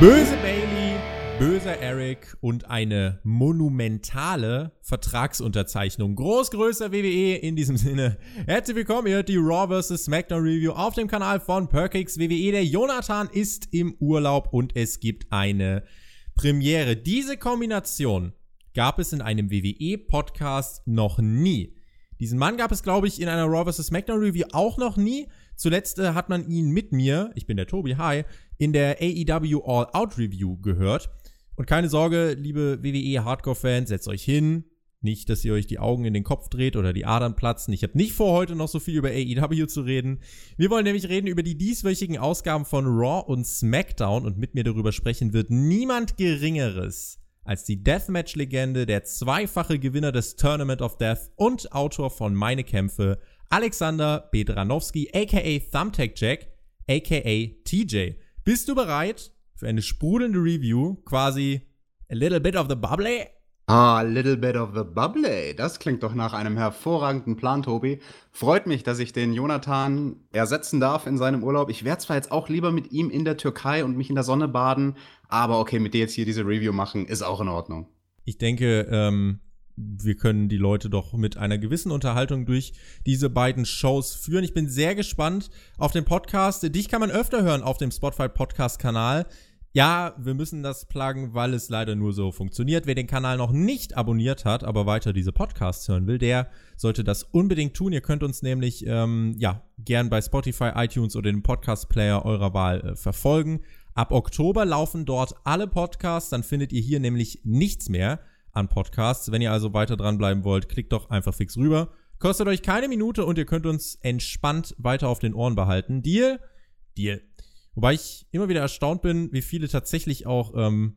Böse Bailey, böser Eric und eine monumentale Vertragsunterzeichnung. Großgrößer WWE in diesem Sinne. Herzlich willkommen, ihr hört die Raw vs. SmackDown Review auf dem Kanal von Perkix WWE. Der Jonathan ist im Urlaub und es gibt eine Premiere. Diese Kombination gab es in einem WWE-Podcast noch nie. Diesen Mann gab es, glaube ich, in einer Raw vs. SmackDown Review auch noch nie. Zuletzt äh, hat man ihn mit mir, ich bin der Tobi, hi, in der AEW All Out Review gehört. Und keine Sorge, liebe WWE Hardcore-Fans, setzt euch hin. Nicht, dass ihr euch die Augen in den Kopf dreht oder die Adern platzen. Ich habe nicht vor, heute noch so viel über AEW zu reden. Wir wollen nämlich reden über die dieswöchigen Ausgaben von Raw und SmackDown und mit mir darüber sprechen wird niemand Geringeres als die Deathmatch-Legende, der zweifache Gewinner des Tournament of Death und Autor von Meine Kämpfe, Alexander Bedranowski, aka Thumbtack Jack, aka TJ. Bist du bereit für eine sprudelnde Review? Quasi a little bit of the bubbly? Ah, a little bit of the bubbly. Das klingt doch nach einem hervorragenden Plan, Tobi. Freut mich, dass ich den Jonathan ersetzen darf in seinem Urlaub. Ich wäre zwar jetzt auch lieber mit ihm in der Türkei und mich in der Sonne baden, aber okay, mit dir jetzt hier diese Review machen, ist auch in Ordnung. Ich denke, ähm, wir können die Leute doch mit einer gewissen Unterhaltung durch diese beiden Shows führen. Ich bin sehr gespannt auf den Podcast. Dich kann man öfter hören auf dem Spotify Podcast Kanal. Ja, wir müssen das pluggen, weil es leider nur so funktioniert. Wer den Kanal noch nicht abonniert hat, aber weiter diese Podcasts hören will, der sollte das unbedingt tun. Ihr könnt uns nämlich ähm, ja gern bei Spotify, iTunes oder dem Podcast Player eurer Wahl äh, verfolgen. Ab Oktober laufen dort alle Podcasts, dann findet ihr hier nämlich nichts mehr an Podcasts. Wenn ihr also weiter dranbleiben wollt, klickt doch einfach fix rüber. Kostet euch keine Minute und ihr könnt uns entspannt weiter auf den Ohren behalten. Deal? Deal. Wobei ich immer wieder erstaunt bin, wie viele tatsächlich auch ähm,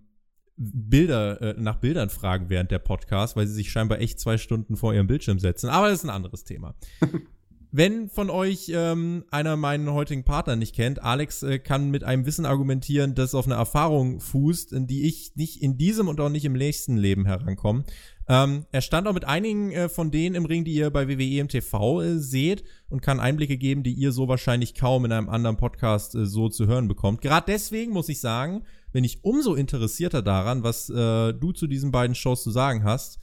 Bilder, äh, nach Bildern fragen während der Podcast, weil sie sich scheinbar echt zwei Stunden vor ihrem Bildschirm setzen. Aber das ist ein anderes Thema. Wenn von euch ähm, einer meinen heutigen Partner nicht kennt, Alex äh, kann mit einem Wissen argumentieren, das auf eine Erfahrung fußt, in die ich nicht in diesem und auch nicht im nächsten Leben herankomme. Ähm, er stand auch mit einigen äh, von denen im Ring, die ihr bei WWE im TV äh, seht und kann Einblicke geben, die ihr so wahrscheinlich kaum in einem anderen Podcast äh, so zu hören bekommt. Gerade deswegen muss ich sagen, bin ich umso interessierter daran, was äh, du zu diesen beiden Shows zu sagen hast.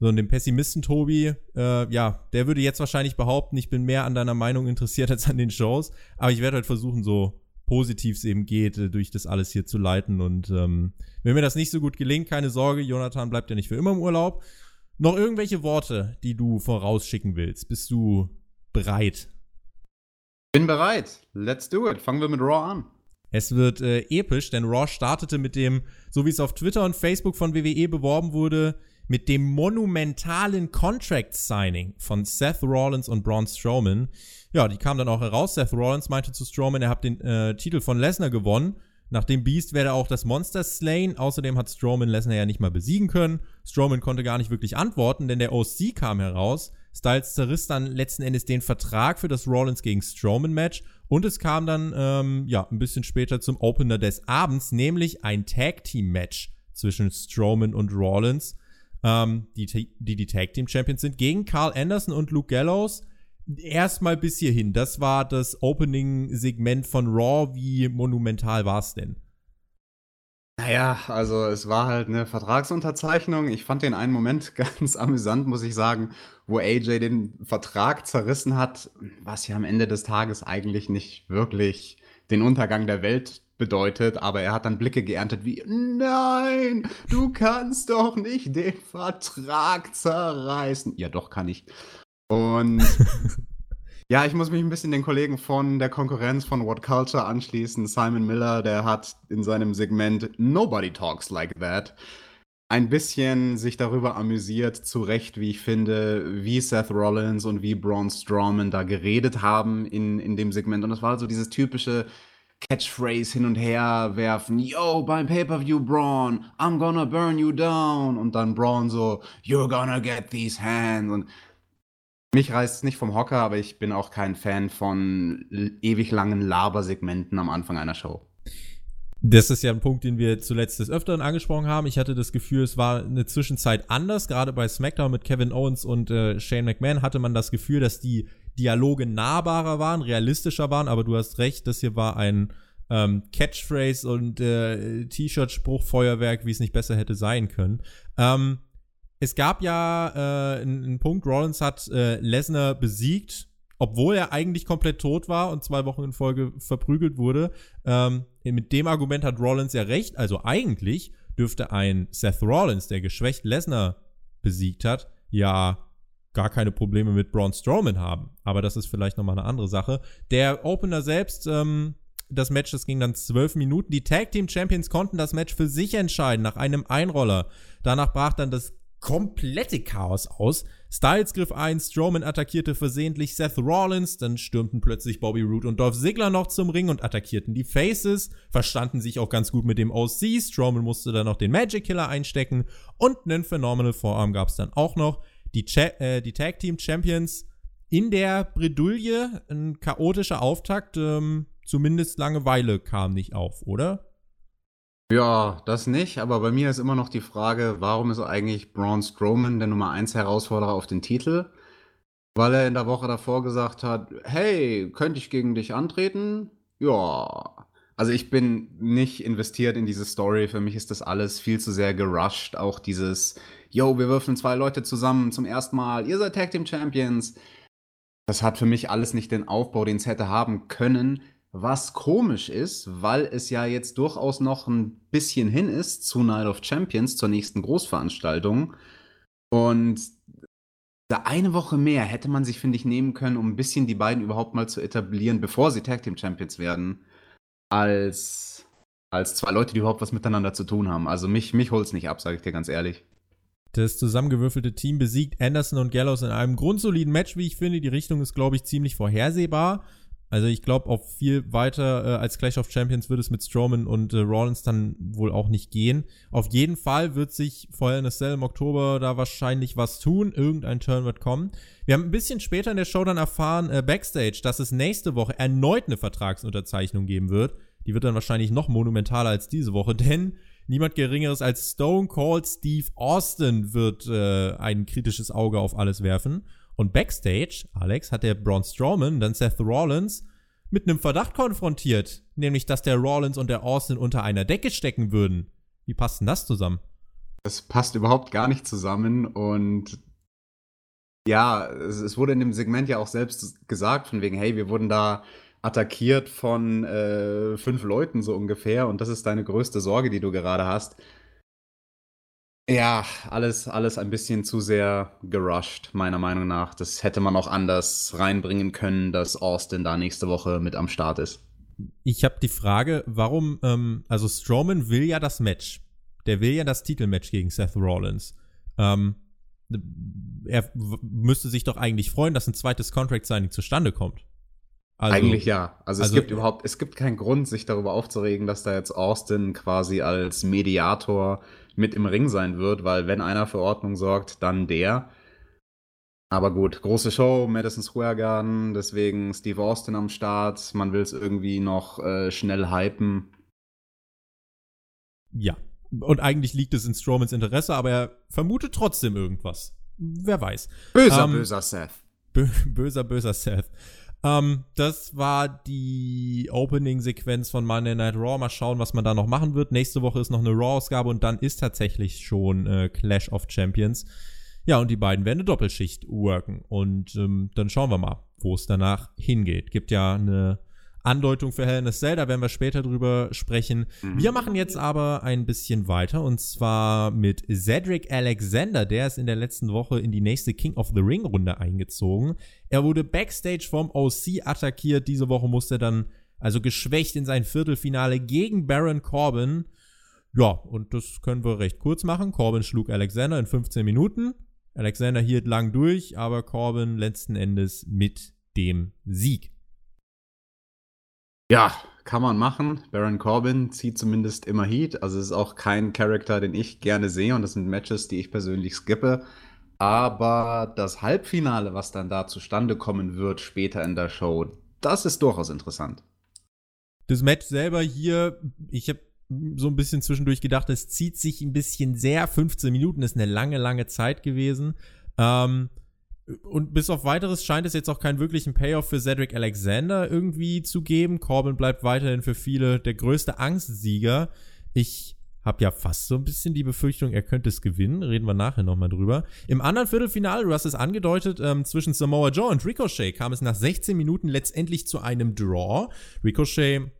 So, und den Pessimisten Tobi, äh, ja, der würde jetzt wahrscheinlich behaupten, ich bin mehr an deiner Meinung interessiert als an den Shows. Aber ich werde halt versuchen, so positiv es eben geht, äh, durch das alles hier zu leiten. Und ähm, wenn mir das nicht so gut gelingt, keine Sorge, Jonathan bleibt ja nicht für immer im Urlaub. Noch irgendwelche Worte, die du vorausschicken willst? Bist du bereit? Bin bereit. Let's do it. Fangen wir mit Raw an. Es wird äh, episch, denn Raw startete mit dem, so wie es auf Twitter und Facebook von WWE beworben wurde, mit dem monumentalen Contract Signing von Seth Rollins und Braun Strowman. Ja, die kam dann auch heraus. Seth Rollins meinte zu Strowman, er hat den äh, Titel von Lesnar gewonnen. Nach dem Beast werde auch das Monster slain. Außerdem hat Strowman Lesnar ja nicht mal besiegen können. Strowman konnte gar nicht wirklich antworten, denn der OC kam heraus. Styles zerriss dann letzten Endes den Vertrag für das Rollins gegen Strowman Match und es kam dann ähm, ja ein bisschen später zum Opener des Abends, nämlich ein Tag Team Match zwischen Strowman und Rollins ähm, die, die die Tag Team Champions sind, gegen Carl Anderson und Luke Gallows. Erstmal bis hierhin. Das war das Opening-Segment von Raw. Wie monumental war es denn? Naja, also es war halt eine Vertragsunterzeichnung. Ich fand den einen Moment ganz amüsant, muss ich sagen, wo AJ den Vertrag zerrissen hat, was ja am Ende des Tages eigentlich nicht wirklich den Untergang der Welt bedeutet, aber er hat dann Blicke geerntet wie, nein, du kannst doch nicht den Vertrag zerreißen. Ja, doch kann ich. Und ja, ich muss mich ein bisschen den Kollegen von der Konkurrenz von What Culture anschließen. Simon Miller, der hat in seinem Segment Nobody Talks Like That ein bisschen sich darüber amüsiert, zu Recht, wie ich finde, wie Seth Rollins und wie Braun Strowman da geredet haben in, in dem Segment. Und das war so dieses typische, Catchphrase hin und her werfen. Yo, beim Pay-Per-View, Braun, I'm gonna burn you down. Und dann Braun so, you're gonna get these hands. Und mich reißt es nicht vom Hocker, aber ich bin auch kein Fan von ewig langen Labersegmenten am Anfang einer Show. Das ist ja ein Punkt, den wir zuletzt des Öfteren angesprochen haben. Ich hatte das Gefühl, es war eine Zwischenzeit anders. Gerade bei SmackDown mit Kevin Owens und äh, Shane McMahon hatte man das Gefühl, dass die Dialoge nahbarer waren, realistischer waren, aber du hast recht, das hier war ein ähm, Catchphrase und äh, T-Shirt-Spruchfeuerwerk, wie es nicht besser hätte sein können. Ähm, es gab ja äh, einen, einen Punkt, Rollins hat äh, Lesnar besiegt, obwohl er eigentlich komplett tot war und zwei Wochen in Folge verprügelt wurde. Ähm, mit dem Argument hat Rollins ja recht. Also eigentlich dürfte ein Seth Rollins, der geschwächt Lesnar besiegt hat, ja gar keine Probleme mit Braun Strowman haben. Aber das ist vielleicht nochmal eine andere Sache. Der Opener selbst, ähm, das Match, das ging dann zwölf Minuten. Die Tag Team Champions konnten das Match für sich entscheiden nach einem Einroller. Danach brach dann das komplette Chaos aus. Styles griff ein, Strowman attackierte versehentlich Seth Rollins, dann stürmten plötzlich Bobby Roode und Dolph Ziggler noch zum Ring und attackierten die Faces, verstanden sich auch ganz gut mit dem OC, Strowman musste dann noch den Magic Killer einstecken und einen Phenomenal Vorarm gab es dann auch noch. Die, Cha äh, die Tag Team Champions in der Bredouille, ein chaotischer Auftakt, ähm, zumindest Langeweile kam nicht auf, oder? Ja, das nicht, aber bei mir ist immer noch die Frage, warum ist eigentlich Braun Strowman der Nummer 1 Herausforderer auf den Titel? Weil er in der Woche davor gesagt hat, hey, könnte ich gegen dich antreten? Ja. Also ich bin nicht investiert in diese Story. Für mich ist das alles viel zu sehr gerusht. Auch dieses, yo, wir würfeln zwei Leute zusammen zum ersten Mal, ihr seid Tag Team Champions. Das hat für mich alles nicht den Aufbau, den es hätte haben können. Was komisch ist, weil es ja jetzt durchaus noch ein bisschen hin ist zu Night of Champions, zur nächsten Großveranstaltung. Und da eine Woche mehr hätte man sich, finde ich, nehmen können, um ein bisschen die beiden überhaupt mal zu etablieren, bevor sie Tag Team Champions werden, als, als zwei Leute, die überhaupt was miteinander zu tun haben. Also mich, mich holt es nicht ab, sage ich dir ganz ehrlich. Das zusammengewürfelte Team besiegt Anderson und Gallows in einem grundsoliden Match, wie ich finde. Die Richtung ist, glaube ich, ziemlich vorhersehbar. Also ich glaube, auf viel weiter äh, als Clash of Champions würde es mit Strowman und äh, Rollins dann wohl auch nicht gehen. Auf jeden Fall wird sich vorher in der Cell im Oktober da wahrscheinlich was tun. Irgendein Turn wird kommen. Wir haben ein bisschen später in der Show dann erfahren, äh, Backstage, dass es nächste Woche erneut eine Vertragsunterzeichnung geben wird. Die wird dann wahrscheinlich noch monumentaler als diese Woche, denn niemand Geringeres als Stone Cold Steve Austin wird äh, ein kritisches Auge auf alles werfen. Und backstage, Alex, hat der Braun Strowman dann Seth Rollins mit einem Verdacht konfrontiert, nämlich dass der Rollins und der Austin unter einer Decke stecken würden. Wie passt denn das zusammen? Das passt überhaupt gar nicht zusammen und ja, es, es, wurde in dem Segment ja auch selbst gesagt, von wegen, hey, wir wurden da attackiert von äh, fünf Leuten so ungefähr und das ist deine größte Sorge, die du gerade hast. Ja, alles, alles ein bisschen zu sehr gerusht, meiner Meinung nach. Das hätte man auch anders reinbringen können, dass Austin da nächste Woche mit am Start ist. Ich habe die Frage, warum, ähm, also Strowman will ja das Match. Der will ja das Titelmatch gegen Seth Rollins. Ähm, er müsste sich doch eigentlich freuen, dass ein zweites Contract Signing zustande kommt. Also, Eigentlich ja. Also, also, es gibt überhaupt, es gibt keinen Grund, sich darüber aufzuregen, dass da jetzt Austin quasi als Mediator mit im Ring sein wird, weil wenn einer für Ordnung sorgt, dann der. Aber gut, große Show, Madison Square Garden, deswegen Steve Austin am Start. Man will es irgendwie noch äh, schnell hypen. Ja. Und eigentlich liegt es in Strowmans Interesse, aber er vermutet trotzdem irgendwas. Wer weiß. Böser, ähm, böser Seth. böser, böser Seth. Ähm, das war die Opening-Sequenz von Monday Night Raw. Mal schauen, was man da noch machen wird. Nächste Woche ist noch eine Raw-Ausgabe und dann ist tatsächlich schon äh, Clash of Champions. Ja, und die beiden werden eine Doppelschicht worken. Und ähm, dann schauen wir mal, wo es danach hingeht. Gibt ja eine Andeutung für Hell in a Cell, da werden wir später drüber sprechen. Mhm. Wir machen jetzt aber ein bisschen weiter und zwar mit Cedric Alexander, der ist in der letzten Woche in die nächste King of the Ring Runde eingezogen. Er wurde backstage vom OC attackiert, diese Woche musste er dann also geschwächt in sein Viertelfinale gegen Baron Corbin. Ja, und das können wir recht kurz machen. Corbin schlug Alexander in 15 Minuten. Alexander hielt lang durch, aber Corbin letzten Endes mit dem Sieg. Ja, kann man machen. Baron Corbin zieht zumindest immer Heat. Also es ist auch kein Charakter, den ich gerne sehe. Und das sind Matches, die ich persönlich skippe. Aber das Halbfinale, was dann da zustande kommen wird später in der Show, das ist durchaus interessant. Das Match selber hier, ich habe so ein bisschen zwischendurch gedacht, es zieht sich ein bisschen sehr. 15 Minuten ist eine lange, lange Zeit gewesen. Ähm, und bis auf weiteres scheint es jetzt auch keinen wirklichen Payoff für Cedric Alexander irgendwie zu geben. Corbin bleibt weiterhin für viele der größte Angstsieger. Ich habe ja fast so ein bisschen die Befürchtung, er könnte es gewinnen. Reden wir nachher nochmal drüber. Im anderen Viertelfinale, du hast es angedeutet, ähm, zwischen Samoa Joe und Ricochet kam es nach 16 Minuten letztendlich zu einem Draw. Ricochet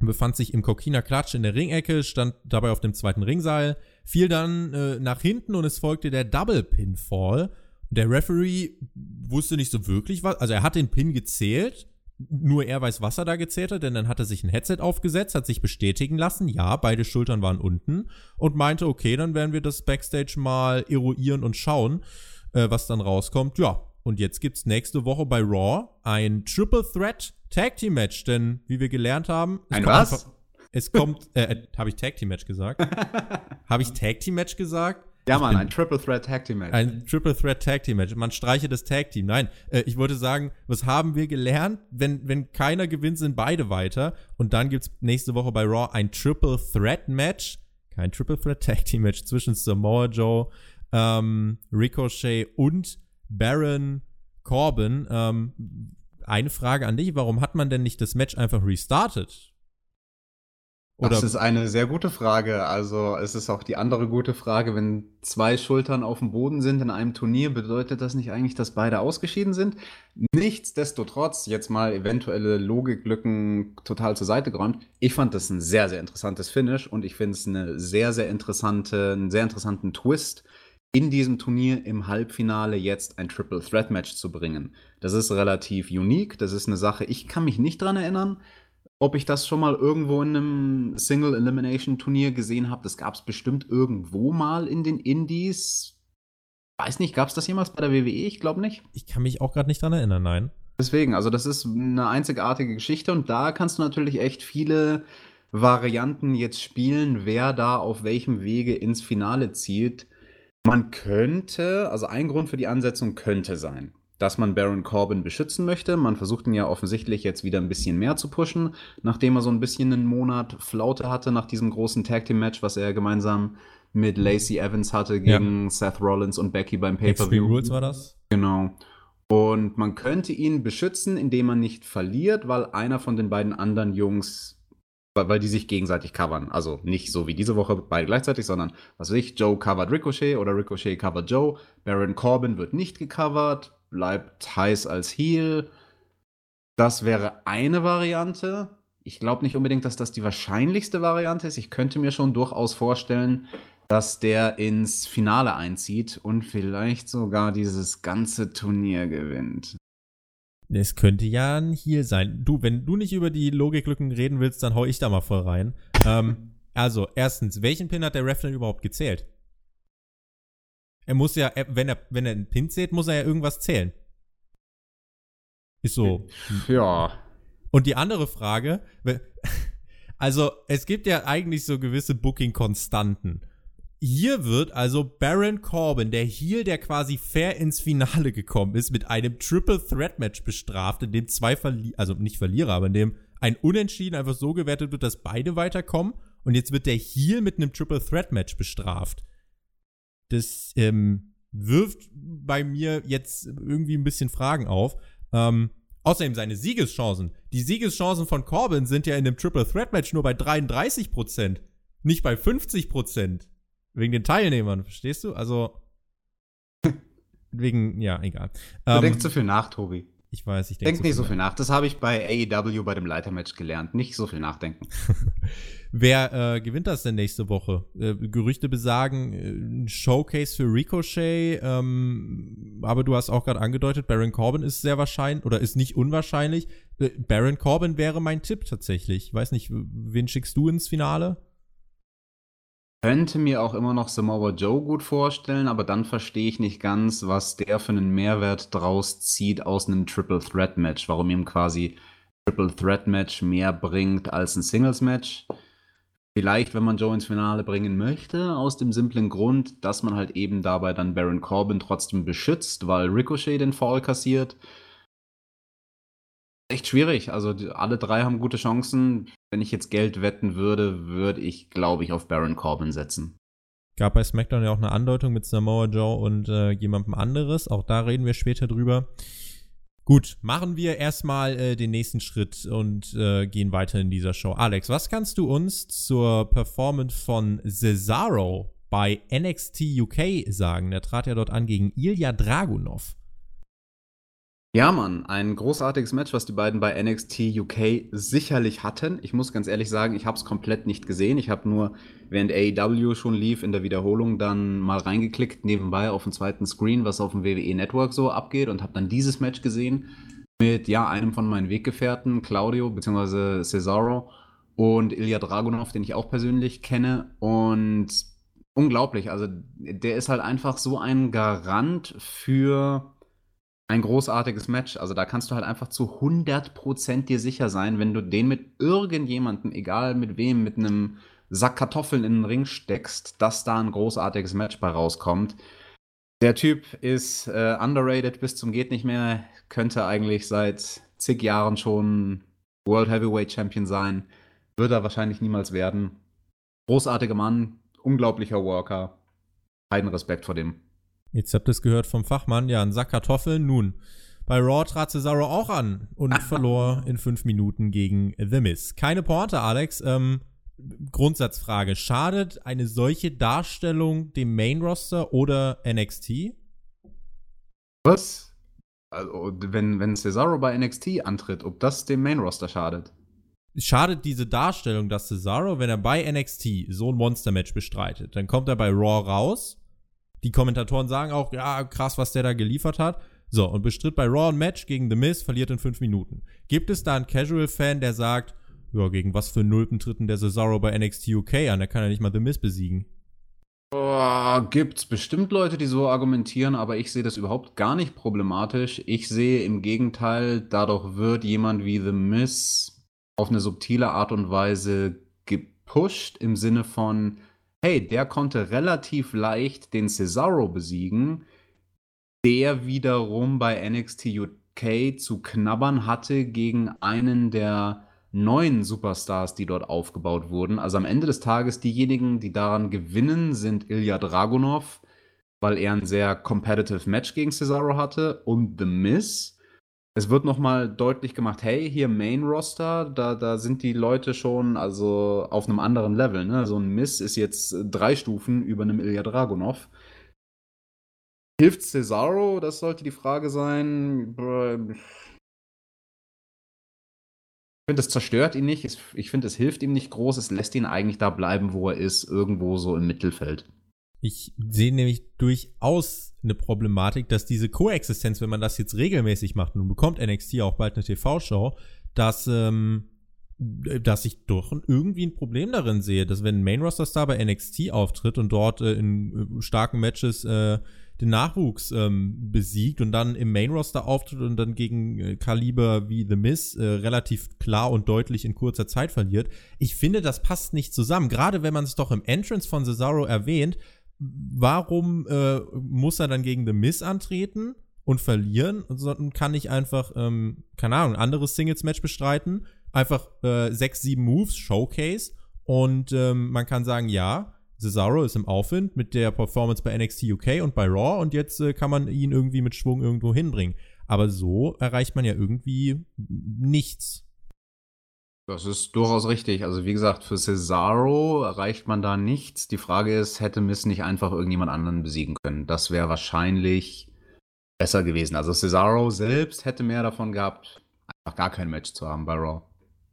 befand sich im Kokina Klatsch in der Ringecke, stand dabei auf dem zweiten Ringseil, fiel dann äh, nach hinten und es folgte der Double Pinfall. Der Referee wusste nicht so wirklich was, also er hat den Pin gezählt, nur er weiß, was er da gezählt hat, denn dann hat er sich ein Headset aufgesetzt, hat sich bestätigen lassen, ja, beide Schultern waren unten und meinte, okay, dann werden wir das Backstage mal eruieren und schauen, äh, was dann rauskommt. Ja, und jetzt gibt's nächste Woche bei Raw ein Triple Threat Tag Team Match, denn wie wir gelernt haben, ein was? Einfach, es kommt, äh, äh habe ich Tag Team Match gesagt? habe ich Tag Team Match gesagt? Ja, Mann, ein Triple Threat Tag Team Match. Ein Triple Threat Tag Team Match. Man streiche das Tag Team. Nein, äh, ich wollte sagen, was haben wir gelernt? Wenn, wenn keiner gewinnt, sind beide weiter. Und dann gibt's nächste Woche bei Raw ein Triple Threat Match. Kein Triple Threat Tag Team Match zwischen Samoa Joe, ähm, Ricochet und Baron Corbin. Ähm, eine Frage an dich. Warum hat man denn nicht das Match einfach restartet? Oder das ist eine sehr gute Frage. Also es ist auch die andere gute Frage, wenn zwei Schultern auf dem Boden sind in einem Turnier, bedeutet das nicht eigentlich, dass beide ausgeschieden sind? Nichtsdestotrotz, jetzt mal eventuelle Logiklücken total zur Seite geräumt. Ich fand das ein sehr, sehr interessantes Finish und ich finde es eine sehr, sehr interessante, einen sehr interessanten Twist, in diesem Turnier im Halbfinale jetzt ein Triple Threat Match zu bringen. Das ist relativ unique. Das ist eine Sache, ich kann mich nicht dran erinnern ob ich das schon mal irgendwo in einem Single Elimination Turnier gesehen habe. Das gab es bestimmt irgendwo mal in den Indies. Weiß nicht, gab es das jemals bei der WWE? Ich glaube nicht. Ich kann mich auch gerade nicht dran erinnern, nein. Deswegen, also das ist eine einzigartige Geschichte und da kannst du natürlich echt viele Varianten jetzt spielen, wer da auf welchem Wege ins Finale zielt. Man könnte, also ein Grund für die Ansetzung könnte sein, dass man Baron Corbin beschützen möchte. Man versucht ihn ja offensichtlich jetzt wieder ein bisschen mehr zu pushen, nachdem er so ein bisschen einen Monat Flaute hatte nach diesem großen Tag Team Match, was er gemeinsam mit Lacey Evans hatte gegen ja. Seth Rollins und Becky beim Pay-per-View. Rules war das? Genau. Und man könnte ihn beschützen, indem man nicht verliert, weil einer von den beiden anderen Jungs weil die sich gegenseitig covern. Also nicht so wie diese Woche beide gleichzeitig, sondern was weiß ich, Joe covert Ricochet oder Ricochet covert Joe. Baron Corbin wird nicht gecovert, bleibt heiß als Heel. Das wäre eine Variante. Ich glaube nicht unbedingt, dass das die wahrscheinlichste Variante ist. Ich könnte mir schon durchaus vorstellen, dass der ins Finale einzieht und vielleicht sogar dieses ganze Turnier gewinnt. Es könnte ja ein Heal sein. Du, wenn du nicht über die Logiklücken reden willst, dann hau ich da mal voll rein. ähm, also, erstens, welchen Pin hat der Ref denn überhaupt gezählt? Er muss ja, wenn er, wenn er einen Pin zählt, muss er ja irgendwas zählen. Ist so. Ja. Und die andere Frage, also es gibt ja eigentlich so gewisse Booking-Konstanten. Hier wird also Baron Corbin, der Heel, der quasi fair ins Finale gekommen ist, mit einem Triple Threat Match bestraft, in dem zwei Verlierer, also nicht Verlierer, aber in dem ein Unentschieden einfach so gewertet wird, dass beide weiterkommen. Und jetzt wird der Heel mit einem Triple Threat Match bestraft das ähm, wirft bei mir jetzt irgendwie ein bisschen Fragen auf. Ähm, außerdem seine Siegeschancen. Die Siegeschancen von Corbin sind ja in dem Triple Threat Match nur bei 33% nicht bei 50% Wegen den Teilnehmern, verstehst du? Also wegen, ja, egal. Du ähm, denkst zu viel nach, Tobi. Ich weiß, ich denke. Denk nicht so viel nach. Das habe ich bei AEW bei dem Leitermatch gelernt. Nicht so viel nachdenken. Wer äh, gewinnt das denn nächste Woche? Äh, Gerüchte besagen, äh, ein Showcase für Ricochet, ähm, aber du hast auch gerade angedeutet, Baron Corbin ist sehr wahrscheinlich oder ist nicht unwahrscheinlich. Äh, Baron Corbin wäre mein Tipp tatsächlich. Ich weiß nicht, wen schickst du ins Finale? Könnte mir auch immer noch Samoa Joe gut vorstellen, aber dann verstehe ich nicht ganz, was der für einen Mehrwert draus zieht aus einem Triple Threat Match. Warum ihm quasi Triple Threat Match mehr bringt als ein Singles Match. Vielleicht, wenn man Joe ins Finale bringen möchte, aus dem simplen Grund, dass man halt eben dabei dann Baron Corbin trotzdem beschützt, weil Ricochet den Fall kassiert echt schwierig. Also die, alle drei haben gute Chancen. Wenn ich jetzt Geld wetten würde, würde ich, glaube ich, auf Baron Corbin setzen. Gab bei SmackDown ja auch eine Andeutung mit Samoa Joe und äh, jemandem anderes. Auch da reden wir später drüber. Gut, machen wir erstmal äh, den nächsten Schritt und äh, gehen weiter in dieser Show. Alex, was kannst du uns zur Performance von Cesaro bei NXT UK sagen? Der trat ja dort an gegen Ilya Dragunov. Ja, Mann, ein großartiges Match, was die beiden bei NXT UK sicherlich hatten. Ich muss ganz ehrlich sagen, ich habe es komplett nicht gesehen. Ich habe nur, während AEW schon lief, in der Wiederholung dann mal reingeklickt, nebenbei auf dem zweiten Screen, was auf dem WWE Network so abgeht und habe dann dieses Match gesehen mit, ja, einem von meinen Weggefährten, Claudio, beziehungsweise Cesaro und Ilya Dragunov, den ich auch persönlich kenne und unglaublich. Also, der ist halt einfach so ein Garant für ein großartiges Match. Also da kannst du halt einfach zu 100% dir sicher sein, wenn du den mit irgendjemandem, egal mit wem, mit einem Sack Kartoffeln in den Ring steckst, dass da ein großartiges Match bei rauskommt. Der Typ ist äh, underrated bis zum geht nicht mehr, könnte eigentlich seit zig Jahren schon World Heavyweight Champion sein, wird er wahrscheinlich niemals werden. Großartiger Mann, unglaublicher Worker. Keinen Respekt vor dem. Jetzt habt ihr es gehört vom Fachmann, ja, ein Sack Kartoffeln. Nun, bei Raw trat Cesaro auch an und verlor in fünf Minuten gegen The Miz. Keine Porte, Alex. Ähm, Grundsatzfrage: Schadet eine solche Darstellung dem Main Roster oder NXT? Was? Also, wenn, wenn Cesaro bei NXT antritt, ob das dem Main Roster schadet? Schadet diese Darstellung, dass Cesaro, wenn er bei NXT so ein Monster-Match bestreitet, dann kommt er bei Raw raus die Kommentatoren sagen auch, ja, krass, was der da geliefert hat. So, und bestritt bei Raw ein Match gegen The Miz, verliert in fünf Minuten. Gibt es da einen Casual-Fan, der sagt, ja, gegen was für einen Nullten tritten der Cesaro bei NXT UK an? Der kann ja nicht mal The Miz besiegen. Oh, gibt's bestimmt Leute, die so argumentieren, aber ich sehe das überhaupt gar nicht problematisch. Ich sehe im Gegenteil, dadurch wird jemand wie The Miz auf eine subtile Art und Weise gepusht im Sinne von, hey, der konnte relativ leicht den Cesaro besiegen, der wiederum bei NXT UK zu knabbern hatte gegen einen der neuen Superstars, die dort aufgebaut wurden. Also am Ende des Tages diejenigen, die daran gewinnen, sind Ilya Dragunov, weil er ein sehr competitive Match gegen Cesaro hatte und The Miz, es wird nochmal deutlich gemacht, hey, hier Main Roster, da, da sind die Leute schon also auf einem anderen Level. Ne? So ein Miss ist jetzt drei Stufen über einem Ilya Dragunov. Hilft Cesaro? Das sollte die Frage sein. Ich finde, es zerstört ihn nicht. Ich finde, es hilft ihm nicht groß. Es lässt ihn eigentlich da bleiben, wo er ist, irgendwo so im Mittelfeld. Ich sehe nämlich durchaus eine Problematik, dass diese Koexistenz, wenn man das jetzt regelmäßig macht, und bekommt NXT auch bald eine TV-Show, dass, ähm, dass ich doch irgendwie ein Problem darin sehe, dass wenn ein Main-Roster-Star bei NXT auftritt und dort äh, in äh, starken Matches äh, den Nachwuchs ähm, besiegt und dann im Main-Roster auftritt und dann gegen äh, Kaliber wie The Miz äh, relativ klar und deutlich in kurzer Zeit verliert. Ich finde, das passt nicht zusammen. Gerade wenn man es doch im Entrance von Cesaro erwähnt, warum äh, muss er dann gegen The Miz antreten und verlieren, sondern kann ich einfach, ähm, keine Ahnung, ein anderes Singles-Match bestreiten, einfach äh, sechs, sieben Moves, Showcase und ähm, man kann sagen, ja, Cesaro ist im Aufwind mit der Performance bei NXT UK und bei Raw und jetzt äh, kann man ihn irgendwie mit Schwung irgendwo hinbringen. Aber so erreicht man ja irgendwie nichts. Das ist durchaus richtig. Also wie gesagt, für Cesaro erreicht man da nichts. Die Frage ist, hätte Miss nicht einfach irgendjemand anderen besiegen können? Das wäre wahrscheinlich besser gewesen. Also Cesaro selbst hätte mehr davon gehabt, einfach gar kein Match zu haben bei Raw.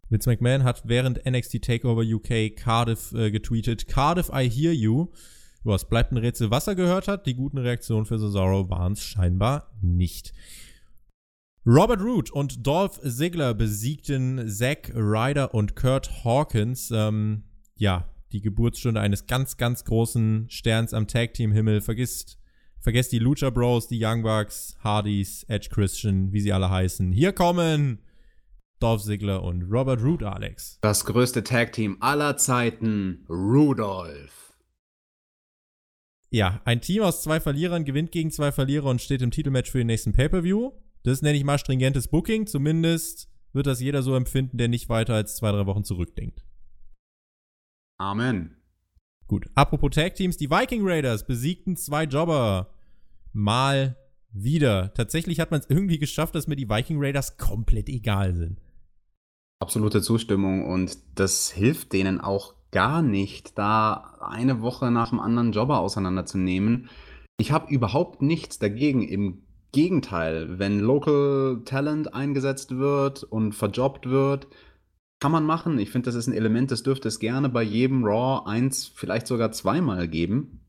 Vince McMahon hat während NXT Takeover UK Cardiff äh, getweetet, Cardiff, I hear you. Was bleibt ein Rätsel, was er gehört hat. Die guten Reaktionen für Cesaro waren es scheinbar nicht. Robert Root und Dolph Ziggler besiegten Zack Ryder und Kurt Hawkins. Ähm, ja, die Geburtsstunde eines ganz, ganz großen Sterns am Tag-Team-Himmel. Vergisst, vergesst die Lucha Bros, die Young Bucks, Hardys, Edge Christian, wie sie alle heißen. Hier kommen Dolph Ziggler und Robert Root, Alex. Das größte Tag-Team aller Zeiten, Rudolph. Ja, ein Team aus zwei Verlierern gewinnt gegen zwei Verlierer und steht im Titelmatch für den nächsten Pay-Per-View. Das nenne ich mal stringentes Booking. Zumindest wird das jeder so empfinden, der nicht weiter als zwei, drei Wochen zurückdenkt. Amen. Gut. Apropos Tag Teams, die Viking Raiders besiegten zwei Jobber. Mal wieder. Tatsächlich hat man es irgendwie geschafft, dass mir die Viking Raiders komplett egal sind. Absolute Zustimmung und das hilft denen auch gar nicht, da eine Woche nach dem anderen Jobber auseinanderzunehmen. Ich habe überhaupt nichts dagegen. Im Gegenteil, wenn Local Talent eingesetzt wird und verjobbt wird, kann man machen. Ich finde, das ist ein Element, das dürfte es gerne bei jedem Raw eins, vielleicht sogar zweimal geben.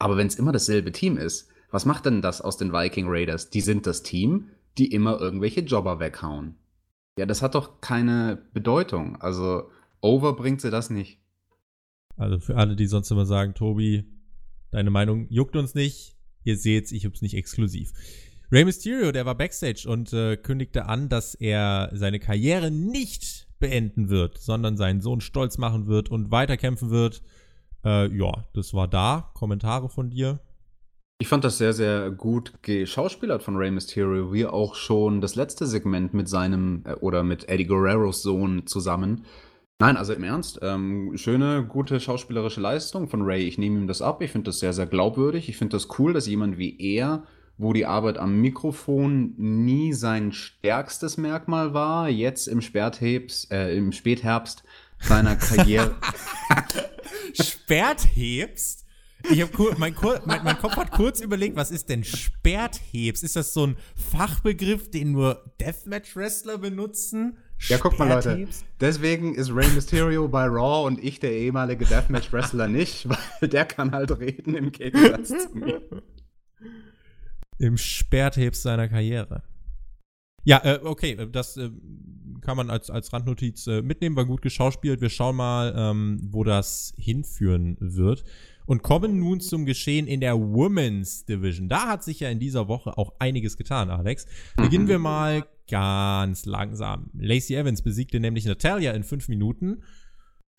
Aber wenn es immer dasselbe Team ist, was macht denn das aus den Viking Raiders? Die sind das Team, die immer irgendwelche Jobber weghauen. Ja, das hat doch keine Bedeutung. Also, over bringt sie das nicht. Also für alle, die sonst immer sagen, Tobi, deine Meinung juckt uns nicht. Ihr seht's, ich hab's nicht exklusiv. Rey Mysterio, der war backstage und äh, kündigte an, dass er seine Karriere nicht beenden wird, sondern seinen Sohn stolz machen wird und weiterkämpfen wird. Äh, ja, das war da. Kommentare von dir? Ich fand das sehr, sehr gut geschauspielert von Rey Mysterio, wie auch schon das letzte Segment mit seinem äh, oder mit Eddie Guerreros Sohn zusammen. Nein, also im Ernst, ähm, schöne, gute schauspielerische Leistung von Ray. Ich nehme ihm das ab. Ich finde das sehr, sehr glaubwürdig. Ich finde das cool, dass jemand wie er, wo die Arbeit am Mikrofon nie sein stärkstes Merkmal war, jetzt im Spätherbst, äh, im Spätherbst seiner Karriere. Spätherbst? Ich hab kur mein, kur mein, mein, Kopf hat kurz überlegt, was ist denn Sperrthebs? Ist das so ein Fachbegriff, den nur Deathmatch-Wrestler benutzen? Ja, guck mal, Leute. Deswegen ist Rey Mysterio bei Raw und ich der ehemalige Deathmatch-Wrestler nicht, weil der kann halt reden im Gegensatz zu mir. Im Sperrthebs seiner Karriere. Ja, äh, okay, äh, das äh, kann man als, als Randnotiz äh, mitnehmen, war gut geschauspielt. Wir schauen mal, ähm, wo das hinführen wird und kommen nun zum Geschehen in der Women's Division. Da hat sich ja in dieser Woche auch einiges getan, Alex. Beginnen wir mal ganz langsam. Lacey Evans besiegte nämlich Natalia in fünf Minuten.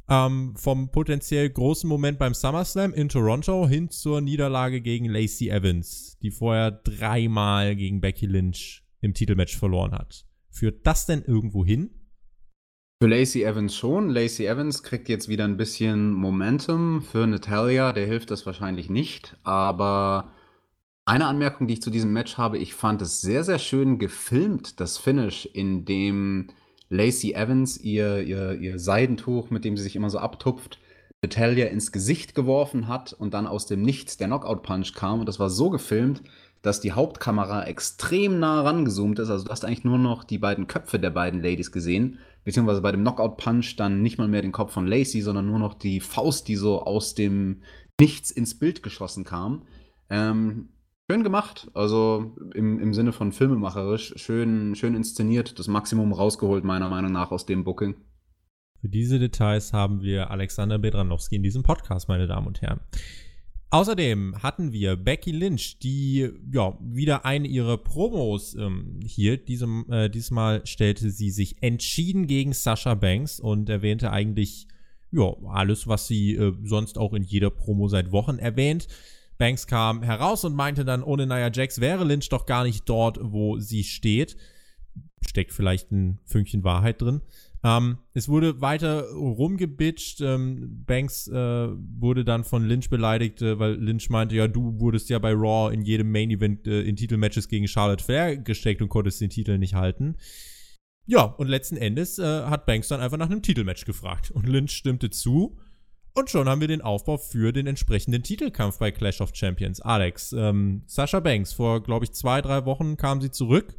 Ähm, vom potenziell großen Moment beim SummerSlam in Toronto hin zur Niederlage gegen Lacey Evans, die vorher dreimal gegen Becky Lynch im Titelmatch verloren hat. Führt das denn irgendwo hin? Für Lacey Evans schon. Lacey Evans kriegt jetzt wieder ein bisschen Momentum. Für Natalia, der hilft das wahrscheinlich nicht. Aber eine Anmerkung, die ich zu diesem Match habe, ich fand es sehr, sehr schön gefilmt, das Finish, in dem Lacey Evans ihr, ihr, ihr Seidentuch, mit dem sie sich immer so abtupft, Natalia ins Gesicht geworfen hat und dann aus dem Nichts der Knockout-Punch kam. Und das war so gefilmt, dass die Hauptkamera extrem nah rangezoomt ist. Also du hast eigentlich nur noch die beiden Köpfe der beiden Ladies gesehen beziehungsweise bei dem Knockout Punch dann nicht mal mehr den Kopf von Lacey, sondern nur noch die Faust, die so aus dem Nichts ins Bild geschossen kam. Ähm, schön gemacht, also im, im Sinne von filmemacherisch, schön, schön inszeniert, das Maximum rausgeholt, meiner Meinung nach, aus dem Booking. Für diese Details haben wir Alexander Bedranowski in diesem Podcast, meine Damen und Herren. Außerdem hatten wir Becky Lynch, die ja wieder eine ihrer Promos ähm, hielt. Diesem, äh, diesmal stellte sie sich entschieden gegen Sasha Banks und erwähnte eigentlich ja alles, was sie äh, sonst auch in jeder Promo seit Wochen erwähnt. Banks kam heraus und meinte dann, ohne Nia Jax wäre Lynch doch gar nicht dort, wo sie steht. Steckt vielleicht ein Fünkchen Wahrheit drin. Ähm, es wurde weiter rumgebitcht. Ähm, Banks äh, wurde dann von Lynch beleidigt, äh, weil Lynch meinte, ja, du wurdest ja bei Raw in jedem Main Event äh, in Titelmatches gegen Charlotte Flair gesteckt und konntest den Titel nicht halten. Ja, und letzten Endes äh, hat Banks dann einfach nach einem Titelmatch gefragt. Und Lynch stimmte zu. Und schon haben wir den Aufbau für den entsprechenden Titelkampf bei Clash of Champions. Alex, ähm, Sasha Banks, vor, glaube ich, zwei, drei Wochen kam sie zurück.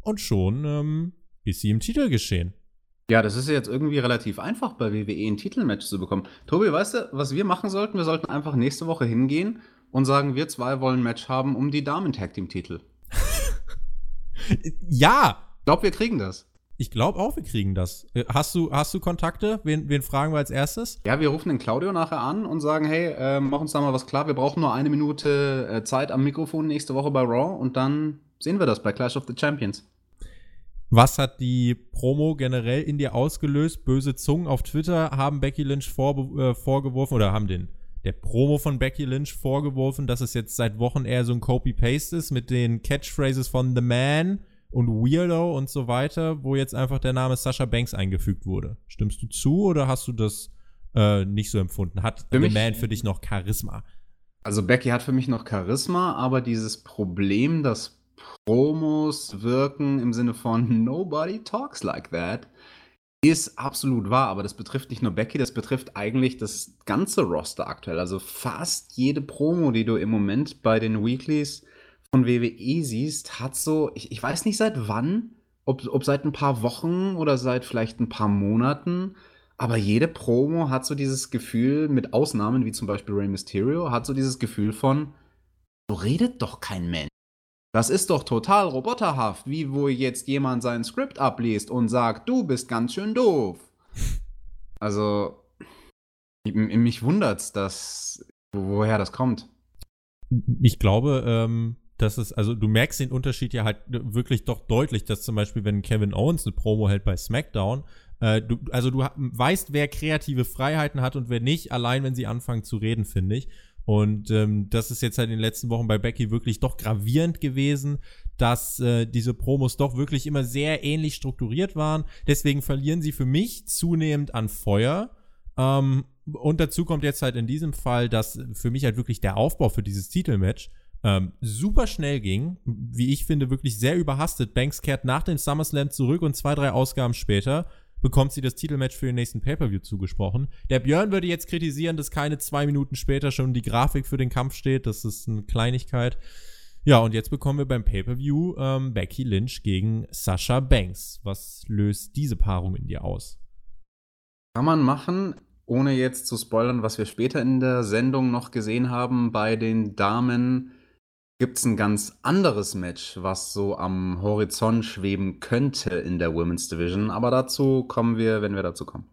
Und schon ähm, ist sie im Titel geschehen. Ja, das ist jetzt irgendwie relativ einfach bei WWE ein Titelmatch zu bekommen. Tobi, weißt du, was wir machen sollten? Wir sollten einfach nächste Woche hingehen und sagen, wir zwei wollen ein Match haben um die Damen-Tag-Team-Titel. ja! Ich glaube, wir kriegen das. Ich glaube auch, wir kriegen das. Äh, hast du, hast du Kontakte? Wen, wen fragen wir als erstes? Ja, wir rufen den Claudio nachher an und sagen, hey, äh, mach uns da mal was klar. Wir brauchen nur eine Minute äh, Zeit am Mikrofon nächste Woche bei Raw und dann sehen wir das bei Clash of the Champions. Was hat die Promo generell in dir ausgelöst? Böse Zungen auf Twitter haben Becky Lynch vor, äh, vorgeworfen oder haben den der Promo von Becky Lynch vorgeworfen, dass es jetzt seit Wochen eher so ein Copy-Paste ist mit den Catchphrases von The Man und Weirdo und so weiter, wo jetzt einfach der Name Sasha Banks eingefügt wurde. Stimmst du zu oder hast du das äh, nicht so empfunden. Hat Für The mich- Man für dich noch Charisma? Also Becky hat für mich noch Charisma, aber dieses Problem, dass Promos wirken im Sinne von Nobody talks like that, ist absolut wahr. Aber das betrifft nicht nur Becky, das betrifft eigentlich das ganze Roster aktuell. Also fast jede Promo, die du im Moment bei den Weeklies von WWE siehst, hat so, ich, ich weiß nicht seit wann, ob, ob seit ein paar Wochen oder seit vielleicht ein paar Monaten, aber jede Promo hat so dieses Gefühl, mit Ausnahmen wie zum Beispiel Rey Mysterio, hat so dieses Gefühl von, so redet doch kein Mensch. Das ist doch total roboterhaft, wie wo jetzt jemand sein Skript abliest und sagt, du bist ganz schön doof. Also, ich- mich wundert's, dass, wo- woher das kommt. Ich glaube, ähm, dass es, also du merkst den Unterschied ja halt wirklich doch deutlich, dass zum Beispiel, wenn Kevin Owens eine Promo hält bei SmackDown, äh, du, also du weißt, wer kreative Freiheiten hat und wer nicht, allein wenn sie anfangen zu reden, finde ich. Und ähm, das ist jetzt halt in den letzten Wochen bei Becky wirklich doch gravierend gewesen, dass äh, diese Promos doch wirklich immer sehr ähnlich strukturiert waren. Deswegen verlieren sie für mich zunehmend an Feuer. Ähm, und dazu kommt jetzt halt in diesem Fall, dass für mich halt wirklich der Aufbau für dieses Titelmatch ähm, super schnell ging. Wie ich finde, wirklich sehr überhastet. Banks kehrt nach dem SummerSlam zurück und zwei, drei Ausgaben später bekommt sie das Titelmatch für den nächsten Pay-Per-View zugesprochen. Der Björn würde jetzt kritisieren, dass keine zwei Minuten später schon die Grafik für den Kampf steht. Das ist eine Kleinigkeit. Ja, und jetzt bekommen wir beim Pay-Per-View ähm, Becky Lynch gegen Sasha Banks. Was löst diese Paarung in dir aus? Kann man machen, ohne jetzt zu spoilern, was wir später in der Sendung noch gesehen haben. Bei den Damen gibt es ein ganz anderes Match, was so am Horizont schweben könnte in der Women's Division. Aber dazu kommen wir, wenn wir dazu kommen.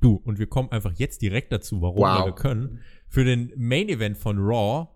Du, und wir kommen einfach jetzt direkt dazu, warum Wow. wir können. Für den Main Event von Raw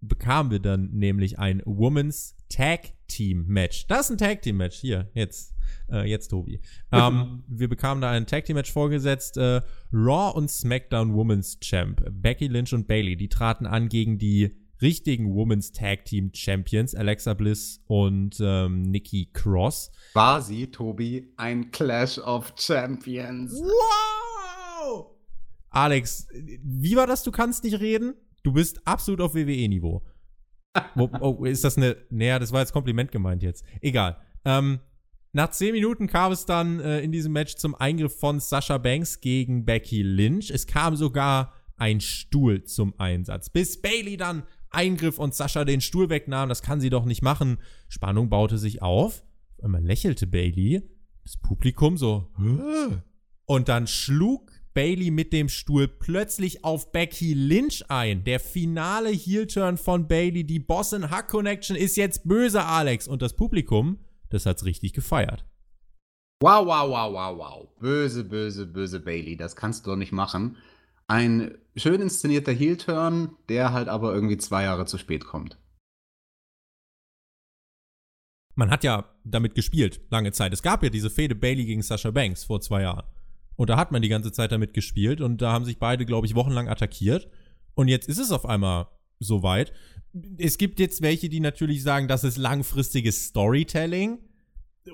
bekamen wir dann nämlich ein Women's Tag Team Match. Das ist ein Tag Team Match. Hier, jetzt, äh, jetzt Tobi. ähm, wir bekamen da ein Tag Team Match vorgesetzt. Äh, Raw und SmackDown Women's Champ. Becky Lynch und Bailey, die traten an gegen die richtigen Women's Tag Team Champions, Alexa Bliss und ähm, Nikki Cross. Quasi, Tobi, ein Clash of Champions. Wow! Alex, wie war das? Du kannst nicht reden? Du bist absolut auf WWE-Niveau. Wo- oh, ist das eine. Naja, das war jetzt Kompliment gemeint jetzt. Egal. Ähm, nach zehn Minuten kam es dann äh, in diesem Match zum Eingriff von Sasha Banks gegen Becky Lynch. Es kam sogar ein Stuhl zum Einsatz. Bis Bailey dann eingriff und Sascha den Stuhl wegnahm. Das kann sie doch nicht machen. Spannung baute sich auf. Einmal lächelte Bailey. Das Publikum so. Und dann schlug Bailey mit dem Stuhl plötzlich auf Becky Lynch ein. Der finale Heel-Turn von Bailey. Die Boss in Hack Connection ist jetzt böse, Alex. Und das Publikum, das hat's richtig gefeiert. Wow, wow, wow, wow, wow. Böse, böse, böse Bailey. Das kannst du doch nicht machen. Ein schön inszenierter Heel-Turn, der halt aber irgendwie zwei Jahre zu spät kommt. Man hat ja damit gespielt, lange Zeit. Es gab ja diese Fehde Bailey gegen Sasha Banks vor zwei Jahren. Und da hat man die ganze Zeit damit gespielt und da haben sich beide, glaube ich, wochenlang attackiert. Und jetzt ist es auf einmal soweit. Es gibt jetzt welche, die natürlich sagen, das ist langfristiges Storytelling.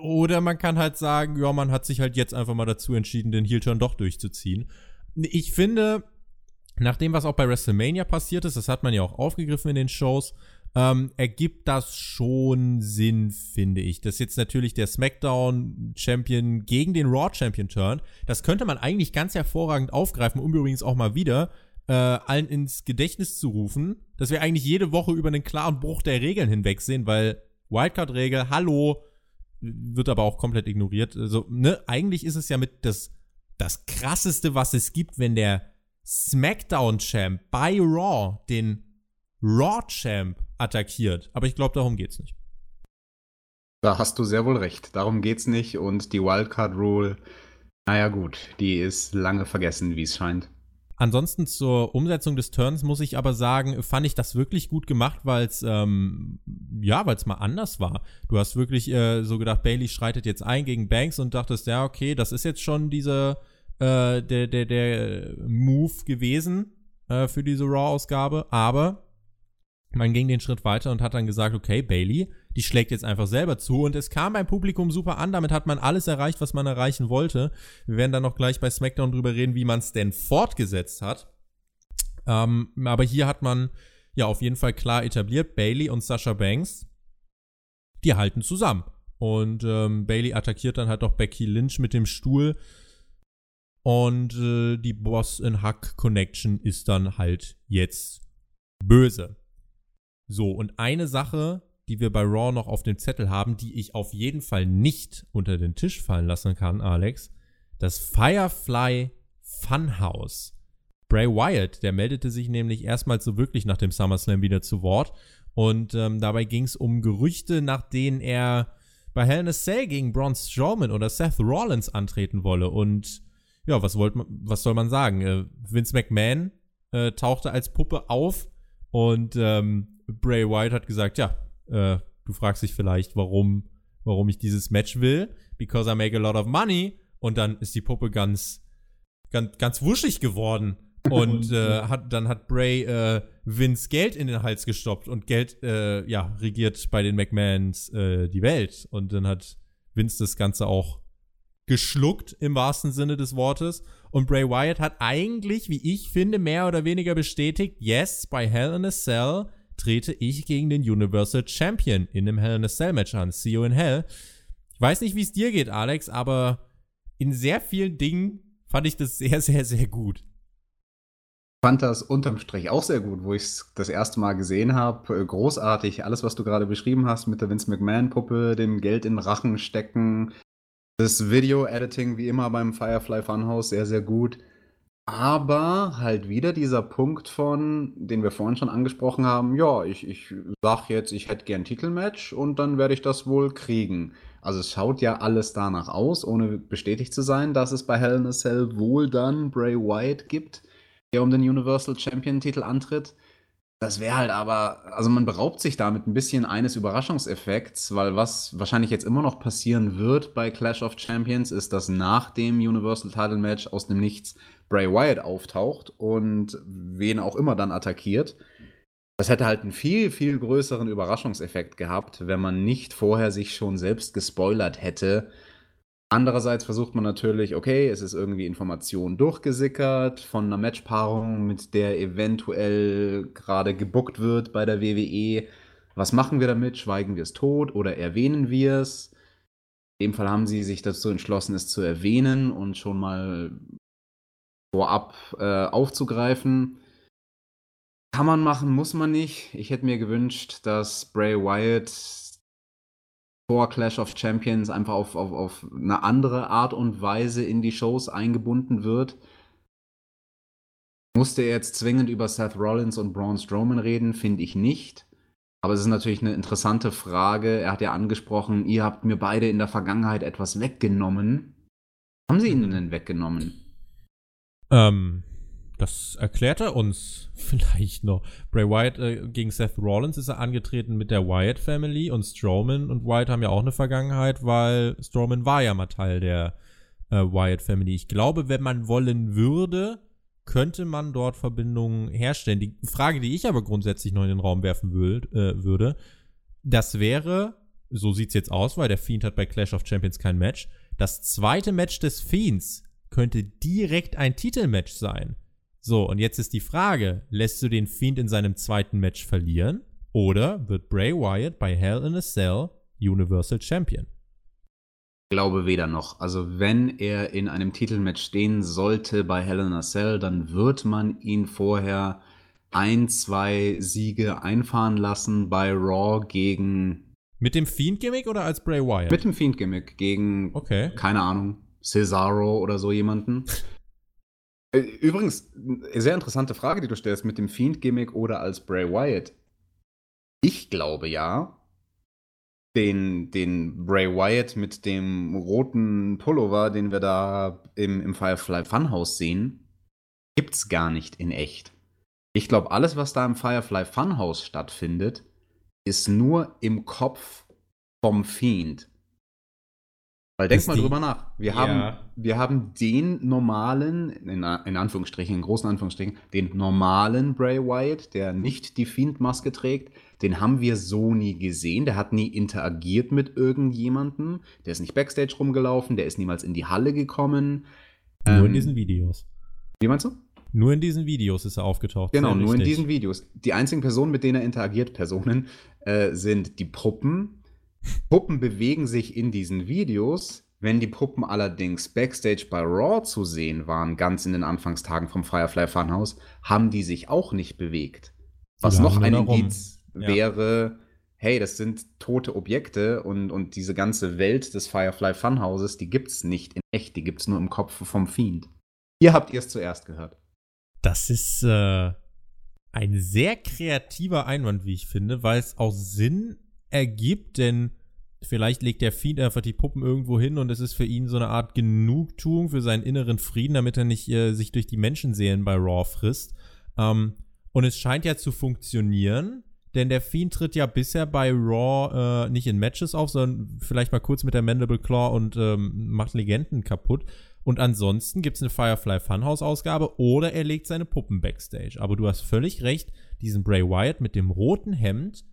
Oder man kann halt sagen, ja, man hat sich halt jetzt einfach mal dazu entschieden, den Heel-Turn doch durchzuziehen. Ich finde, nach dem, was auch bei WrestleMania passiert ist, das hat man ja auch aufgegriffen in den Shows, ähm, ergibt das schon Sinn, finde ich. Dass jetzt natürlich der SmackDown-Champion gegen den Raw-Champion turnt, das könnte man eigentlich ganz hervorragend aufgreifen, um übrigens auch mal wieder äh, allen ins Gedächtnis zu rufen, dass wir eigentlich jede Woche über einen klaren Bruch der Regeln hinwegsehen, weil Wildcard-Regel, hallo, wird aber auch komplett ignoriert. Also, ne, eigentlich ist es ja mit das, das krasseste, was es gibt, wenn der SmackDown-Champ bei Raw den Raw-Champ attackiert. Aber ich glaube, darum geht's nicht. Da hast du sehr wohl recht. Darum geht's nicht. Und die Wildcard Rule, naja, gut, die ist lange vergessen, wie es scheint. Ansonsten zur Umsetzung des Turns muss ich aber sagen, fand ich das wirklich gut gemacht, weil es ähm, ja, weil es mal anders war. Du hast wirklich äh, so gedacht, Bailey schreitet jetzt ein gegen Banks und dachtest, ja okay, das ist jetzt schon dieser äh, der der der Move gewesen äh, für diese Raw-Ausgabe, aber man ging den Schritt weiter und hat dann gesagt, okay, Bailey, die schlägt jetzt einfach selber zu und es kam beim Publikum super an, damit hat man alles erreicht, was man erreichen wollte. Wir werden dann noch gleich bei SmackDown drüber reden, wie man es denn fortgesetzt hat. Ähm, aber hier hat man ja auf jeden Fall klar etabliert, Bailey und Sasha Banks, die halten zusammen. Und ähm, Bailey attackiert dann halt auch Becky Lynch mit dem Stuhl. Und äh, die Boss in Hack Connection ist dann halt jetzt böse. So, und eine Sache, die wir bei Raw noch auf dem Zettel haben, die ich auf jeden Fall nicht unter den Tisch fallen lassen kann, Alex, das Firefly Funhouse. Bray Wyatt, der meldete sich nämlich erstmals so wirklich nach dem SummerSlam wieder zu Wort. Und ähm, dabei ging es um Gerüchte, nach denen er bei Hell in a Cell gegen Braun Strowman oder Seth Rollins antreten wolle. Und ja, was, wollt man, was soll man sagen? Äh, Vince McMahon äh, tauchte als Puppe auf und ähm, Bray Wyatt hat gesagt, ja, äh, du fragst dich vielleicht, warum, warum ich dieses Match will. Because I make a lot of money. Und dann ist die Puppe ganz, ganz, ganz wuschig geworden. Und äh, hat, dann hat Bray äh, Vince Geld in den Hals gestoppt und Geld, äh, ja, regiert bei den McMahons äh, die Welt. Und dann hat Vince das Ganze auch geschluckt im wahrsten Sinne des Wortes. Und Bray Wyatt hat eigentlich, wie ich finde, mehr oder weniger bestätigt, yes, bei Hell in a Cell trete ich gegen den Universal Champion in einem Hell in a Cell Match an. See you in Hell. Ich weiß nicht, wie es dir geht, Alex, aber in sehr vielen Dingen fand ich das sehr, sehr, sehr gut fand das unterm Strich auch sehr gut, wo ich es das erste Mal gesehen habe. Äh, großartig, alles, was du gerade beschrieben hast mit der Vince McMahon-Puppe, dem Geld in Rachen stecken. Das Video-Editing, wie immer beim Firefly Funhouse, sehr, sehr gut. Aber halt wieder dieser Punkt von, den wir vorhin schon angesprochen haben, ja, ich, ich sag jetzt, ich hätte gern Titelmatch und dann werde ich das wohl kriegen. Also es schaut ja alles danach aus, ohne bestätigt zu sein, dass es bei Hell in a Cell wohl dann Bray Wyatt gibt der um den Universal Champion-Titel antritt. Das wäre halt aber, also man beraubt sich damit ein bisschen eines Überraschungseffekts, weil was wahrscheinlich jetzt immer noch passieren wird bei Clash of Champions, ist, dass nach dem Universal Title Match aus dem Nichts Bray Wyatt auftaucht und wen auch immer dann attackiert. Das hätte halt einen viel, viel größeren Überraschungseffekt gehabt, wenn man nicht vorher sich schon selbst gespoilert hätte, Andererseits versucht man natürlich, okay, es ist irgendwie Information durchgesickert von einer Matchpaarung, mit der eventuell gerade gebuckt wird bei der WWE. Was machen wir damit? Schweigen wir es tot oder erwähnen wir es? In dem Fall haben sie sich dazu entschlossen, es zu erwähnen und schon mal vorab äh, aufzugreifen. Kann man machen, muss man nicht. Ich hätte mir gewünscht, dass Bray Wyatt vor Clash of Champions einfach auf, auf, auf eine andere Art und Weise in die Shows eingebunden wird. Musste er jetzt zwingend über Seth Rollins und Braun Strowman reden? Finde ich nicht. Aber es ist natürlich eine interessante Frage. Er hat ja angesprochen, ihr habt mir beide in der Vergangenheit etwas weggenommen. Haben sie ihnen denn weggenommen? Ähm, das erklärt er uns vielleicht noch. Bray Wyatt äh, gegen Seth Rollins ist er angetreten mit der Wyatt Family und Strowman und Wyatt haben ja auch eine Vergangenheit, weil Strowman war ja mal Teil der äh, Wyatt Family. Ich glaube, wenn man wollen würde, könnte man dort Verbindungen herstellen. Die Frage, die ich aber grundsätzlich noch in den Raum werfen würd, äh, würde, das wäre, so sieht's jetzt aus, weil der Fiend hat bei Clash of Champions kein Match. Das zweite Match des Fiends könnte direkt ein Titelmatch sein. So, und jetzt ist die Frage, lässt du den Fiend in seinem zweiten Match verlieren oder wird Bray Wyatt bei Hell in a Cell Universal Champion? Ich glaube weder noch. Also wenn er in einem Titelmatch stehen sollte bei Hell in a Cell, dann wird man ihn vorher ein, zwei Siege einfahren lassen bei Raw gegen. Mit dem Fiend-Gimmick oder als Bray Wyatt? Mit dem Fiend-Gimmick gegen, okay. keine Ahnung, Cesaro oder so jemanden. Äh, übrigens, sehr interessante Frage, die du stellst, mit dem Fiend-Gimmick oder als Bray Wyatt. Ich glaube ja, den, den Bray Wyatt mit dem roten Pullover, den wir da im, im Firefly Funhouse sehen, gibt's gar nicht in echt. Ich glaube, alles, was da im Firefly Funhouse stattfindet, ist nur im Kopf vom Fiend. Weil denk mal drüber nach. Wir, ja. haben, wir haben den normalen, in, in, Anführungsstrichen, in großen Anführungsstrichen, den normalen Bray Wyatt, der nicht die Fiend-Maske trägt. den haben wir so nie gesehen. Der hat nie interagiert mit irgendjemandem. Der ist nicht backstage rumgelaufen, der ist niemals in die Halle gekommen. Nur ähm, in diesen Videos. Wie meinst du? Nur in diesen Videos ist er aufgetaucht. Genau, nur in diesen Videos. Die einzigen Personen, mit denen er interagiert, Personen, äh, sind die Puppen. Puppen bewegen sich in diesen Videos. Wenn die Puppen allerdings backstage bei Raw zu sehen waren, ganz in den Anfangstagen vom Firefly Funhouse, haben die sich auch nicht bewegt. Was noch ein Indiz wäre, ja. hey, das sind tote Objekte und, und diese ganze Welt des Firefly Funhouses, die gibt's nicht in echt, die gibt's nur im Kopf vom Fiend. Hier habt ihr es zuerst gehört. Das ist äh, ein sehr kreativer Einwand, wie ich finde, weil es auch Sinn ergibt, denn vielleicht legt der Fiend einfach die Puppen irgendwo hin und es ist für ihn so eine Art Genugtuung für seinen inneren Frieden, damit er nicht äh, sich durch die Menschenseelen bei Raw frisst. Ähm, und es scheint ja zu funktionieren, denn der Fiend tritt ja bisher bei Raw äh, nicht in Matches auf, sondern vielleicht mal kurz mit der Mandible Claw und ähm, macht Legenden kaputt. Und ansonsten gibt es eine Firefly Funhouse-Ausgabe oder er legt seine Puppen backstage. Aber du hast völlig recht, diesen Bray Wyatt mit dem roten Hemd,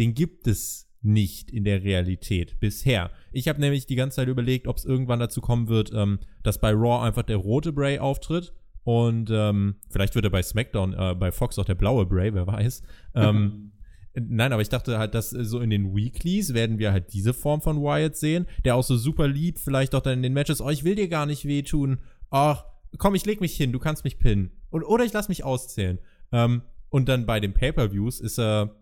den gibt es nicht in der Realität bisher. Ich habe nämlich die ganze Zeit überlegt, ob es irgendwann dazu kommen wird, ähm, dass bei Raw einfach der rote Bray auftritt und ähm, vielleicht wird er bei SmackDown, äh, bei Fox auch der blaue Bray, wer weiß. Ähm, Nein, aber ich dachte halt, dass äh, so in den Weeklies werden wir halt diese Form von Wyatt sehen, der auch so super lieb, vielleicht auch dann in den Matches, oh, ich will dir gar nicht wehtun. Ach, komm, ich leg mich hin, du kannst mich pinnen. Und, oder ich lass mich auszählen. Ähm, und dann bei den Pay-Per-Views ist er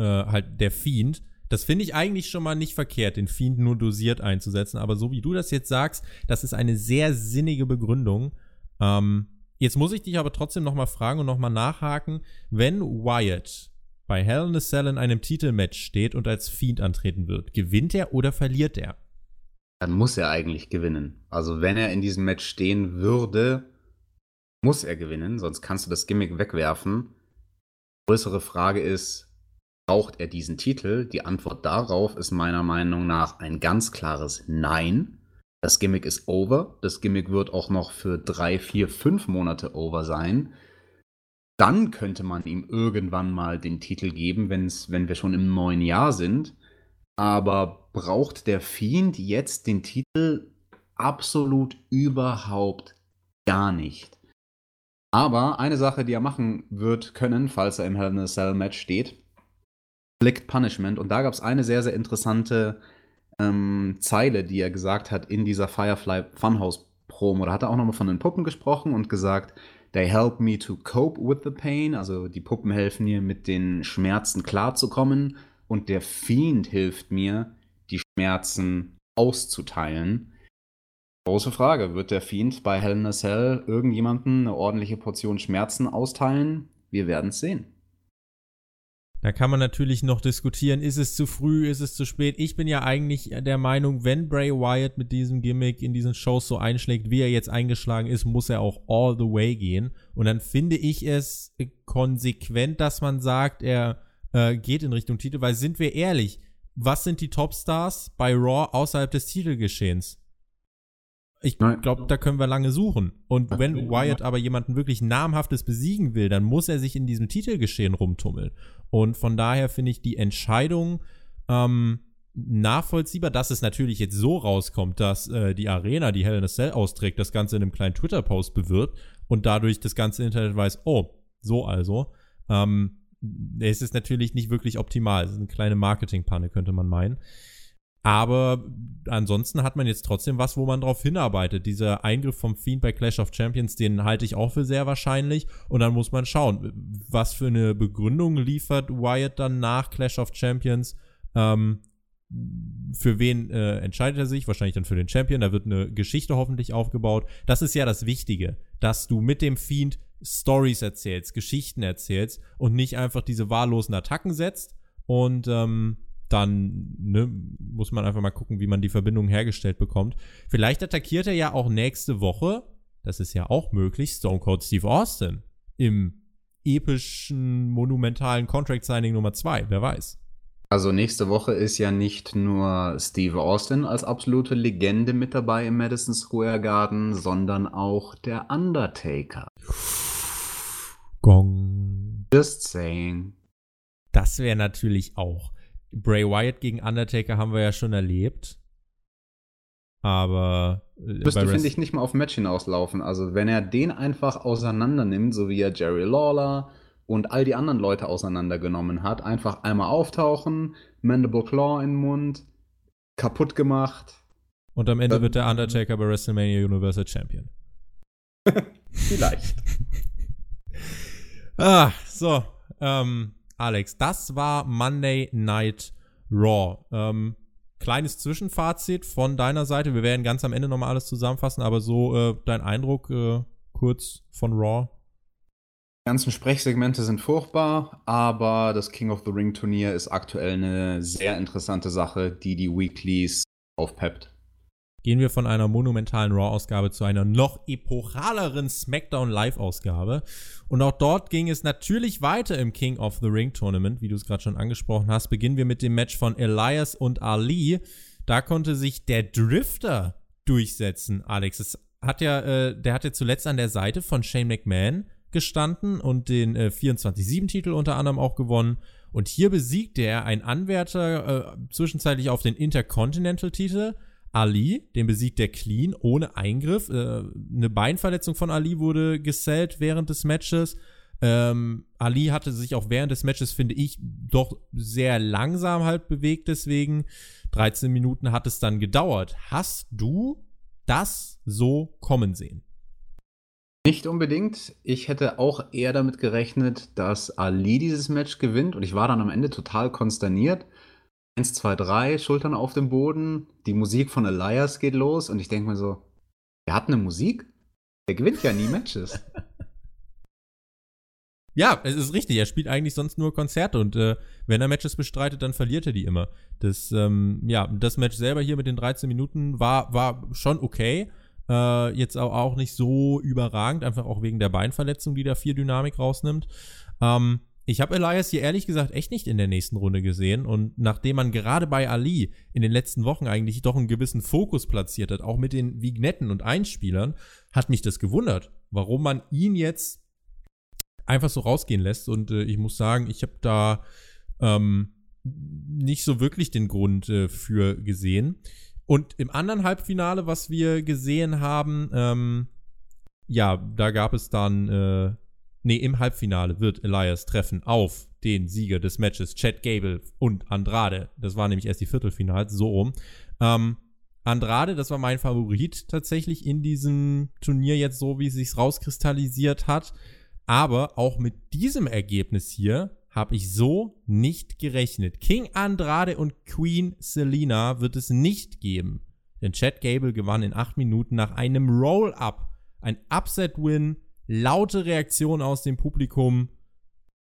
äh, halt der Fiend. Das finde ich eigentlich schon mal nicht verkehrt, den Fiend nur dosiert einzusetzen. Aber so wie du das jetzt sagst, das ist eine sehr sinnige Begründung. Ähm, jetzt muss ich dich aber trotzdem noch mal fragen und noch mal nachhaken, wenn Wyatt bei Hell in a Cell in einem Titelmatch steht und als Fiend antreten wird, gewinnt er oder verliert er? Dann muss er eigentlich gewinnen. Also wenn er in diesem Match stehen würde, muss er gewinnen, sonst kannst du das Gimmick wegwerfen. Größere Frage ist, braucht er diesen Titel? Die Antwort darauf ist meiner Meinung nach ein ganz klares Nein. Das Gimmick ist over. Das Gimmick wird auch noch für drei, vier, fünf Monate over sein dann könnte man ihm irgendwann mal den Titel geben, wenn's, wenn wir schon im neuen Jahr sind. Aber braucht der Fiend jetzt den Titel absolut überhaupt gar nicht. Aber eine Sache, die er machen wird können, falls er im Hell in a Cell Match steht, Flicked Punishment. Und da gab es eine sehr, sehr interessante ähm, Zeile, die er gesagt hat in dieser Firefly Funhouse Promo. Da hat er auch nochmal von den Puppen gesprochen und gesagt, They help me to cope with the pain. Also die Puppen helfen mir, mit den Schmerzen klarzukommen. Und der Fiend hilft mir, die Schmerzen auszuteilen. Große Frage, wird der Fiend bei Hell in a Cell irgendjemanden eine ordentliche Portion Schmerzen austeilen? Wir werden es sehen. Da kann man natürlich noch diskutieren, ist es zu früh, ist es zu spät. Ich bin ja eigentlich der Meinung, wenn Bray Wyatt mit diesem Gimmick in diesen Shows so einschlägt, wie er jetzt eingeschlagen ist, muss er auch all the way gehen. Und dann finde ich es konsequent, dass man sagt, er äh, geht in Richtung Titel, weil sind wir ehrlich, was sind die Topstars bei Raw außerhalb des Titelgeschehens? Ich glaube, da können wir lange suchen. Und wenn Wyatt aber jemanden wirklich namhaftes besiegen will, dann muss er sich in diesem Titelgeschehen rumtummeln. Und von daher finde ich die Entscheidung ähm, nachvollziehbar, dass es natürlich jetzt so rauskommt, dass äh, die Arena, die Hell in a Cell austrägt, das Ganze in einem kleinen Twitter-Post bewirbt und dadurch das ganze Internet weiß, oh, so also. Ähm, es ist natürlich nicht wirklich optimal. Es ist eine kleine Marketingpanne, könnte man meinen. Aber ansonsten hat man jetzt trotzdem was, wo man drauf hinarbeitet. Dieser Eingriff vom Fiend bei Clash of Champions, den halte ich auch für sehr wahrscheinlich. Und dann muss man schauen, was für eine Begründung liefert Wyatt dann nach Clash of Champions. Ähm, für wen äh, entscheidet er sich? Wahrscheinlich dann für den Champion. Da wird eine Geschichte hoffentlich aufgebaut. Das ist ja das Wichtige, dass du mit dem Fiend Stories erzählst, Geschichten erzählst und nicht einfach diese wahllosen Attacken setzt. Und ähm, dann ne, muss man einfach mal gucken, wie man die Verbindung hergestellt bekommt. Vielleicht attackiert er ja auch nächste Woche, das ist ja auch möglich, Stone Cold Steve Austin im epischen, monumentalen Contract Signing Nummer 2, wer weiß. Also nächste Woche ist ja nicht nur Steve Austin als absolute Legende mit dabei im Madison Square Garden, sondern auch der Undertaker. Gong. Just saying. Das wäre natürlich auch. Bray Wyatt gegen Undertaker haben wir ja schon erlebt. Aber. Äh, Müsste, finde ich, nicht mal auf Match hinauslaufen. Also, wenn er den einfach auseinander nimmt, so wie er Jerry Lawler und all die anderen Leute auseinandergenommen hat, einfach einmal auftauchen, Mandible Claw in den Mund, kaputt gemacht. Und am Ende wird der Undertaker bei WrestleMania Universal Champion. Vielleicht. ah, so. Ähm, Alex, das war Monday Night Raw. Ähm, kleines Zwischenfazit von deiner Seite. Wir werden ganz am Ende nochmal alles zusammenfassen, aber so äh, dein Eindruck äh, kurz von Raw. Die ganzen Sprechsegmente sind furchtbar, aber das King of the Ring Turnier ist aktuell eine sehr interessante Sache, die die Weeklies aufpeppt gehen wir von einer monumentalen Raw-Ausgabe zu einer noch epochaleren SmackDown Live-Ausgabe. Und auch dort ging es natürlich weiter im King of the Ring Tournament, wie du es gerade schon angesprochen hast. Beginnen wir mit dem Match von Elias und Ali. Da konnte sich der Drifter durchsetzen, Alex. Es hat ja, äh, der hat ja zuletzt an der Seite von Shane McMahon gestanden und den äh, 24-7-Titel unter anderem auch gewonnen. Und hier besiegte er einen Anwärter äh, zwischenzeitlich auf den Intercontinental-Titel Ali, den besiegt der Clean ohne Eingriff. Äh, eine Beinverletzung von Ali wurde gesellt während des Matches. Ähm, Ali hatte sich auch während des Matches, finde ich, doch sehr langsam halt bewegt, deswegen 13 Minuten hat es dann gedauert. Hast du das so kommen sehen? Nicht unbedingt. Ich hätte auch eher damit gerechnet, dass Ali dieses Match gewinnt und ich war dann am Ende total konsterniert. 1, 2, 3, Schultern auf dem Boden, die Musik von Elias geht los und ich denke mir so, der hat eine Musik? Der gewinnt ja nie Matches. Ja, es ist richtig. Er spielt eigentlich sonst nur Konzerte und äh, wenn er Matches bestreitet, dann verliert er die immer. Das, ähm, ja, das Match selber hier mit den 13 Minuten war, war schon okay. Äh, jetzt auch, auch nicht so überragend, einfach auch wegen der Beinverletzung, die da viel Dynamik rausnimmt. Ähm, ich habe Elias hier ehrlich gesagt echt nicht in der nächsten Runde gesehen und nachdem man gerade bei Ali in den letzten Wochen eigentlich doch einen gewissen Fokus platziert hat, auch mit den Vignetten und Einspielern, hat mich das gewundert, warum man ihn jetzt einfach so rausgehen lässt und äh, ich muss sagen, ich habe da ähm, nicht so wirklich den Grund äh, für gesehen. Und im anderen Halbfinale, was wir gesehen haben, ähm, ja, da gab es dann äh, nee, im Halbfinale wird Elias treffen auf den Sieger des Matches, Chad Gable und Andrade. Das war nämlich erst die Viertelfinals, so rum. Ähm, Andrade, das war mein Favorit tatsächlich in diesem Turnier jetzt so, wie es sich rauskristallisiert hat. Aber auch mit diesem Ergebnis hier habe ich so nicht gerechnet. King Andrade und Queen Selina wird es nicht geben. Denn Chad Gable gewann in acht Minuten nach einem Roll-Up. Ein Upset-Win laute Reaktionen aus dem Publikum.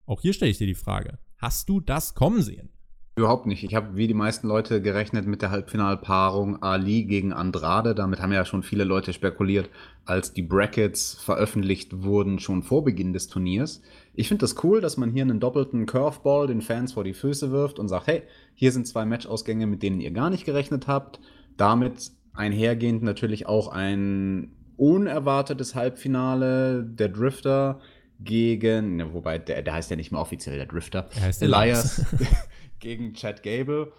Auch hier stelle ich dir die Frage: Hast du das kommen sehen? Überhaupt nicht. Ich habe wie die meisten Leute gerechnet mit der Halbfinalpaarung Ali gegen Andrade. Damit haben ja schon viele Leute spekuliert, als die Brackets veröffentlicht wurden, schon vor Beginn des Turniers. Ich finde das cool, dass man hier einen doppelten Curveball den Fans vor die Füße wirft und sagt, hey, hier sind zwei Matchausgänge, mit denen ihr gar nicht gerechnet habt. Damit einhergehend natürlich auch ein unerwartetes Halbfinale der Drifter gegen, ne, wobei der, der heißt ja nicht mehr offiziell der Drifter, er heißt Elias gegen Chad Gable.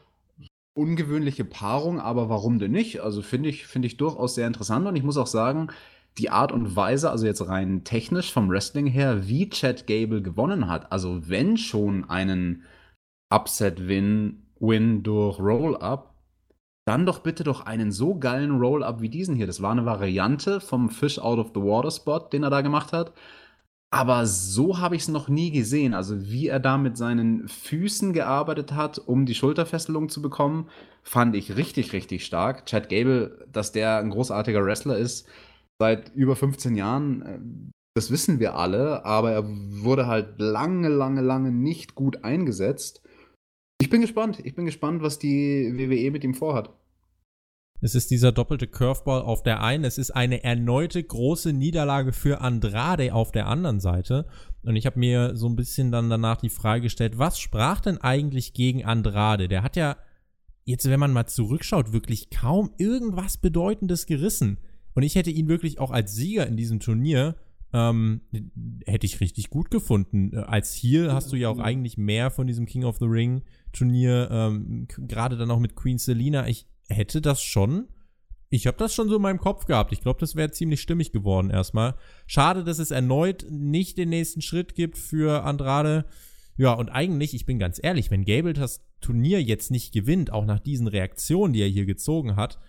Ungewöhnliche Paarung, aber warum denn nicht? Also finde ich, finde ich durchaus sehr interessant und ich muss auch sagen, die Art und Weise, also jetzt rein technisch vom Wrestling her, wie Chad Gable gewonnen hat, also wenn schon einen Upset-Win Win durch Roll-Up, dann doch bitte doch einen so geilen Roll-Up wie diesen hier. Das war eine Variante vom Fish Out of the Water Spot, den er da gemacht hat. Aber so habe ich es noch nie gesehen. Also wie er da mit seinen Füßen gearbeitet hat, um die Schulterfesselung zu bekommen, fand ich richtig, richtig stark. Chad Gable, dass der ein großartiger Wrestler ist, seit über 15 Jahren, äh, das wissen wir alle. Aber er wurde halt lange, lange, lange nicht gut eingesetzt. Ich bin gespannt. Ich bin gespannt, was die WWE mit ihm vorhat. Es ist dieser doppelte Curveball auf der einen. Es ist eine erneute große Niederlage für Andrade auf der anderen Seite. Und ich habe mir so ein bisschen dann danach die Frage gestellt, was sprach denn eigentlich gegen Andrade? Der hat ja jetzt, wenn man mal zurückschaut, wirklich kaum irgendwas Bedeutendes gerissen. Und ich hätte ihn wirklich auch als Sieger in diesem Turnier Ähm, hätte ich richtig gut gefunden. Äh, als Heel hast du ja auch eigentlich mehr von diesem King of the Ring Turnier, ähm, gerade dann auch mit Queen Selina. Ich hätte das schon. Ich habe das schon so in meinem Kopf gehabt. Ich glaube, das wäre ziemlich stimmig geworden erstmal. Schade, dass es erneut nicht den nächsten Schritt gibt für Andrade. Ja, und eigentlich, ich bin ganz ehrlich, wenn Gable das Turnier jetzt nicht gewinnt, auch nach diesen Reaktionen, die er hier gezogen hat,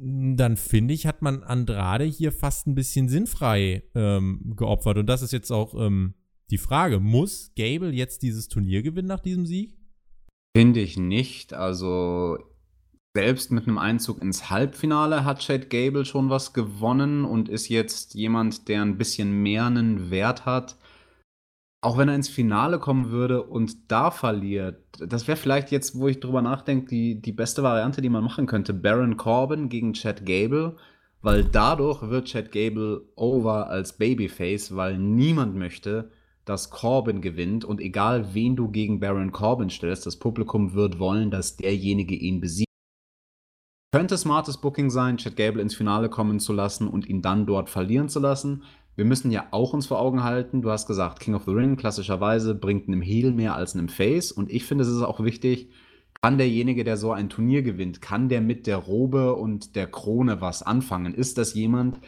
dann finde ich, hat man Andrade hier fast ein bisschen sinnfrei ähm, geopfert. Und das ist jetzt auch ähm, die Frage: Muss Gable jetzt dieses Turnier gewinnen nach diesem Sieg? Finde ich nicht. Also, selbst mit einem Einzug ins Halbfinale hat Chad Gable schon was gewonnen und ist jetzt jemand, der ein bisschen mehr einen Wert hat auch wenn er ins Finale kommen würde und da verliert, das wäre vielleicht jetzt, wo ich drüber nachdenke, die, die beste Variante, die man machen könnte. Baron Corbin gegen Chad Gable, weil dadurch wird Chad Gable over als Babyface, weil niemand möchte, dass Corbin gewinnt und egal wen du gegen Baron Corbin stellst, das Publikum wird wollen, dass derjenige ihn besiegt. Könnte smartes Booking sein, Chad Gable ins Finale kommen zu lassen und ihn dann dort verlieren zu lassen wir müssen ja auch uns vor Augen halten, du hast gesagt, King of the Ring klassischerweise bringt einem Heel mehr als einem Face. Und ich finde, es ist auch wichtig, kann derjenige, der so ein Turnier gewinnt, kann der mit der Robe und der Krone was anfangen? Ist das jemand,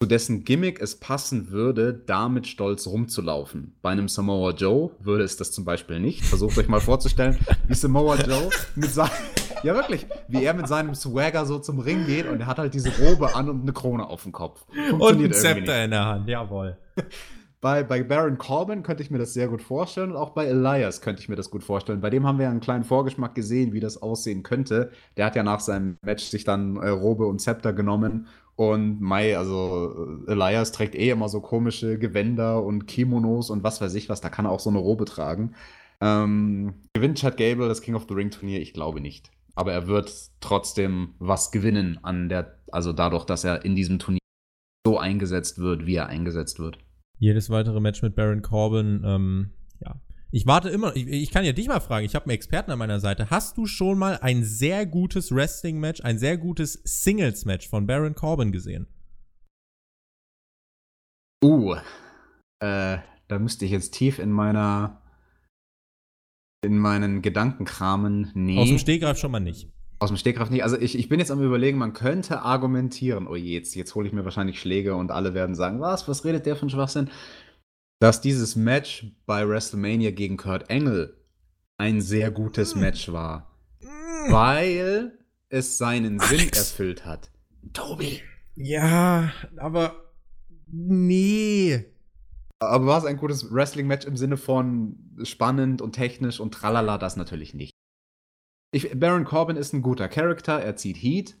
zu dessen Gimmick es passen würde, damit stolz rumzulaufen. Bei einem Samoa Joe würde es das zum Beispiel nicht. Versucht euch mal vorzustellen, wie Samoa Joe mit seinem, ja wirklich, wie er mit seinem Swagger so zum Ring geht und er hat halt diese Robe an und eine Krone auf dem Kopf. Und ein Zepter in der Hand, jawohl. Bei, bei Baron Corbin könnte ich mir das sehr gut vorstellen und auch bei Elias könnte ich mir das gut vorstellen. Bei dem haben wir ja einen kleinen Vorgeschmack gesehen, wie das aussehen könnte. Der hat ja nach seinem Match sich dann äh, Robe und Zepter genommen und Mai, also äh, Elias trägt eh immer so komische Gewänder und Kimonos und was weiß ich was, da kann er auch so eine Robe tragen. Ähm, gewinnt Chad Gable das King of the Ring Turnier? Ich glaube nicht. Aber er wird trotzdem was gewinnen an der, also dadurch, dass er in diesem Turnier so eingesetzt wird, wie er eingesetzt wird. Jedes weitere Match mit Baron Corbin, ähm. Ich warte immer, ich, ich kann ja dich mal fragen, ich habe einen Experten an meiner Seite. Hast du schon mal ein sehr gutes Wrestling-Match, ein sehr gutes Singles-Match von Baron Corbin gesehen? Uh, äh, da müsste ich jetzt tief in meiner, in meinen Gedanken kramen. Nee. Aus dem Stegreif schon mal nicht. Aus dem Stegreif nicht. Also ich, ich bin jetzt am überlegen, man könnte argumentieren, oh je, jetzt, jetzt hole ich mir wahrscheinlich Schläge und alle werden sagen, was, was redet der von Schwachsinn? Dass dieses Match bei WrestleMania gegen Kurt Angle ein sehr gutes mm. Match war. Mm. Weil es seinen Alex. Sinn erfüllt hat. Tobi. Ja, aber nee. Aber war es ein gutes Wrestling-Match im Sinne von spannend und technisch und tralala, das natürlich nicht. Ich, Baron Corbin ist ein guter Charakter, er zieht Heat.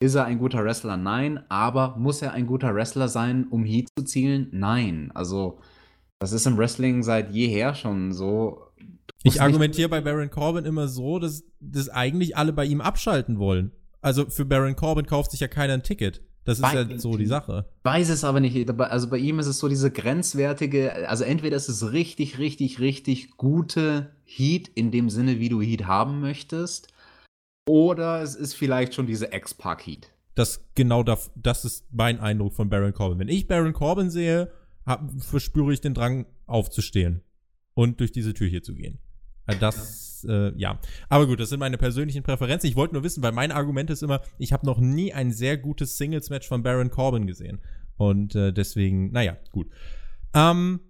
Ist er ein guter Wrestler? Nein. Aber muss er ein guter Wrestler sein, um Heat zu zielen? Nein. Also, das ist im Wrestling seit jeher schon so. Ich argumentiere bei Baron Corbin immer so, dass, dass eigentlich alle bei ihm abschalten wollen. Also für Baron Corbin kauft sich ja keiner ein Ticket. Das ist ja so die Sache. Weiß es aber nicht. Also bei ihm ist es so diese grenzwertige, also entweder ist es richtig, richtig, richtig gute Heat in dem Sinne, wie du Heat haben möchtest, oder es ist vielleicht schon diese X-Pack-Heat. Das genau das, das ist mein Eindruck von Baron Corbin. Wenn ich Baron Corbin sehe, hab, verspüre ich den Drang aufzustehen und durch diese Tür hier zu gehen. Äh, das, äh, ja. Aber gut, das sind meine persönlichen Präferenzen. Ich wollte nur wissen, weil mein Argument ist immer, ich habe noch nie ein sehr gutes Singles-Match von Baron Corbin gesehen. Und äh, deswegen, naja, gut. Ähm,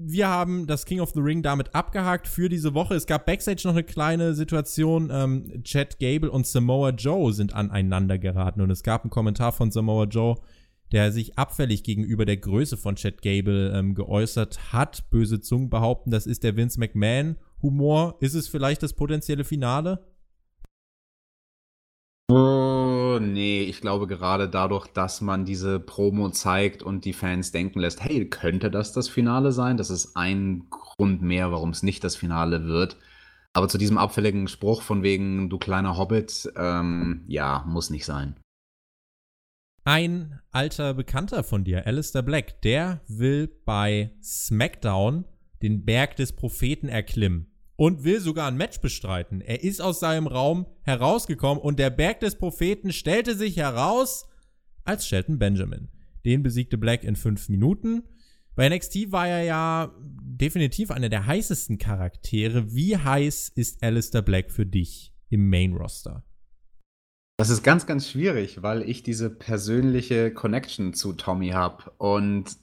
wir haben das King of the Ring damit abgehakt für diese Woche. Es gab backstage noch eine kleine Situation. Ähm, Chad Gable und Samoa Joe sind aneinander geraten und es gab einen Kommentar von Samoa Joe, der sich abfällig gegenüber der Größe von Chad Gable ähm, geäußert hat. Böse Zungen behaupten, das ist der Vince McMahon Humor. Ist es vielleicht das potenzielle Finale? Oh, nee, ich glaube gerade dadurch, dass man diese Promo zeigt und die Fans denken lässt, hey, könnte das das Finale sein? Das ist ein Grund mehr, warum es nicht das Finale wird. Aber zu diesem abfälligen Spruch von wegen, du kleiner Hobbit, ähm, ja, muss nicht sein. Ein alter Bekannter von dir, Alistair Black, der will bei SmackDown den Berg des Propheten erklimmen und will sogar ein Match bestreiten. Er ist aus seinem Raum herausgekommen und der Berg des Propheten stellte sich heraus als Shelton Benjamin. Den besiegte Black in fünf Minuten. Bei NXT war er ja definitiv einer der heißesten Charaktere. Wie heiß ist Alistair Black für dich im Main Roster? Das ist ganz, ganz schwierig, weil ich diese persönliche Connection zu Tommy habe und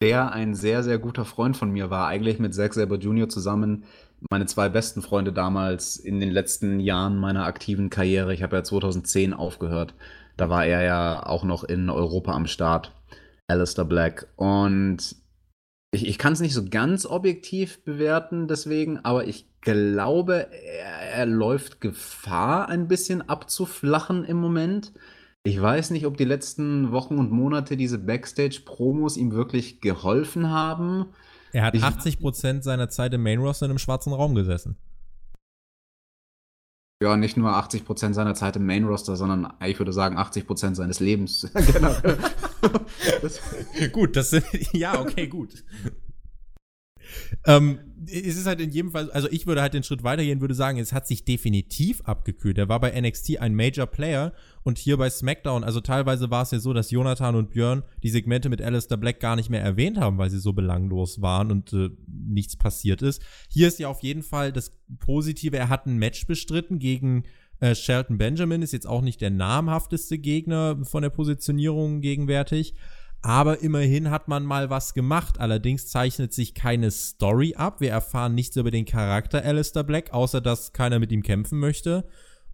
der ein sehr, sehr guter Freund von mir war. Eigentlich mit Zack Sabre Jr. zusammen meine zwei besten Freunde damals in den letzten Jahren meiner aktiven Karriere. Ich habe ja 2010 aufgehört. Da war er ja auch noch in Europa am Start. Alistair Black. Und ich, ich kann es nicht so ganz objektiv bewerten, deswegen, aber ich glaube, er, er läuft Gefahr, ein bisschen abzuflachen im Moment. Ich weiß nicht, ob die letzten Wochen und Monate diese Backstage-Promos ihm wirklich geholfen haben. Er hat ich, 80% seiner Zeit im Main Roster in einem schwarzen Raum gesessen. Ja, nicht nur 80% seiner Zeit im Main Roster, sondern ich würde sagen 80% seines Lebens generell. gut, das sind, ja, okay, gut. Ähm, es ist halt in jedem Fall, also ich würde halt den Schritt weitergehen, würde sagen, es hat sich definitiv abgekühlt. Er war bei NXT ein Major Player und hier bei SmackDown, also teilweise war es ja so, dass Jonathan und Björn die Segmente mit Alistair Black gar nicht mehr erwähnt haben, weil sie so belanglos waren und äh, nichts passiert ist. Hier ist ja auf jeden Fall das Positive, er hat ein Match bestritten gegen äh, Shelton Benjamin, ist jetzt auch nicht der namhafteste Gegner von der Positionierung gegenwärtig. Aber immerhin hat man mal was gemacht. Allerdings zeichnet sich keine Story ab. Wir erfahren nichts über den Charakter Alistair Black, außer dass keiner mit ihm kämpfen möchte.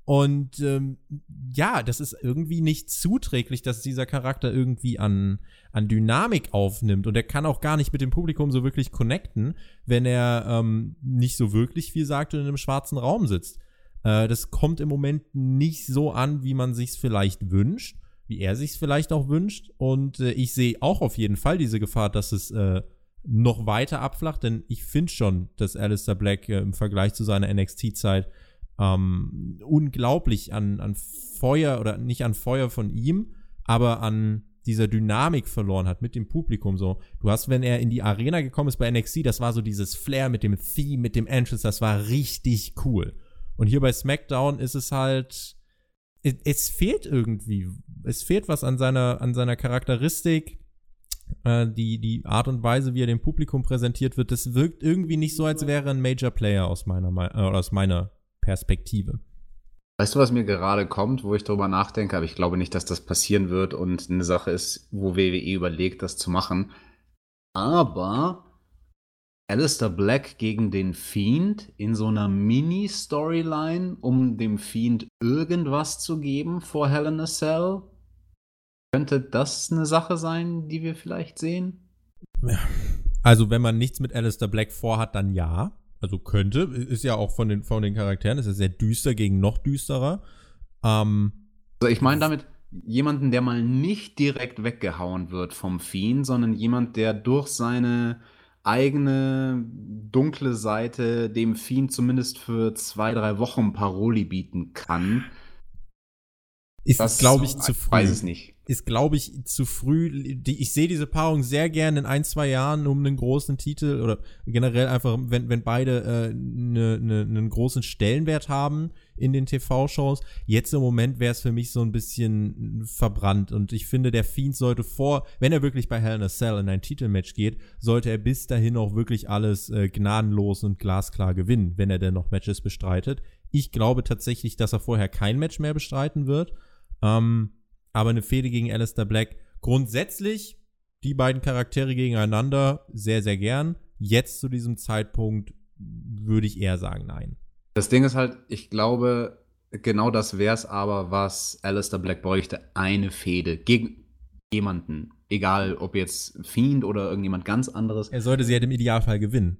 Und ähm, ja, das ist irgendwie nicht zuträglich, dass dieser Charakter irgendwie an, an Dynamik aufnimmt. Und er kann auch gar nicht mit dem Publikum so wirklich connecten, wenn er ähm, nicht so wirklich viel sagt und in einem schwarzen Raum sitzt. Äh, das kommt im Moment nicht so an, wie man sich vielleicht wünscht wie er sich vielleicht auch wünscht. Und äh, ich sehe auch auf jeden Fall diese Gefahr, dass es äh, noch weiter abflacht, denn ich finde schon, dass Alistair Black äh, im Vergleich zu seiner NXT-Zeit ähm, unglaublich an, an Feuer oder nicht an Feuer von ihm, aber an dieser Dynamik verloren hat mit dem Publikum so. Du hast, wenn er in die Arena gekommen ist bei NXT, das war so dieses Flair mit dem Theme, mit dem Entrance, das war richtig cool. Und hier bei SmackDown ist es halt, es fehlt irgendwie, es fehlt was an seiner, an seiner Charakteristik, äh, die, die Art und Weise, wie er dem Publikum präsentiert wird, das wirkt irgendwie nicht so, als wäre ein Major Player aus meiner, äh, aus meiner Perspektive. Weißt du, was mir gerade kommt, wo ich darüber nachdenke, aber ich glaube nicht, dass das passieren wird und eine Sache ist, wo WWE überlegt, das zu machen. Aber Alistair Black gegen den Fiend in so einer Mini-Storyline, um dem Fiend irgendwas zu geben vor Hell in a Cell? Könnte das eine Sache sein, die wir vielleicht sehen? Also, wenn man nichts mit Alistair Black vorhat, dann ja. Also könnte. Ist ja auch von den, von den Charakteren, ist ja sehr düster gegen noch düsterer. Ähm, also ich meine damit jemanden, der mal nicht direkt weggehauen wird vom Fiend, sondern jemand, der durch seine eigene dunkle Seite dem Fiend zumindest für zwei, drei Wochen Paroli bieten kann. Ist, glaube ich, zu früh. Weiß es nicht ist, glaube ich, zu früh. Ich sehe diese Paarung sehr gerne in ein, zwei Jahren um einen großen Titel oder generell einfach, wenn, wenn beide äh, ne, ne, einen großen Stellenwert haben in den TV-Shows. Jetzt im Moment wäre es für mich so ein bisschen verbrannt und ich finde, der Fiend sollte vor, wenn er wirklich bei Hell in a Cell in ein Titelmatch geht, sollte er bis dahin auch wirklich alles äh, gnadenlos und glasklar gewinnen, wenn er denn noch Matches bestreitet. Ich glaube tatsächlich, dass er vorher kein Match mehr bestreiten wird. Ähm, aber eine Fehde gegen Alistair Black grundsätzlich die beiden Charaktere gegeneinander sehr, sehr gern. Jetzt zu diesem Zeitpunkt würde ich eher sagen, nein. Das Ding ist halt, ich glaube, genau das wäre es aber, was Alistair Black bräuchte. Eine Fehde gegen jemanden. Egal, ob jetzt Fiend oder irgendjemand ganz anderes. Er sollte sie halt im Idealfall gewinnen.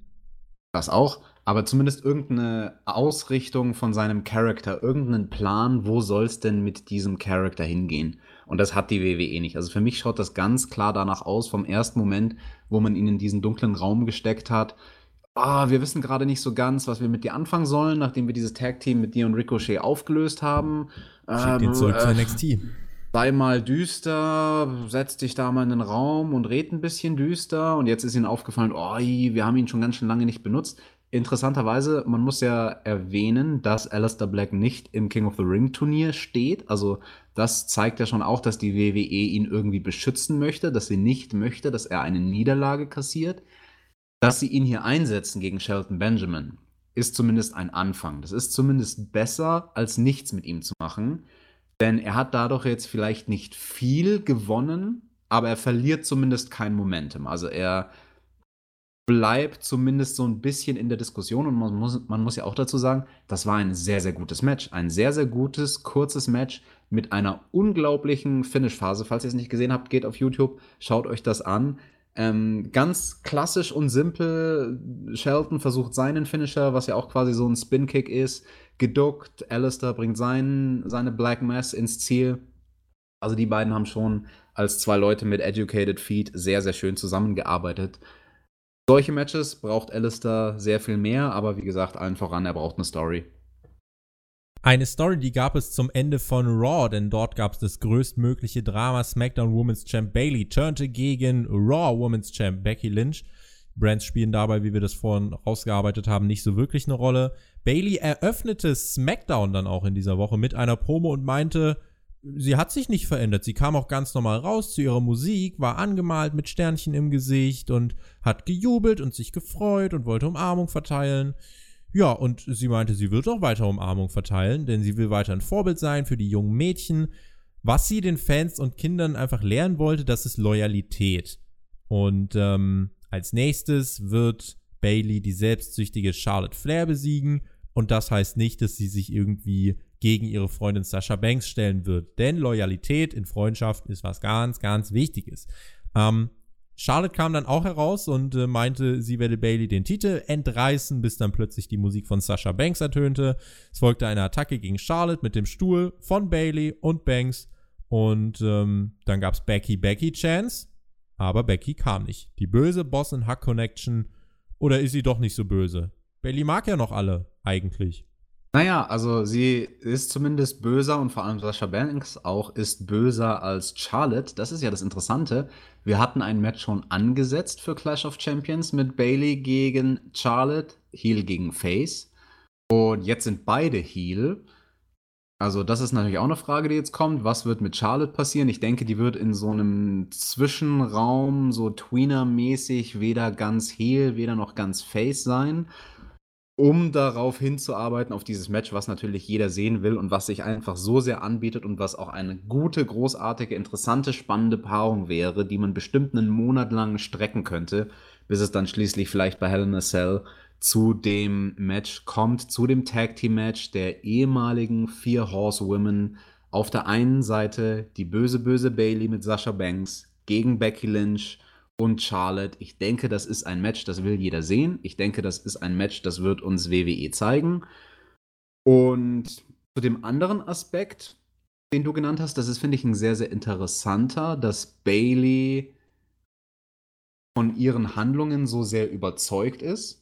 Das auch, aber zumindest irgendeine Ausrichtung von seinem Charakter, irgendeinen Plan, wo soll es denn mit diesem Charakter hingehen? Und das hat die WWE nicht. Also für mich schaut das ganz klar danach aus, vom ersten Moment, wo man ihn in diesen dunklen Raum gesteckt hat. Ah, wir wissen gerade nicht so ganz, was wir mit dir anfangen sollen, nachdem wir dieses Tag-Team mit dir und Ricochet aufgelöst haben. Schick ähm, den zurück äh, zu NXT sei mal düster, setz dich da mal in den Raum und red ein bisschen düster. Und jetzt ist ihnen aufgefallen, oh, wir haben ihn schon ganz schön lange nicht benutzt. Interessanterweise, man muss ja erwähnen, dass Alistair Black nicht im King of the Ring Turnier steht. Also das zeigt ja schon auch, dass die WWE ihn irgendwie beschützen möchte, dass sie nicht möchte, dass er eine Niederlage kassiert. Dass sie ihn hier einsetzen gegen Shelton Benjamin, ist zumindest ein Anfang. Das ist zumindest besser, als nichts mit ihm zu machen. Denn er hat dadurch jetzt vielleicht nicht viel gewonnen, aber er verliert zumindest kein Momentum. Also er bleibt zumindest so ein bisschen in der Diskussion und man muss, man muss ja auch dazu sagen, das war ein sehr, sehr gutes Match. Ein sehr, sehr gutes, kurzes Match mit einer unglaublichen Finish-Phase. Falls ihr es nicht gesehen habt, geht auf YouTube, schaut euch das an. Ähm, ganz klassisch und simpel. Shelton versucht seinen Finisher, was ja auch quasi so ein Spin-Kick ist, geduckt. Alistair bringt seinen, seine Black Mass ins Ziel. Also die beiden haben schon als zwei Leute mit Educated Feet sehr, sehr schön zusammengearbeitet. Solche Matches braucht Alistair sehr viel mehr, aber wie gesagt, allen voran, er braucht eine Story. Eine Story, die gab es zum Ende von Raw, denn dort gab es das größtmögliche Drama. SmackDown Women's Champ Bailey turnte gegen Raw Women's Champ Becky Lynch. Brands spielen dabei, wie wir das vorhin rausgearbeitet haben, nicht so wirklich eine Rolle. Bailey eröffnete SmackDown dann auch in dieser Woche mit einer Promo und meinte, sie hat sich nicht verändert. Sie kam auch ganz normal raus zu ihrer Musik, war angemalt mit Sternchen im Gesicht und hat gejubelt und sich gefreut und wollte Umarmung verteilen. Ja, und sie meinte, sie wird auch weiter Umarmung verteilen, denn sie will weiter ein Vorbild sein für die jungen Mädchen. Was sie den Fans und Kindern einfach lernen wollte, das ist Loyalität. Und ähm, als nächstes wird Bailey die selbstsüchtige Charlotte Flair besiegen. Und das heißt nicht, dass sie sich irgendwie gegen ihre Freundin Sasha Banks stellen wird. Denn Loyalität in Freundschaften ist was ganz, ganz Wichtiges. Ähm, Charlotte kam dann auch heraus und äh, meinte, sie werde Bailey den Titel entreißen, bis dann plötzlich die Musik von Sasha Banks ertönte. Es folgte eine Attacke gegen Charlotte mit dem Stuhl von Bailey und Banks. Und ähm, dann gab's Becky Becky Chance, aber Becky kam nicht. Die böse Boss in Hack Connection. Oder ist sie doch nicht so böse? Bailey mag ja noch alle, eigentlich. Naja, also sie ist zumindest böser und vor allem Sascha Banks auch ist böser als Charlotte. Das ist ja das Interessante. Wir hatten ein Match schon angesetzt für Clash of Champions mit Bailey gegen Charlotte, Heel gegen Face. Und jetzt sind beide Heel. Also das ist natürlich auch eine Frage, die jetzt kommt. Was wird mit Charlotte passieren? Ich denke, die wird in so einem Zwischenraum, so Tweener-mäßig, weder ganz Heel, weder noch ganz Face sein um darauf hinzuarbeiten, auf dieses Match, was natürlich jeder sehen will und was sich einfach so sehr anbietet und was auch eine gute, großartige, interessante, spannende Paarung wäre, die man bestimmt einen Monat lang strecken könnte, bis es dann schließlich vielleicht bei Hell in Cell zu dem Match kommt, zu dem Tag Team Match der ehemaligen Vier Horsewomen. Auf der einen Seite die böse, böse Bailey mit Sasha Banks gegen Becky Lynch und Charlotte. Ich denke, das ist ein Match, das will jeder sehen. Ich denke, das ist ein Match, das wird uns WWE zeigen. Und zu dem anderen Aspekt, den du genannt hast, das ist, finde ich, ein sehr, sehr interessanter, dass Bailey von ihren Handlungen so sehr überzeugt ist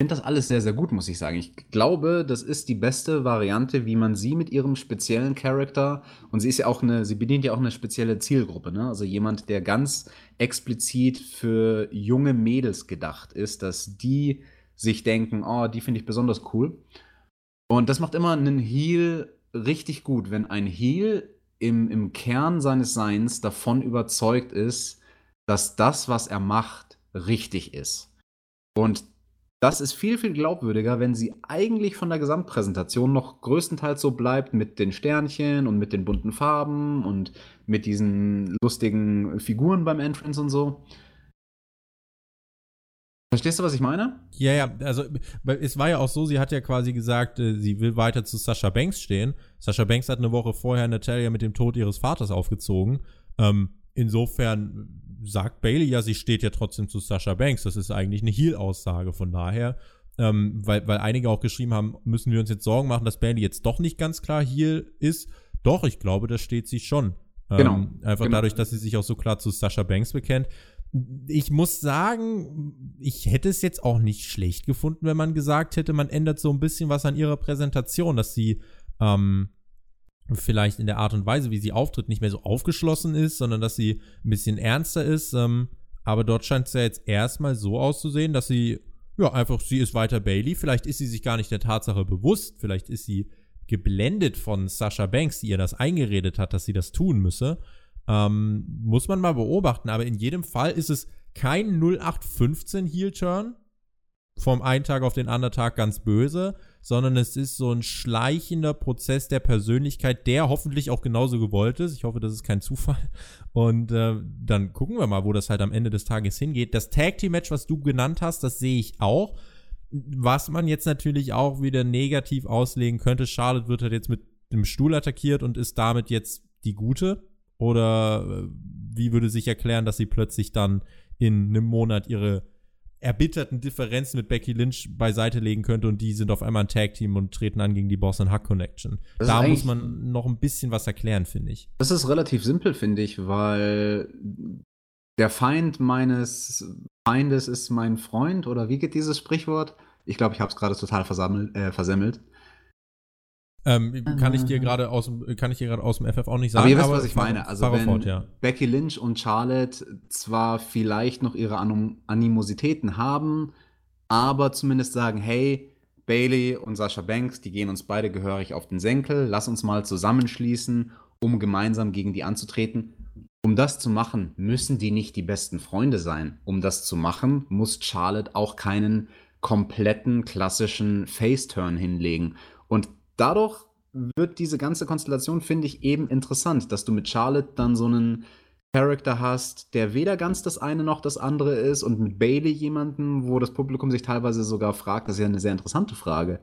finde das alles sehr, sehr gut, muss ich sagen. Ich glaube, das ist die beste Variante, wie man sie mit ihrem speziellen Charakter und sie ist ja auch eine, sie bedient ja auch eine spezielle Zielgruppe, ne? Also jemand, der ganz explizit für junge Mädels gedacht ist, dass die sich denken, oh, die finde ich besonders cool. Und das macht immer einen Heal richtig gut, wenn ein Heal im, im Kern seines Seins davon überzeugt ist, dass das, was er macht, richtig ist. Und das ist viel, viel glaubwürdiger, wenn sie eigentlich von der Gesamtpräsentation noch größtenteils so bleibt mit den Sternchen und mit den bunten Farben und mit diesen lustigen Figuren beim Entrance und so. Verstehst du, was ich meine? Ja, ja, also es war ja auch so, sie hat ja quasi gesagt, äh, sie will weiter zu Sascha Banks stehen. Sascha Banks hat eine Woche vorher Natalia mit dem Tod ihres Vaters aufgezogen. Ähm, insofern sagt Bailey ja, sie steht ja trotzdem zu Sasha Banks. Das ist eigentlich eine Heal-Aussage. Von daher, ähm, weil, weil einige auch geschrieben haben, müssen wir uns jetzt Sorgen machen, dass Bailey jetzt doch nicht ganz klar Heal ist. Doch, ich glaube, da steht sie schon. Ähm, genau. Einfach genau. dadurch, dass sie sich auch so klar zu Sasha Banks bekennt. Ich muss sagen, ich hätte es jetzt auch nicht schlecht gefunden, wenn man gesagt hätte, man ändert so ein bisschen was an ihrer Präsentation, dass sie ähm, vielleicht in der Art und Weise, wie sie auftritt, nicht mehr so aufgeschlossen ist, sondern dass sie ein bisschen ernster ist. Ähm, aber dort scheint es ja jetzt erstmal so auszusehen, dass sie ja, einfach, sie ist weiter Bailey. Vielleicht ist sie sich gar nicht der Tatsache bewusst. Vielleicht ist sie geblendet von Sasha Banks, die ihr das eingeredet hat, dass sie das tun müsse. Ähm, muss man mal beobachten. Aber in jedem Fall ist es kein 0815 Heel-Turn. Vom einen Tag auf den anderen Tag ganz böse, sondern es ist so ein schleichender Prozess der Persönlichkeit, der hoffentlich auch genauso gewollt ist. Ich hoffe, das ist kein Zufall. Und äh, dann gucken wir mal, wo das halt am Ende des Tages hingeht. Das Tag Team Match, was du genannt hast, das sehe ich auch. Was man jetzt natürlich auch wieder negativ auslegen könnte, Charlotte wird halt jetzt mit dem Stuhl attackiert und ist damit jetzt die Gute. Oder äh, wie würde sich erklären, dass sie plötzlich dann in einem Monat ihre erbitterten Differenzen mit Becky Lynch beiseite legen könnte und die sind auf einmal ein Tag-Team und treten an gegen die Boss and Huck Connection. Das da muss man noch ein bisschen was erklären, finde ich. Das ist relativ simpel, finde ich, weil der Feind meines Feindes ist mein Freund oder wie geht dieses Sprichwort? Ich glaube, ich habe es gerade total äh, versemmelt. Ähm, kann ich dir äh. gerade aus dem kann ich dir gerade aus dem FF auch nicht sagen. Aber ihr wisst, was ich meine. Also wenn fort, ja. Becky Lynch und Charlotte zwar vielleicht noch ihre Anim Animositäten haben, aber zumindest sagen, hey, Bailey und Sasha Banks, die gehen uns beide gehörig auf den Senkel. Lass uns mal zusammenschließen, um gemeinsam gegen die anzutreten. Um das zu machen, müssen die nicht die besten Freunde sein. Um das zu machen, muss Charlotte auch keinen kompletten klassischen Face-Turn hinlegen. Und dadurch wird diese ganze Konstellation, finde ich, eben interessant, dass du mit Charlotte dann so einen Charakter hast, der weder ganz das eine noch das andere ist und mit Bailey jemanden, wo das Publikum sich teilweise sogar fragt, das ist ja eine sehr interessante Frage.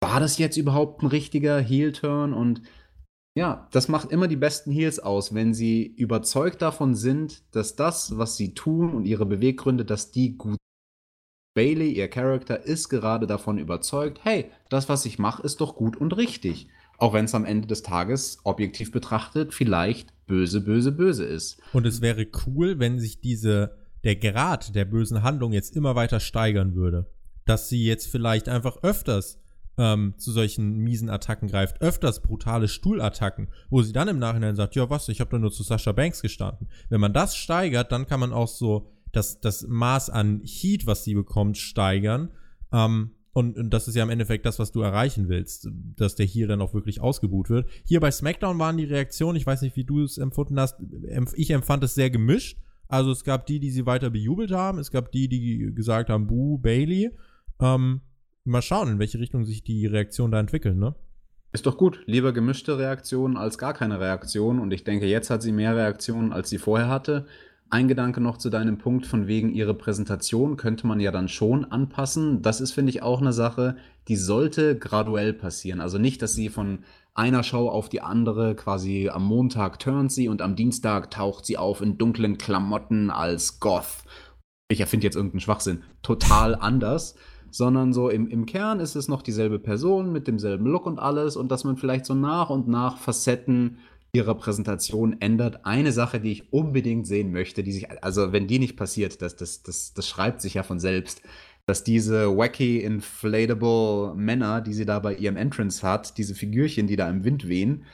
War das jetzt überhaupt ein richtiger Heel-Turn? Und ja, das macht immer die besten Heels aus, wenn sie überzeugt davon sind, dass das, was sie tun und ihre Beweggründe, dass die gut Bailey, ihr Charakter, ist gerade davon überzeugt, hey, das, was ich mache, ist doch gut und richtig. Auch wenn es am Ende des Tages objektiv betrachtet vielleicht böse, böse, böse ist. Und es wäre cool, wenn sich diese, der Grad der bösen Handlung jetzt immer weiter steigern würde. Dass sie jetzt vielleicht einfach öfters ähm, zu solchen miesen Attacken greift, öfters brutale Stuhlattacken, wo sie dann im Nachhinein sagt, ja was, ich habe da nur zu Sascha Banks gestanden. Wenn man das steigert, dann kann man auch so das, das Maß an Heat, was sie bekommt, steigern. Ähm, und, und, das ist ja im Endeffekt das, was du erreichen willst, dass der hier dann auch wirklich ausgebuht wird. Hier bei SmackDown waren die Reaktionen, ich weiß nicht, wie du es empfunden hast, ich empfand es sehr gemischt. Also es gab die, die sie weiter bejubelt haben, es gab die, die gesagt haben, Buh, Bailey. Ähm, mal schauen, in welche Richtung sich die Reaktionen da entwickeln, ne? Ist doch gut. Lieber gemischte Reaktionen als gar keine Reaktion. Und ich denke, jetzt hat sie mehr Reaktionen, als sie vorher hatte. Ein Gedanke noch zu deinem Punkt von wegen ihre Präsentation könnte man ja dann schon anpassen. Das ist, finde ich, auch eine Sache, die sollte graduell passieren. Also nicht, dass sie von einer Show auf die andere quasi am Montag turnt sie und am Dienstag taucht sie auf in dunklen Klamotten als Goth. Ich erfinde jetzt irgendeinen Schwachsinn. Total anders. Sondern so im, im Kern ist es noch dieselbe Person mit demselben Look und alles und dass man vielleicht so nach und nach Facetten ihrer Präsentation ändert. Eine Sache, die ich unbedingt sehen möchte, die sich, also wenn die nicht passiert, das, das, das, das schreibt sich ja von selbst, dass diese wacky, inflatable Männer, die sie da bei ihrem Entrance hat, diese Figürchen, die da im Wind wehen,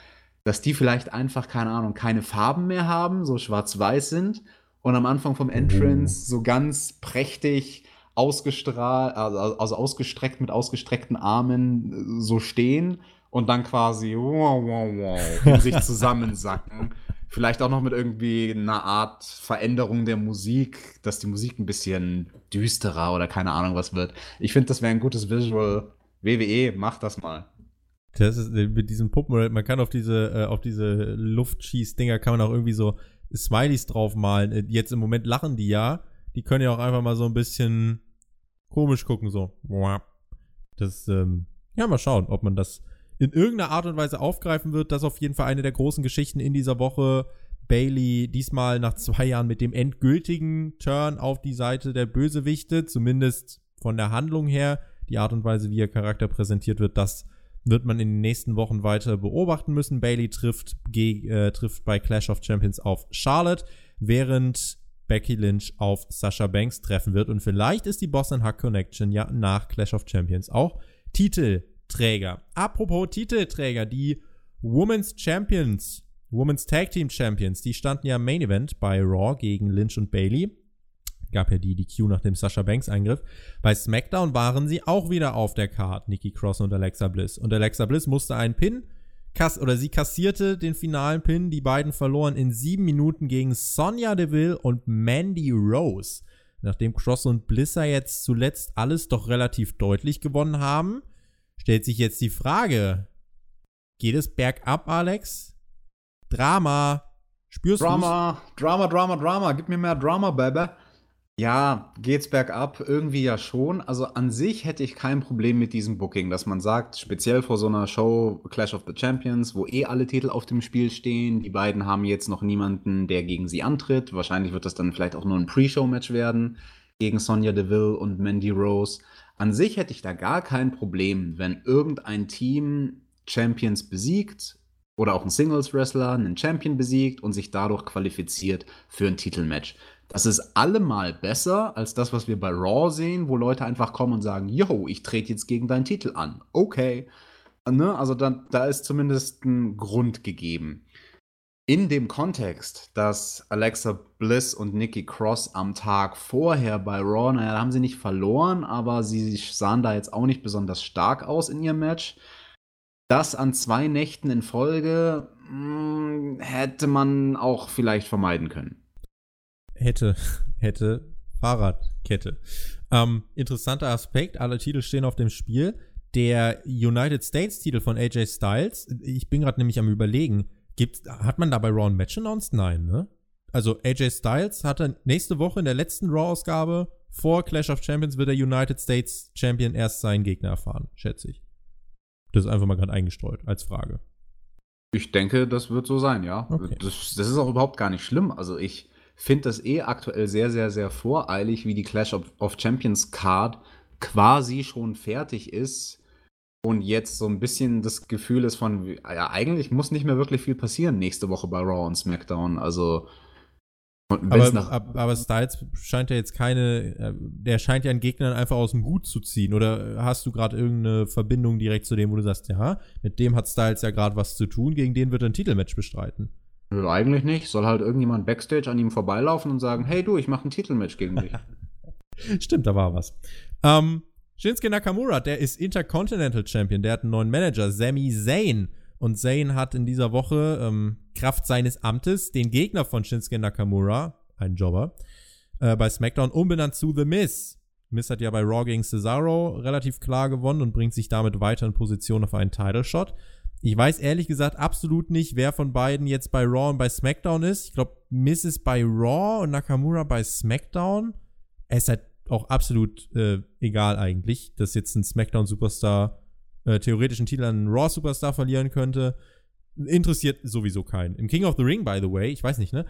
dass die vielleicht einfach, keine Ahnung, keine Farben mehr haben, so schwarz-weiß sind und am Anfang vom Entrance so ganz prächtig ausgestrahlt, also, also ausgestreckt mit ausgestreckten Armen äh, so stehen und dann quasi wow, wow, wow, in sich zusammensacken. Vielleicht auch noch mit irgendwie einer Art Veränderung der Musik, dass die Musik ein bisschen düsterer oder keine Ahnung was wird. Ich finde, das wäre ein gutes Visual. WWE, mach das mal. Das ist äh, mit diesem Puppen, man kann auf diese, äh, auf diese Luftschieß-Dinger kann man auch irgendwie so Smileys draufmalen. Äh, jetzt im Moment lachen die ja. Die können ja auch einfach mal so ein bisschen komisch gucken, so. Das, ähm, ja, mal schauen, ob man das in irgendeiner Art und Weise aufgreifen wird. Das ist auf jeden Fall eine der großen Geschichten in dieser Woche. Bailey diesmal nach zwei Jahren mit dem endgültigen Turn auf die Seite der Bösewichte, zumindest von der Handlung her. Die Art und Weise, wie ihr Charakter präsentiert wird, das wird man in den nächsten Wochen weiter beobachten müssen. Bailey trifft, äh, trifft bei Clash of Champions auf Charlotte, während Becky Lynch auf Sasha Banks treffen wird. Und vielleicht ist die Boss Huck Connection ja nach Clash of Champions auch Titel Titelträger. Apropos Titelträger, die Women's Champions, Women's Tag Team Champions, die standen ja im Main Event bei Raw gegen Lynch und Bailey. Gab ja die DQ nach dem Sasha Banks Eingriff. Bei SmackDown waren sie auch wieder auf der Card, Nikki Cross und Alexa Bliss. Und Alexa Bliss musste einen Pin kass oder sie kassierte den finalen Pin. Die beiden verloren in sieben Minuten gegen Sonja Deville und Mandy Rose. Nachdem Cross und Blisser jetzt zuletzt alles doch relativ deutlich gewonnen haben, stellt sich jetzt die Frage: Geht es bergab, Alex? Drama. Spürst du Drama, Drama, Drama, Drama. Gib mir mehr Drama, Baby. Ja, geht's bergab? Irgendwie ja schon. Also an sich hätte ich kein Problem mit diesem Booking, dass man sagt, speziell vor so einer Show Clash of the Champions, wo eh alle Titel auf dem Spiel stehen, die beiden haben jetzt noch niemanden, der gegen sie antritt. Wahrscheinlich wird das dann vielleicht auch nur ein Pre-Show-Match werden gegen Sonja Deville und Mandy Rose. An sich hätte ich da gar kein Problem, wenn irgendein Team Champions besiegt oder auch ein Singles-Wrestler einen Champion besiegt und sich dadurch qualifiziert für ein Titelmatch. Das ist allemal besser als das, was wir bei Raw sehen, wo Leute einfach kommen und sagen, yo, ich trete jetzt gegen deinen Titel an. Okay. Ne? Also da, da ist zumindest ein Grund gegeben. In dem Kontext, dass Alexa Bliss und Nikki Cross am Tag vorher bei Raw, naja, da haben sie nicht verloren, aber sie sahen da jetzt auch nicht besonders stark aus in ihrem Match. Das an zwei Nächten in Folge mh, hm, hätte man auch vielleicht vermeiden können hätte, hätte Fahrradkette. Ähm, interessanter Aspekt, alle Titel stehen auf dem Spiel. Der United States Titel von AJ Styles, ich bin gerade nämlich am überlegen, gibt's, hat man da bei Raw ein Match announced? Nein, ne? Also AJ Styles hatte nächste Woche in der letzten Raw-Ausgabe vor Clash of Champions wird der United States Champion erst seinen Gegner erfahren, schätze ich. Das ist einfach mal gerade eingestreut als Frage. Ich denke, das wird so sein, ja. Okay. Das, das, ist auch überhaupt gar nicht schlimm. Also ich finde das eh aktuell sehr, sehr, sehr voreilig, wie die Clash of, of Champions Card quasi schon fertig ist und jetzt so ein bisschen das Gefühl ist von, ja, eigentlich muss nicht mehr wirklich viel passieren nächste Woche bei Raw und SmackDown. Also aber, aber, Styles scheint ja jetzt keine, äh, der scheint ja einen Gegnern einfach aus dem Hut zu ziehen. Oder hast du gerade irgendeine Verbindung direkt zu dem, wo du sagst, ja, mit dem hat Styles ja gerade was zu tun, gegen den wird er ein Titelmatch bestreiten? Nö, eigentlich nicht. Soll halt irgendjemand Backstage an ihm vorbeilaufen und sagen, hey du, ich mache ein Titelmatch gegen dich. Stimmt, da war was. Ähm, Shinsuke Nakamura, der ist Intercontinental Champion, der hat einen neuen Manager, Sami Zayn. Und Zayn hat in dieser Woche ähm, Kraft seines Amtes den Gegner von Shinsuke Nakamura, ein Jobber, äh, bei SmackDown umbenannt zu The Miz. Miz hat ja bei Raw gegen Cesaro relativ klar gewonnen und bringt sich damit weiter in Position auf einen Title Shot. Ich weiß ehrlich gesagt absolut nicht, wer von beiden jetzt bei Raw und bei SmackDown ist. Ich glaube, Miss ist bei Raw und Nakamura bei SmackDown. Es halt auch absolut äh, egal eigentlich, dass jetzt ein SmackDown-Superstar äh, theoretisch einen Titel an einen Raw-Superstar verlieren könnte. Interessiert sowieso keinen. Im King of the Ring, by the way, ich weiß nicht, ne?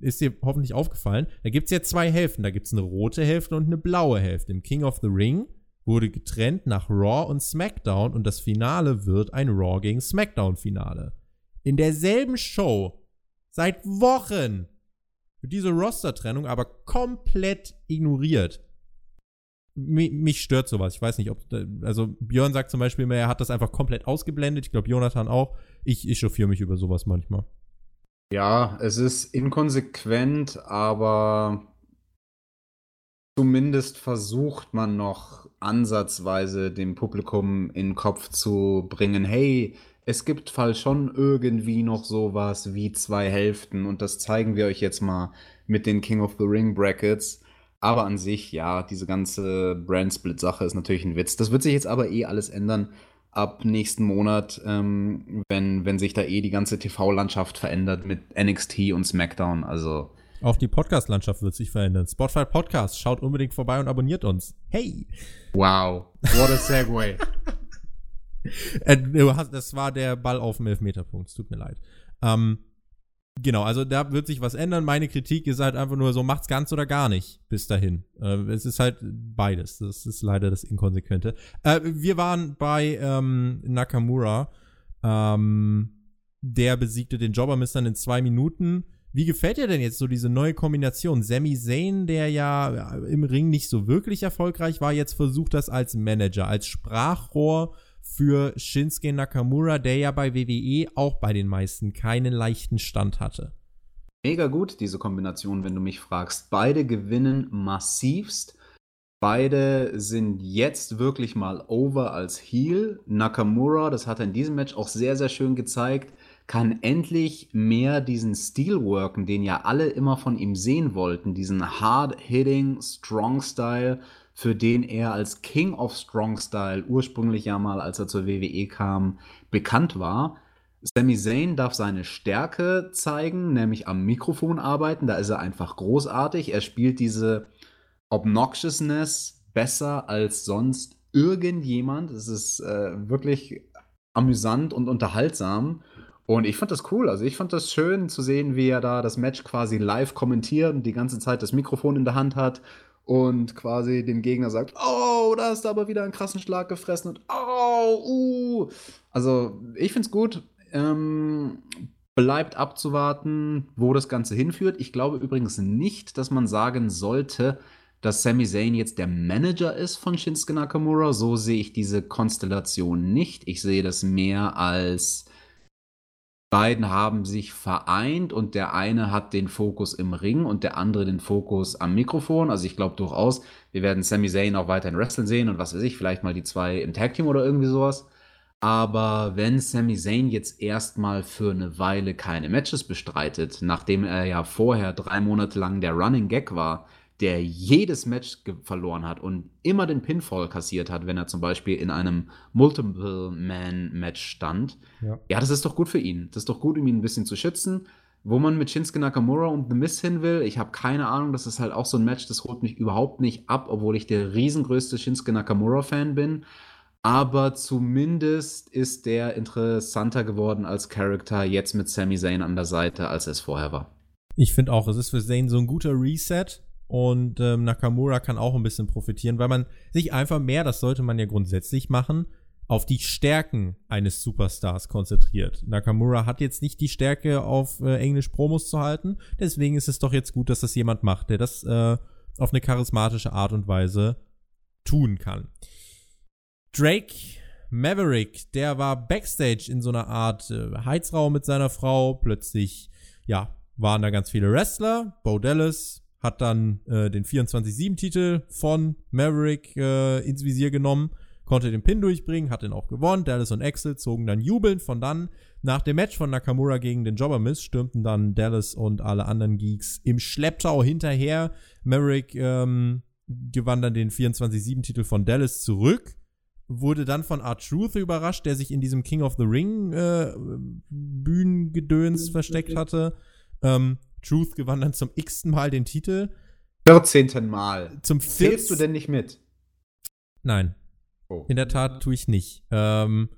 Ist dir hoffentlich aufgefallen, da gibt es ja zwei Hälften. Da gibt es eine rote Hälfte und eine blaue Hälfte. Im King of the Ring wurde getrennt nach Raw und SmackDown und das Finale wird ein Raw gegen SmackDown Finale. In derselben Show seit Wochen wird diese Roster-Trennung aber komplett ignoriert. Mich, mich stört sowas. Ich weiß nicht, ob. Also, Björn sagt zum Beispiel immer, er hat das einfach komplett ausgeblendet. Ich glaube, Jonathan auch. Ich echauffiere mich über sowas manchmal. Ja, es ist inkonsequent, aber zumindest versucht man noch ansatzweise dem Publikum in den Kopf zu bringen, hey, es gibt Fall schon irgendwie noch sowas wie zwei Hälften und das zeigen wir euch jetzt mal mit den King of the Ring Brackets. Aber an sich, ja, diese ganze Brand-Split-Sache ist natürlich ein Witz. Das wird sich jetzt aber eh alles ändern ab nächsten Monat, ähm, wenn, wenn sich da eh die ganze TV-Landschaft verändert mit NXT und SmackDown. Also auch die Podcast-Landschaft wird sich verändern. Spotify Podcast, schaut unbedingt vorbei und abonniert uns. Hey! Wow, what a Segway. Äh, das war der Ball auf dem Elfmeterpunkt, es tut mir leid. Ähm, genau, also da wird sich was ändern. Meine Kritik ist halt einfach nur so, macht's ganz oder gar nicht bis dahin. Äh, es ist halt beides. Das ist leider das Inkonsequente. Äh, wir waren bei ähm, Nakamura. Ähm, der besiegte den Jobbermistern in zwei Minuten wie gefällt dir denn jetzt so diese neue Kombination? Sami Zayn, der ja im Ring nicht so wirklich erfolgreich war, jetzt versucht das als Manager, als Sprachrohr für Shinsuke Nakamura, der ja bei WWE auch bei den meisten keinen leichten Stand hatte. mega gut, diese Kombination, wenn du mich fragst. Beide gewinnen massivst. Beide sind jetzt wirklich mal over als Heel. Nakamura, das hat er in diesem Match auch sehr, sehr schön gezeigt, kann endlich mehr diesen Stil worken, den ja alle immer von ihm sehen wollten. Diesen hard-hitting, strong Style, für den er als King of Strong Style ursprünglich ja mal, als er zur WWE kam, bekannt war. Sami Zayn darf seine Stärke zeigen, nämlich am Mikrofon arbeiten. Da ist er einfach großartig. Er spielt diese Obnoxiousness besser als sonst irgendjemand. Es ist äh, wirklich amüsant und unterhaltsam. Und ich fand das cool. Also ich fand das schön zu sehen, wie er da das Match quasi live kommentiert und die ganze Zeit das Mikrofon in der Hand hat und quasi dem Gegner sagt, oh, da hast du aber wieder einen krassen Schlag gefressen und oh, uh. Also ich finde es gut. Ähm, bleibt abzuwarten, wo das Ganze hinführt. Ich glaube übrigens nicht, dass man sagen sollte, dass Sami Zayn jetzt der Manager ist von Shinsuke Nakamura. So sehe ich diese Konstellation nicht. Ich sehe das mehr als beiden haben sich vereint und der eine hat den Fokus im Ring und der andere den Fokus am Mikrofon. Also ich glaube durchaus, wir werden Sami Zayn auch weiterhin wrestlen sehen und was weiß ich, vielleicht mal die zwei im Tag Team oder irgendwie sowas. Aber wenn Sami Zayn jetzt erstmal für eine Weile keine Matches bestreitet, nachdem er ja vorher drei Monate lang der Running Gag war, der jedes Match verloren hat und immer den Pinfall kassiert hat, wenn er zum Beispiel in einem Multiple-Man-Match stand. Ja. ja. das ist doch gut für ihn. Das ist doch gut, um ihn ein bisschen zu schützen. Wo man mit Shinsuke Nakamura und The Miz hin will, ich habe keine Ahnung, das ist halt auch so ein Match, das holt mich überhaupt nicht ab, obwohl ich der riesengrößte Shinsuke Nakamura-Fan bin. Aber zumindest ist der interessanter geworden als Charakter jetzt mit Sami Zayn an der Seite, als es vorher war. Ich finde auch, es ist für Zayn so ein guter Reset und ähm, Nakamura kann auch ein bisschen profitieren, weil man sich einfach mehr, das sollte man ja grundsätzlich machen, auf die Stärken eines Superstars konzentriert. Nakamura hat jetzt nicht die Stärke, auf äh, Englisch Promos zu halten, deswegen ist es doch jetzt gut, dass das jemand macht, der das äh, auf eine charismatische Art und Weise tun kann. Drake Maverick, der war backstage in so einer Art äh, Heizraum mit seiner Frau. Plötzlich, ja, waren da ganz viele Wrestler. Bo Dallas, hat dann äh, den 24-7-Titel von Maverick äh, ins Visier genommen, konnte den Pin durchbringen, hat den auch gewonnen. Dallas und Axel zogen dann jubelnd von dann. Nach dem Match von Nakamura gegen den Jobber Miss stürmten dann Dallas und alle anderen Geeks im Schlepptau hinterher. Maverick ähm, gewann dann den 24-7-Titel von Dallas zurück wurde dann von Art Truth überrascht, der sich in diesem King of the Ring äh, Bühnengedöns versteckt hatte. Ähm, Truth gewann dann zum x-ten Mal den Titel. 14. Mal. Zum Zählst du denn nicht mit? Nein. Oh. In der Tat tue ich nicht. Ähm,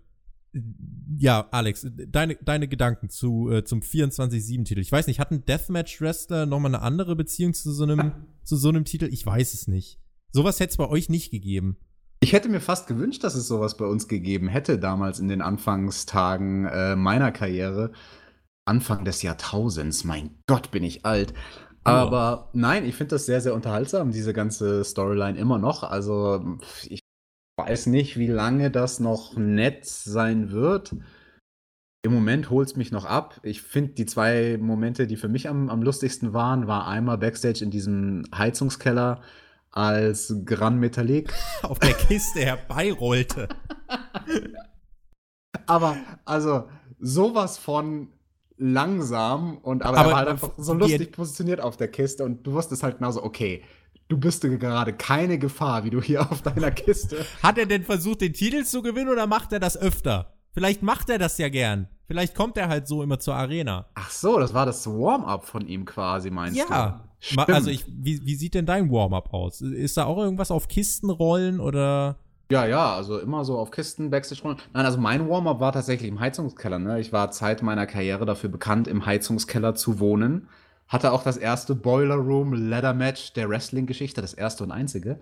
ja, Alex, deine, deine Gedanken zu, äh, zum 24-7-Titel. Ich weiß nicht, hat ein Deathmatch-Wrestler nochmal eine andere Beziehung zu so einem, zu so einem Titel? Ich weiß es nicht. Sowas hätte es bei euch nicht gegeben. Ich hätte mir fast gewünscht, dass es sowas bei uns gegeben hätte, damals in den Anfangstagen äh, meiner Karriere. Anfang des Jahrtausends. Mein Gott, bin ich alt. Aber oh. nein, ich finde das sehr, sehr unterhaltsam, diese ganze Storyline immer noch. Also ich weiß nicht, wie lange das noch nett sein wird. Im Moment holt es mich noch ab. Ich finde, die zwei Momente, die für mich am, am lustigsten waren, war einmal Backstage in diesem Heizungskeller, als Gran Metallic auf der Kiste herbeirollte. Aber also sowas von langsam und aber, aber er war halt einfach so lustig positioniert auf der Kiste und du wusstest halt genauso, okay, du bist gerade keine Gefahr, wie du hier auf deiner Kiste. Hat er denn versucht, den Titel zu gewinnen oder macht er das öfter? Vielleicht macht er das ja gern. Vielleicht kommt er halt so immer zur Arena. Ach so, das war das Warm-up von ihm quasi, meinst ja. du? Ja. Also ich, wie, wie sieht denn dein Warm-up aus? Ist da auch irgendwas auf Kistenrollen oder? Ja, ja, also immer so auf Kisten, Backstage rollen. Nein, also mein Warm-up war tatsächlich im Heizungskeller. Ne? Ich war Zeit meiner Karriere dafür bekannt, im Heizungskeller zu wohnen. Hatte auch das erste Boiler Room Ladder Match der Wrestling-Geschichte, das erste und einzige.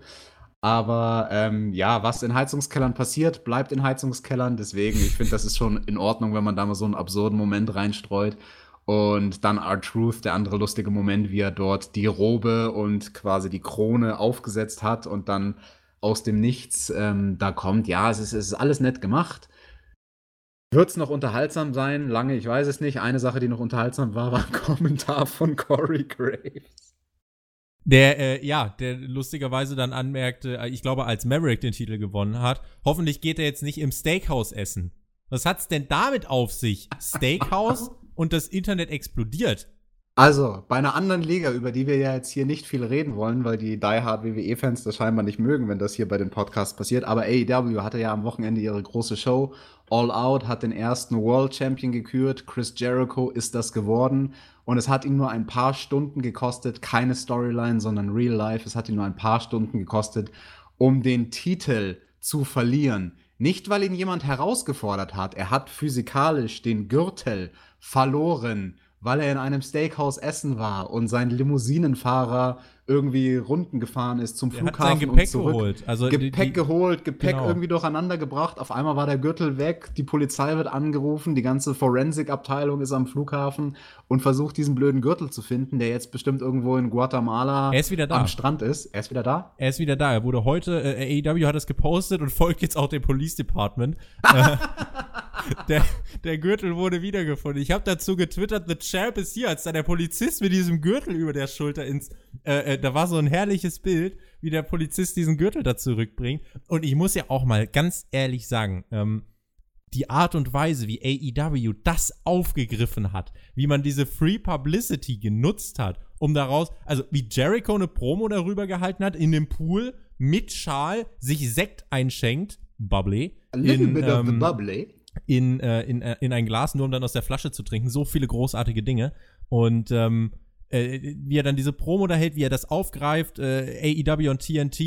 Aber ähm, ja, was in Heizungskellern passiert, bleibt in Heizungskellern. Deswegen, ich finde, das ist schon in Ordnung, wenn man da mal so einen absurden Moment reinstreut. Und dann R-Truth, der andere lustige Moment, wie er dort die Robe und quasi die Krone aufgesetzt hat und dann aus dem Nichts ähm, da kommt. Ja, es ist, es ist alles nett gemacht. Wird es noch unterhaltsam sein? Lange, ich weiß es nicht. Eine Sache, die noch unterhaltsam war, war ein Kommentar von Corey Graves. Der, äh, ja, der lustigerweise dann anmerkte, äh, ich glaube, als Maverick den Titel gewonnen hat, hoffentlich geht er jetzt nicht im Steakhouse essen. Was hat's denn damit auf sich? Steakhouse und das Internet explodiert. Also, bei einer anderen Liga, über die wir ja jetzt hier nicht viel reden wollen, weil die Die Hard WWE-Fans das scheinbar nicht mögen, wenn das hier bei den Podcasts passiert. Aber AEW hatte ja am Wochenende ihre große Show. All Out hat den ersten World Champion gekürt. Chris Jericho ist das geworden. Und es hat ihn nur ein paar Stunden gekostet. Keine Storyline, sondern Real Life. Es hat ihn nur ein paar Stunden gekostet, um den Titel zu verlieren. Nicht, weil ihn jemand herausgefordert hat. Er hat physikalisch den Gürtel verloren weil er in einem Steakhouse essen war und sein Limousinenfahrer irgendwie Runden gefahren ist zum Er Flughafen hat sein Gepäck und zurück. geholt. Also Gepäck die, geholt, Gepäck genau. irgendwie durcheinander gebracht. Auf einmal war der Gürtel weg, die Polizei wird angerufen, die ganze Forensik-Abteilung ist am Flughafen und versucht, diesen blöden Gürtel zu finden, der jetzt bestimmt irgendwo in Guatemala Er ist wieder da. am Strand ist. Er ist wieder da? Er ist wieder da. Er wurde heute, äh, AEW hat es gepostet und folgt jetzt auch dem Police Department. Der, der Gürtel wurde wiedergefunden. Ich habe dazu getwittert, The Champ ist hier, als da der Polizist mit diesem Gürtel über der Schulter ins, äh, äh, da war so ein herrliches Bild, wie der Polizist diesen Gürtel da zurückbringt. Und ich muss ja auch mal ganz ehrlich sagen, ähm, die Art und Weise, wie AEW das aufgegriffen hat, wie man diese Free Publicity genutzt hat, um daraus, also wie Jericho eine Promo darüber gehalten hat, in dem Pool mit Schal sich Sekt einschenkt, bubbly, A little in, bit of the ähm, bubbly. In, äh, in, äh, in ein Glas, nur um dann aus der Flasche zu trinken. So viele großartige Dinge. Und ähm, äh, wie er dann diese Promo da hält, wie er das aufgreift, äh, AEW und TNT.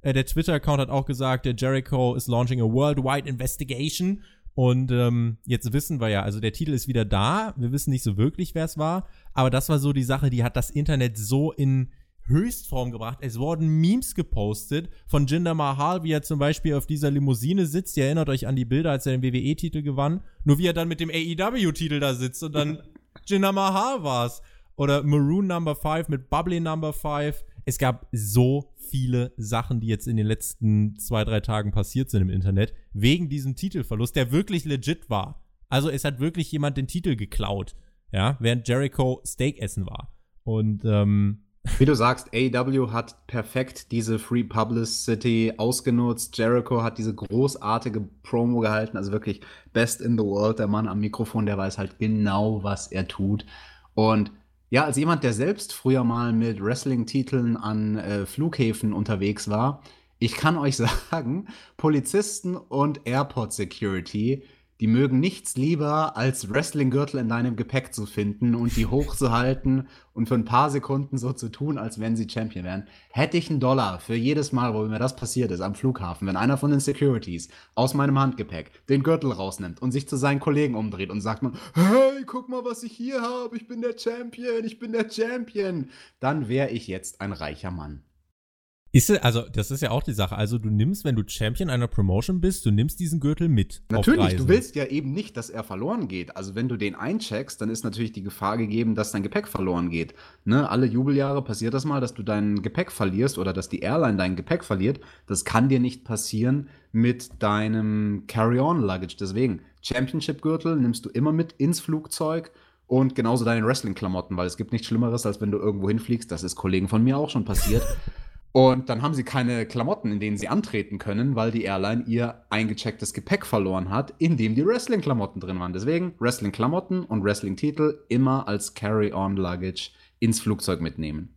Äh, der Twitter-Account hat auch gesagt, der Jericho is launching a worldwide investigation. Und ähm, jetzt wissen wir ja, also der Titel ist wieder da. Wir wissen nicht so wirklich, wer es war. Aber das war so die Sache, die hat das Internet so in Höchstform gebracht. Es wurden Memes gepostet von Jinder Mahal, wie er zum Beispiel auf dieser Limousine sitzt. Ihr erinnert euch an die Bilder, als er den WWE-Titel gewann. Nur wie er dann mit dem AEW-Titel da sitzt und dann Jinder Mahal war's. Oder Maroon Number 5 mit Bubbly Number 5. Es gab so viele Sachen, die jetzt in den letzten zwei, drei Tagen passiert sind im Internet, wegen diesem Titelverlust, der wirklich legit war. Also es hat wirklich jemand den Titel geklaut, ja, während Jericho Steak essen war. Und ähm, Wie du sagst, AEW hat perfekt diese Free Publicity ausgenutzt. Jericho hat diese großartige Promo gehalten, also wirklich best in the world. Der Mann am Mikrofon, der weiß halt genau, was er tut. Und ja, als jemand, der selbst früher mal mit Wrestling-Titeln an äh, Flughäfen unterwegs war, ich kann euch sagen, Polizisten und Airport Security, die mögen nichts lieber, als Wrestling-Gürtel in deinem Gepäck zu finden und die hochzuhalten und für ein paar Sekunden so zu tun, als wenn sie Champion wären. Hätte ich einen Dollar für jedes Mal, wo mir das passiert ist am Flughafen, wenn einer von den Securities aus meinem Handgepäck den Gürtel rausnimmt und sich zu seinen Kollegen umdreht und sagt hey, guck mal, was ich hier habe, ich bin der Champion, ich bin der Champion, dann wäre ich jetzt ein reicher Mann. Ist also, das ist ja auch die Sache. Also, du nimmst, wenn du Champion einer Promotion bist, du nimmst diesen Gürtel mit. Natürlich, du willst ja eben nicht, dass er verloren geht. Also wenn du den eincheckst, dann ist natürlich die Gefahr gegeben, dass dein Gepäck verloren geht. Ne? Alle Jubeljahre passiert das mal, dass du dein Gepäck verlierst oder dass die Airline dein Gepäck verliert. Das kann dir nicht passieren mit deinem Carry-on-Luggage. Deswegen, Championship-Gürtel nimmst du immer mit ins Flugzeug. Und genauso deine Wrestling-Klamotten, weil es gibt nichts Schlimmeres, als wenn du irgendwo hinfliegst. Das ist Kollegen von mir auch schon passiert. Und dann haben sie keine Klamotten, in denen sie antreten können, weil die Airline ihr eingechecktes Gepäck verloren hat, in dem die Wrestling-Klamotten drin waren. Deswegen Wrestling-Klamotten und Wrestling-Titel immer als Carry-on-Luggage ins Flugzeug mitnehmen.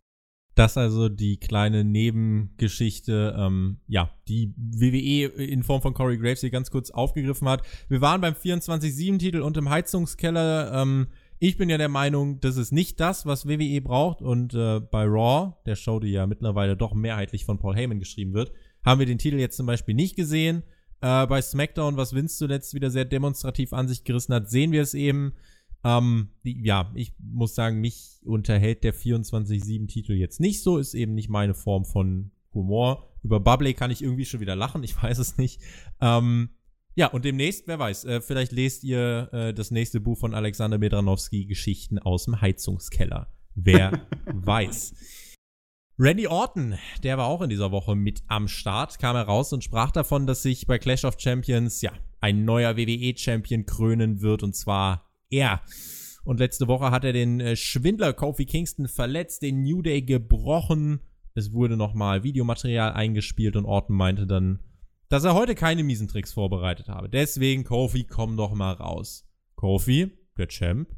Das also die kleine Nebengeschichte, ähm, ja, die WWE in Form von Corey Graves hier ganz kurz aufgegriffen hat. Wir waren beim 24-7-Titel und im Heizungskeller. Ähm, ich bin ja der Meinung, das ist nicht das, was WWE braucht. Und äh, bei Raw, der Show, die ja mittlerweile doch mehrheitlich von Paul Heyman geschrieben wird, haben wir den Titel jetzt zum Beispiel nicht gesehen. Äh, bei SmackDown, was Vince zuletzt wieder sehr demonstrativ an sich gerissen hat, sehen wir es eben. Ähm, ja, ich muss sagen, mich unterhält der 24-7-Titel jetzt nicht so, ist eben nicht meine Form von Humor. Über Bubble kann ich irgendwie schon wieder lachen, ich weiß es nicht. Ähm, ja, und demnächst, wer weiß, äh, vielleicht lest ihr äh, das nächste Buch von Alexander Medranowski, Geschichten aus dem Heizungskeller. Wer weiß. Randy Orton, der war auch in dieser Woche mit am Start, kam heraus und sprach davon, dass sich bei Clash of Champions, ja, ein neuer WWE-Champion krönen wird, und zwar er. Und letzte Woche hat er den äh, Schwindler Kofi Kingston verletzt, den New Day gebrochen. Es wurde nochmal Videomaterial eingespielt und Orton meinte dann, dass er heute keine miesen Tricks vorbereitet habe. Deswegen, Kofi, komm doch mal raus. Kofi, der Champ,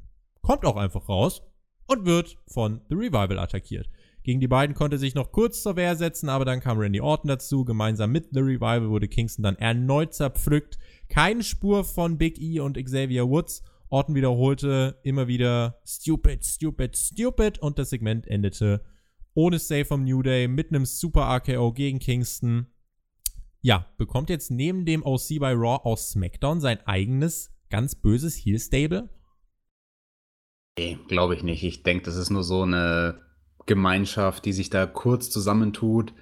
kommt auch einfach raus und wird von The Revival attackiert. Gegen die beiden konnte er sich noch kurz zur Wehr setzen, aber dann kam Randy Orton dazu. Gemeinsam mit The Revival wurde Kingston dann erneut zerpflückt. Keine Spur von Big E und Xavier Woods. Orton wiederholte immer wieder stupid, stupid, stupid und das Segment endete ohne Save vom New Day mit einem Super RKO gegen Kingston. Ja, bekommt jetzt neben dem OC bei Raw aus SmackDown sein eigenes ganz böses Heel Stable? Nee, glaube ich nicht. Ich denke, das ist nur so eine Gemeinschaft, die sich da kurz zusammentut,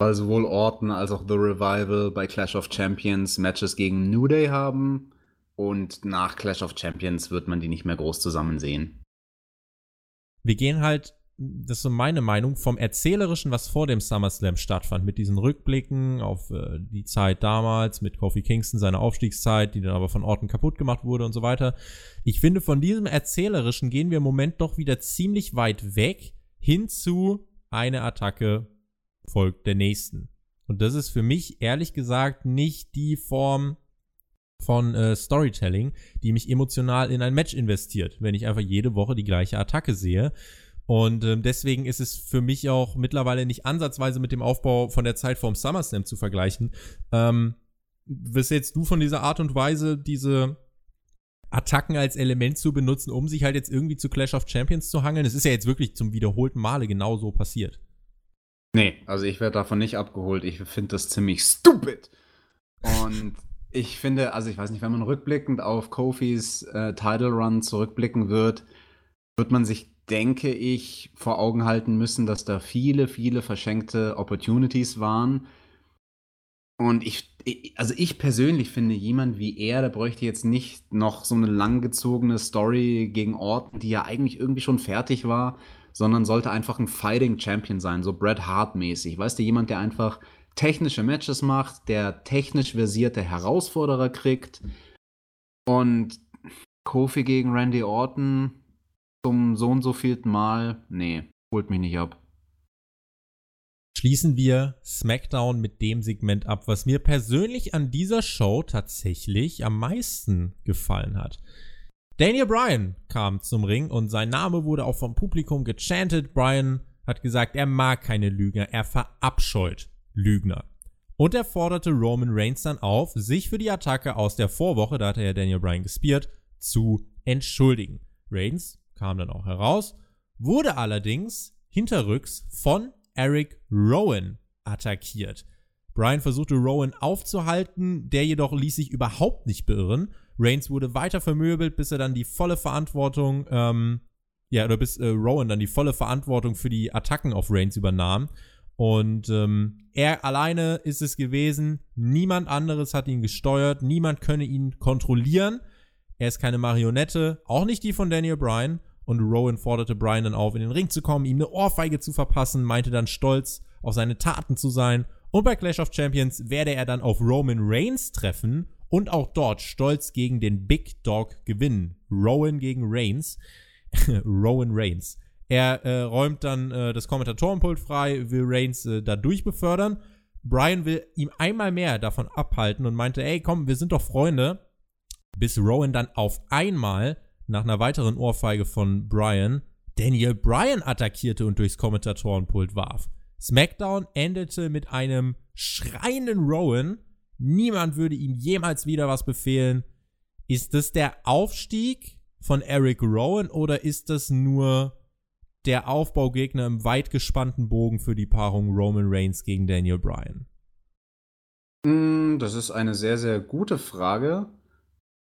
weil sowohl Orton als auch The Revival bei Clash of Champions Matches gegen New Day haben und nach Clash of Champions wird man die nicht mehr groß zusammen sehen. Wir gehen halt das ist so meine Meinung, vom Erzählerischen, was vor dem SummerSlam stattfand, mit diesen Rückblicken auf äh, die Zeit damals, mit Kofi Kingston, seine Aufstiegszeit, die dann aber von Orten kaputt gemacht wurde und so weiter. Ich finde, von diesem Erzählerischen gehen wir im Moment doch wieder ziemlich weit weg hin zu eine Attacke folgt der nächsten. Und das ist für mich ehrlich gesagt nicht die Form von äh, Storytelling, die mich emotional in ein Match investiert, wenn ich einfach jede Woche die gleiche Attacke sehe. Und ähm, deswegen ist es für mich auch mittlerweile nicht ansatzweise mit dem Aufbau von der Zeit vorm SummerSlam zu vergleichen. Ähm, was jetzt du von dieser Art und Weise, diese Attacken als Element zu benutzen, um sich halt jetzt irgendwie zu Clash of Champions zu hangeln? Es ist ja jetzt wirklich zum wiederholten Male genau so passiert. Nee, also ich werde davon nicht abgeholt. Ich finde das ziemlich stupid. Und ich finde, also ich weiß nicht, wenn man rückblickend auf Kofis äh, Title Run zurückblicken wird, wird man sich denke ich, vor Augen halten müssen, dass da viele, viele verschenkte Opportunities waren. Und ich, also ich persönlich finde, jemand wie er, der bräuchte jetzt nicht noch so eine langgezogene Story gegen Orton, die ja eigentlich irgendwie schon fertig war, sondern sollte einfach ein Fighting Champion sein, so Bret Hart mäßig. Weißt du, jemand, der einfach technische Matches macht, der technisch versierte Herausforderer kriegt. Und Kofi gegen Randy Orton, zum so und so vielten Mal, nee, holt mich nicht ab. Schließen wir SmackDown mit dem Segment ab, was mir persönlich an dieser Show tatsächlich am meisten gefallen hat. Daniel Bryan kam zum Ring und sein Name wurde auch vom Publikum gechantet. Bryan hat gesagt, er mag keine Lügner, er verabscheut Lügner. Und er forderte Roman Reigns dann auf, sich für die Attacke aus der Vorwoche, da hatte er Daniel Bryan gespiert, zu entschuldigen. Reigns kam dann auch heraus, wurde allerdings hinterrücks von Eric Rowan attackiert. Brian versuchte Rowan aufzuhalten, der jedoch ließ sich überhaupt nicht beirren. Reigns wurde weiter vermöbelt, bis er dann die volle Verantwortung, ähm, ja, oder bis äh, Rowan dann die volle Verantwortung für die Attacken auf Reigns übernahm. Und ähm, er alleine ist es gewesen. Niemand anderes hat ihn gesteuert. Niemand könne ihn kontrollieren. Er ist keine Marionette, auch nicht die von Daniel Bryan. Und Rowan forderte Bryan dann auf, in den Ring zu kommen, ihm eine Ohrfeige zu verpassen, meinte dann stolz auf seine Taten zu sein. Und bei Clash of Champions werde er dann auf Roman Reigns treffen und auch dort stolz gegen den Big Dog gewinnen. Rowan gegen Reigns. Rowan Reigns. Er äh, räumt dann äh, das Kommentatorenpult frei, will Reigns äh, da durchbefördern. Brian will ihm einmal mehr davon abhalten und meinte, ey, komm, wir sind doch Freunde bis Rowan dann auf einmal nach einer weiteren Ohrfeige von Brian Daniel Bryan attackierte und durchs Kommentatorenpult warf. SmackDown endete mit einem schreienden Rowan. Niemand würde ihm jemals wieder was befehlen. Ist das der Aufstieg von Eric Rowan oder ist das nur der Aufbaugegner im weit gespannten Bogen für die Paarung Roman Reigns gegen Daniel Bryan? Hm, das ist eine sehr, sehr gute Frage.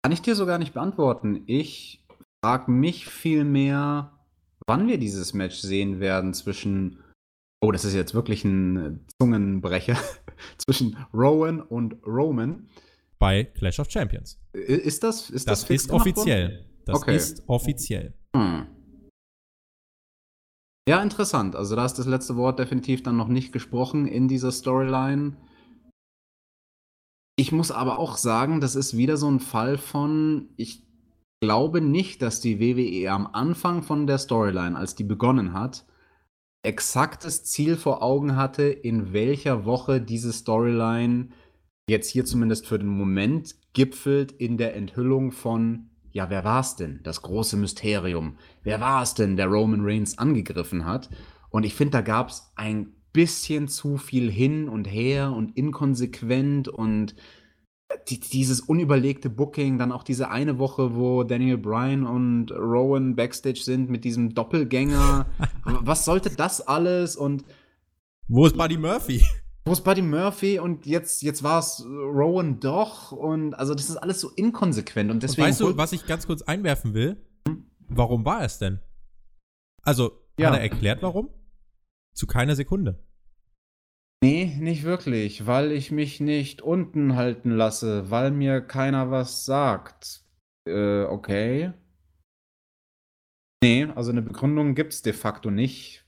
Kann ich dir so gar nicht beantworten. Ich frage mich vielmehr, wann wir dieses Match sehen werden zwischen, oh, das ist jetzt wirklich ein Zungenbrecher, zwischen Rowan und Roman. Bei Clash of Champions. Ist das, ist das, das ist offiziell. Das okay. ist offiziell. Hm. Ja, interessant. Also da ist das letzte Wort definitiv dann noch nicht gesprochen in dieser Storyline. Ich muss aber auch sagen, das ist wieder so ein Fall von, ich glaube nicht, dass die WWE am Anfang von der Storyline, als die begonnen hat, exaktes Ziel vor Augen hatte, in welcher Woche diese Storyline jetzt hier zumindest für den Moment gipfelt in der Enthüllung von, ja, wer war es denn? Das große Mysterium. Wer war es denn, der Roman Reigns angegriffen hat? Und ich finde, da gab es ein bisschen zu viel hin und her und inkonsequent und die, dieses unüberlegte Booking, dann auch diese eine Woche, wo Daniel Bryan und Rowan backstage sind mit diesem Doppelgänger. Was sollte das alles? Und wo ist Buddy Murphy? Wo ist Buddy Murphy? Und jetzt, jetzt war es Rowan doch. Und also das ist alles so inkonsequent. Und deswegen. Und weißt du, was ich ganz kurz einwerfen will? Warum war es denn? Also, ja. hat er erklärt, warum? Zu keiner Sekunde. Nee, nicht wirklich, weil ich mich nicht unten halten lasse, weil mir keiner was sagt. Äh, okay. Nee, also eine Begründung gibt's de facto nicht.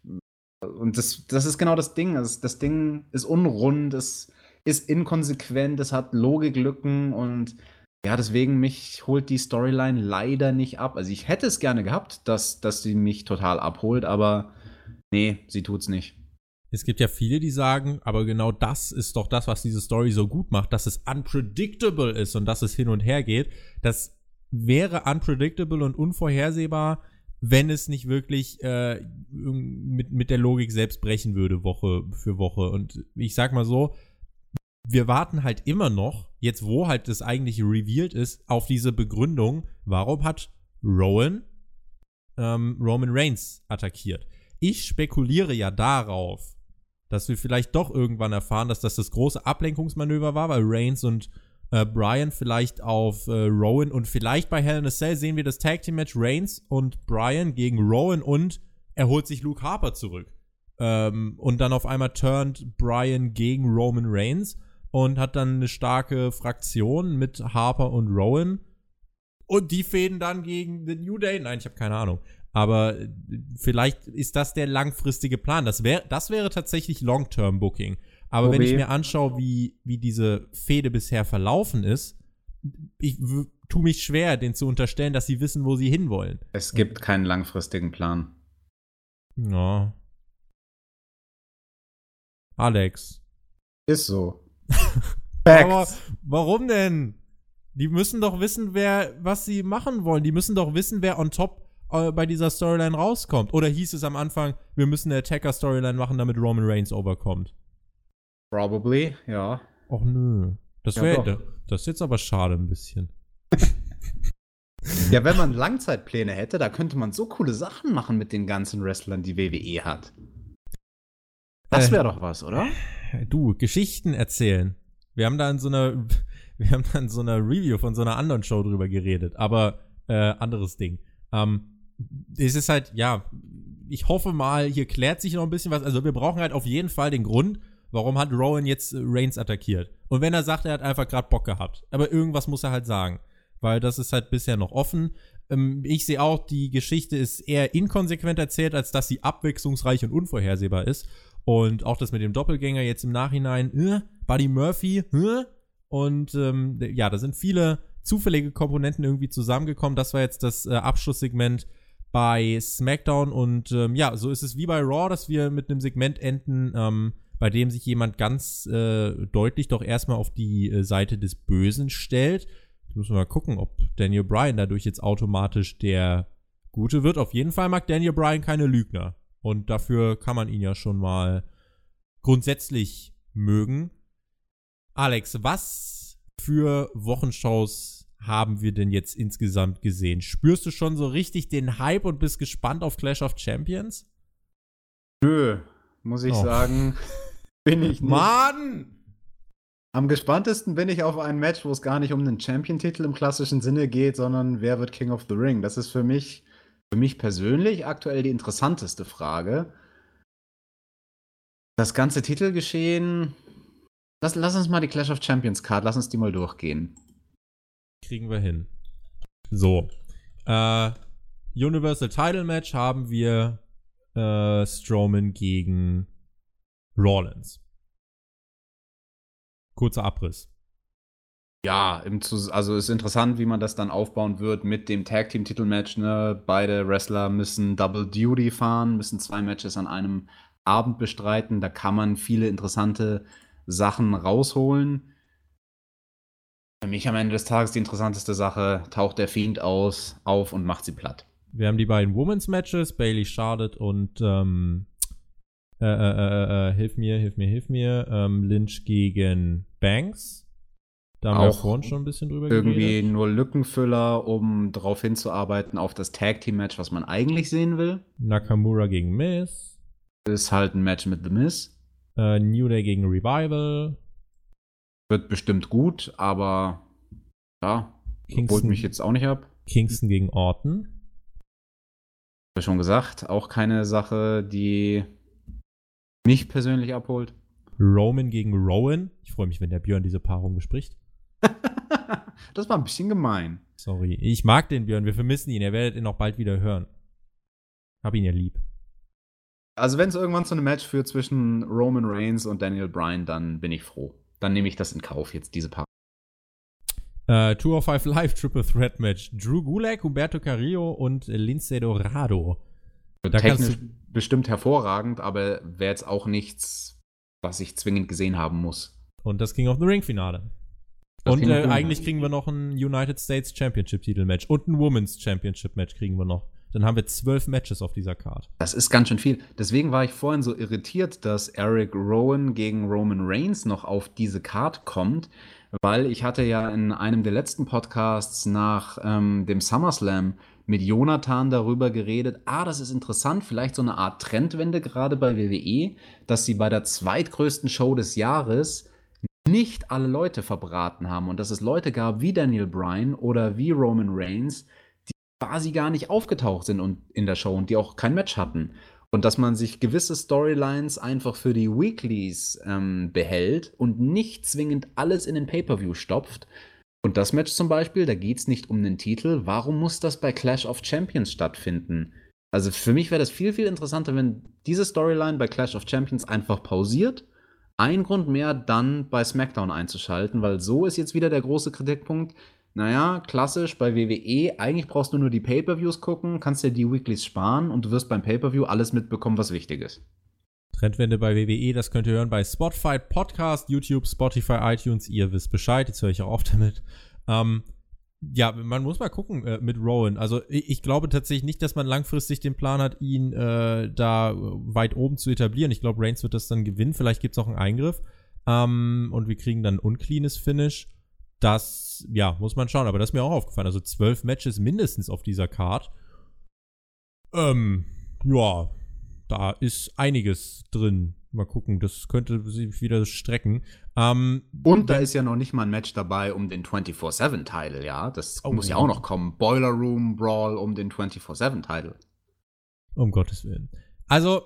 Und das, das ist genau das Ding. Das, das Ding ist unrund, es ist inkonsequent, es hat Logiklücken und ja, deswegen mich holt die Storyline leider nicht ab. Also ich hätte es gerne gehabt, dass, dass sie mich total abholt, aber nee, sie tut's nicht. Es gibt ja viele, die sagen, aber genau das ist doch das, was diese Story so gut macht, dass es unpredictable ist und dass es hin und her geht. Das wäre unpredictable und unvorhersehbar, wenn es nicht wirklich äh, mit, mit der Logik selbst brechen würde, Woche für Woche. Und ich sag mal so, wir warten halt immer noch, jetzt wo halt das eigentliche revealed ist, auf diese Begründung, warum hat Rowan ähm, Roman Reigns attackiert. Ich spekuliere ja darauf, dass wir vielleicht doch irgendwann erfahren, dass das das große Ablenkungsmanöver war, weil Reigns und äh, Brian vielleicht auf äh, Rowan und vielleicht bei Hell in a Cell sehen wir das Tag Team Match Reigns und Brian gegen Rowan und er holt sich Luke Harper zurück. Ähm, und dann auf einmal turnt Brian gegen Roman Reigns und hat dann eine starke Fraktion mit Harper und Rowan. Und die fäden dann gegen The New Day. Nein, ich habe keine Ahnung. Aber äh, vielleicht ist das der langfristige Plan. Das, wär, das wäre tatsächlich Long-Term-Booking. Aber okay. wenn ich mir anschaue, wie, wie diese Fehde bisher verlaufen ist, ich tue mich schwer, den zu unterstellen, dass sie wissen, wo sie hinwollen. Es gibt keinen langfristigen Plan. Ja. Alex. Ist so. Aber warum denn? Die müssen doch wissen, wer, was sie machen wollen. Die müssen doch wissen, wer on top bei dieser Storyline rauskommt. Oder hieß es am Anfang, wir müssen eine Attacker-Storyline machen, damit Roman Reigns overkommt? Probably, ja. Och nö. Das wäre, ja, das ist jetzt aber schade ein bisschen. ja, wenn man Langzeitpläne hätte, da könnte man so coole Sachen machen mit den ganzen Wrestlern, die WWE hat. Das wäre äh, doch was, oder? Du, Geschichten erzählen. Wir haben da in so einer, wir haben da in so einer Review von so einer anderen Show drüber geredet, aber äh, anderes Ding. Ähm, es ist halt, ja, ich hoffe mal, hier klärt sich noch ein bisschen was. Also wir brauchen halt auf jeden Fall den Grund, warum hat Rowan jetzt äh, Reigns attackiert. Und wenn er sagt, er hat einfach gerade Bock gehabt. Aber irgendwas muss er halt sagen. Weil das ist halt bisher noch offen. Ähm, ich sehe auch, die Geschichte ist eher inkonsequent erzählt, als dass sie abwechslungsreich und unvorhersehbar ist. Und auch das mit dem Doppelgänger jetzt im Nachhinein, äh, Buddy Murphy, äh, und ähm, ja, da sind viele zufällige Komponenten irgendwie zusammengekommen. Das war jetzt das äh, Abschlusssegment bei SmackDown und ähm, ja, so ist es wie bei Raw, dass wir mit einem Segment enden, ähm, bei dem sich jemand ganz äh, deutlich doch erstmal auf die äh, Seite des Bösen stellt. Jetzt müssen wir mal gucken, ob Daniel Bryan dadurch jetzt automatisch der Gute wird. Auf jeden Fall mag Daniel Bryan keine Lügner. Und dafür kann man ihn ja schon mal grundsätzlich mögen. Alex, was für Wochenshows haben wir denn jetzt insgesamt gesehen? Spürst du schon so richtig den Hype und bist gespannt auf Clash of Champions? Nö, muss ich oh. sagen, bin ich nicht. Mann! Am gespanntesten bin ich auf ein Match, wo es gar nicht um einen Champion-Titel im klassischen Sinne geht, sondern wer wird King of the Ring? Das ist für mich, für mich persönlich aktuell die interessanteste Frage. Das ganze Titelgeschehen. Lass, lass uns mal die Clash of Champions Card, lass uns die mal durchgehen. Kriegen wir hin. So. Äh, Universal Title Match haben wir äh, Strowman gegen Rollins. Kurzer Abriss. Ja, also ist interessant, wie man das dann aufbauen wird mit dem Tag Team Titelmatch. Ne? Beide Wrestler müssen Double Duty fahren, müssen zwei Matches an einem Abend bestreiten. Da kann man viele interessante Sachen rausholen. Für mich am Ende des Tages die interessanteste Sache, taucht der Fiend aus, auf und macht sie platt. Wir haben die beiden Women's Matches, Bailey Charlotte und ähm, äh, äh, äh, äh, hilf mir, hilf mir, hilf mir, ähm, Lynch gegen Banks. Da haben wir vorhin schon ein bisschen drüber irgendwie geredet. nur Lückenfüller, um darauf hinzuarbeiten auf das Tag Team Match, was man eigentlich sehen will. Nakamura gegen Miz. Ist halt ein Match mit The Miz. Äh, New Day gegen Revival. Wird bestimmt gut, aber ja, Kingston, holt mich jetzt auch nicht ab. Kingston gegen Orton. Hab schon gesagt, auch keine Sache, die mich persönlich abholt. Roman gegen Rowan. Ich freue mich, wenn der Björn diese Paarung bespricht. das war ein bisschen gemein. Sorry. Ich mag den Björn, wir vermissen ihn. Ihr werdet ihn auch bald wieder hören. Hab ihn ja lieb. Also, wenn es irgendwann zu einem Match führt zwischen Roman Reigns und Daniel Bryan, dann bin ich froh. Dann nehme ich das in Kauf, jetzt diese Paarung. Uh, Tour of Five Live Triple Threat Match. Drew Gulak, Humberto Carrillo und Lince Dorado. Da Technisch bestimmt hervorragend, aber wäre jetzt auch nichts, was ich zwingend gesehen haben muss. Und das King of the Ring Finale. Das und äh, eigentlich kriegen wir noch ein United States Championship Titelmatch und ein Women's Championship Match kriegen wir noch. Dann haben wir zwölf Matches auf dieser Card. Das ist ganz schön viel. Deswegen war ich vorhin so irritiert, dass Eric Rowan gegen Roman Reigns noch auf diese Card kommt, weil ich hatte ja in einem der letzten Podcasts nach ähm, dem SummerSlam mit Jonathan darüber geredet, ah, das ist interessant, vielleicht so eine Art Trendwende gerade bei WWE, dass sie bei der zweitgrößten Show des Jahres nicht alle Leute verbraten haben und dass es Leute gab wie Daniel Bryan oder wie Roman Reigns, quasi gar nicht aufgetaucht sind und in der Show und die auch kein Match hatten. Und dass man sich gewisse Storylines einfach für die Weeklies ähm, behält und nicht zwingend alles in den Pay-Per-View stopft, und das Match zum Beispiel, da geht es nicht um den Titel. Warum muss das bei Clash of Champions stattfinden? Also für mich wäre das viel, viel interessanter, wenn diese Storyline bei Clash of Champions einfach pausiert. Ein Grund mehr, dann bei SmackDown einzuschalten, weil so ist jetzt wieder der große Kritikpunkt. Naja, klassisch bei WWE, eigentlich brauchst du nur die Pay-Per-Views gucken, kannst dir die Weeklies sparen und du wirst beim Pay-Per-View alles mitbekommen, was wichtig ist. Trendwende bei WWE, das könnt ihr hören bei Spotify, Podcast, YouTube, Spotify, iTunes. Ihr wisst Bescheid, jetzt höre ich auch auf damit. Ähm, ja, man muss mal gucken äh, mit Rowan. Also ich, ich, glaube tatsächlich nicht, dass man langfristig den Plan hat, ihn äh, da weit oben zu etablieren. Ich glaube, Reigns wird das dann gewinnen. Vielleicht gibt es auch einen Eingriff. Ähm, und wir kriegen dann ein uncleanes Finish. Das, ja, muss man schauen. Aber das ist mir auch aufgefallen. Also zwölf Matches mindestens auf dieser Card. Ähm, ja, da ist einiges drin. Mal gucken, das könnte sich wieder strecken. Ähm, und da ist ja noch nicht mal ein Match dabei um den 24-7-Title, ja. Das oh, muss ja auch noch kommen. Boiler Room Brawl um den 24-7-Title. Um Gottes Willen. Also,